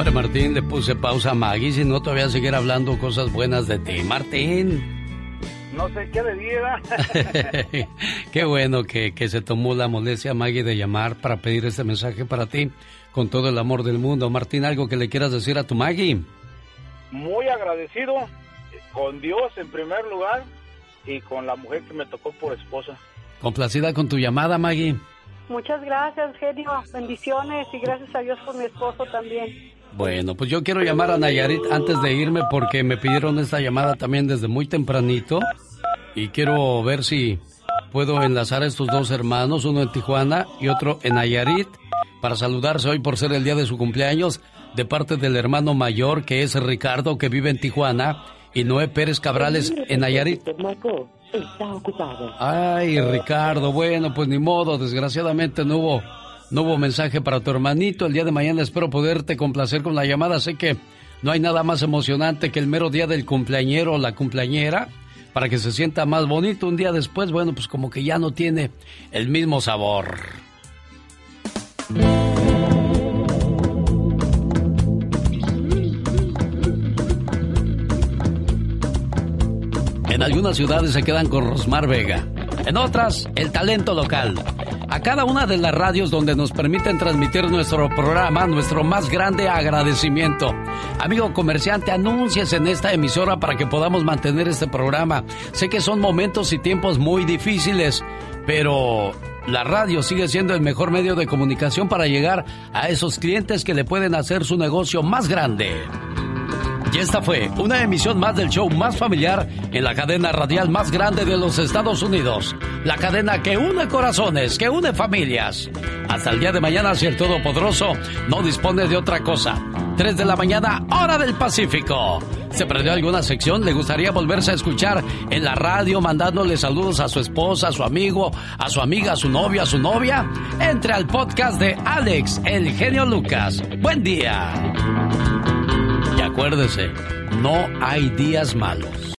Hombre, Martín, le puse pausa a Maggie, si no te voy a seguir hablando cosas buenas de ti. Martín, No sé qué bebida. qué bueno que, que se tomó la molestia Maggie de llamar para pedir este mensaje para ti con todo el amor del mundo. Martín, algo que le quieras decir a tu Maggie. Muy agradecido con Dios en primer lugar y con la mujer que me tocó por esposa. Complacida con tu llamada, Maggie. Muchas gracias, genio. Bendiciones y gracias a Dios por mi esposo también. Bueno, pues yo quiero llamar a Nayarit antes de irme porque me pidieron esta llamada también desde muy tempranito y quiero ver si puedo enlazar a estos dos hermanos, uno en Tijuana y otro en Nayarit, para saludarse hoy por ser el día de su cumpleaños de parte del hermano mayor que es Ricardo que vive en Tijuana y Noé Pérez Cabrales en Nayarit. Está ocupado. Ay, Ricardo, bueno, pues ni modo, desgraciadamente no hubo, no hubo mensaje para tu hermanito. El día de mañana espero poderte complacer con la llamada. Sé que no hay nada más emocionante que el mero día del cumpleañero o la cumpleañera para que se sienta más bonito. Un día después, bueno, pues como que ya no tiene el mismo sabor. En algunas ciudades se quedan con Rosmar Vega. En otras, el talento local. A cada una de las radios donde nos permiten transmitir nuestro programa, nuestro más grande agradecimiento. Amigo comerciante, anuncies en esta emisora para que podamos mantener este programa. Sé que son momentos y tiempos muy difíciles, pero la radio sigue siendo el mejor medio de comunicación para llegar a esos clientes que le pueden hacer su negocio más grande. Y esta fue una emisión más del show más familiar en la cadena radial más grande de los Estados Unidos. La cadena que une corazones, que une familias. Hasta el día de mañana, si el Todopoderoso no dispone de otra cosa. 3 de la mañana, hora del Pacífico. ¿Se perdió alguna sección? ¿Le gustaría volverse a escuchar en la radio mandándole saludos a su esposa, a su amigo, a su amiga, a su novia, a su novia? Entre al podcast de Alex, el genio Lucas. Buen día. Acuérdese, no hay días malos.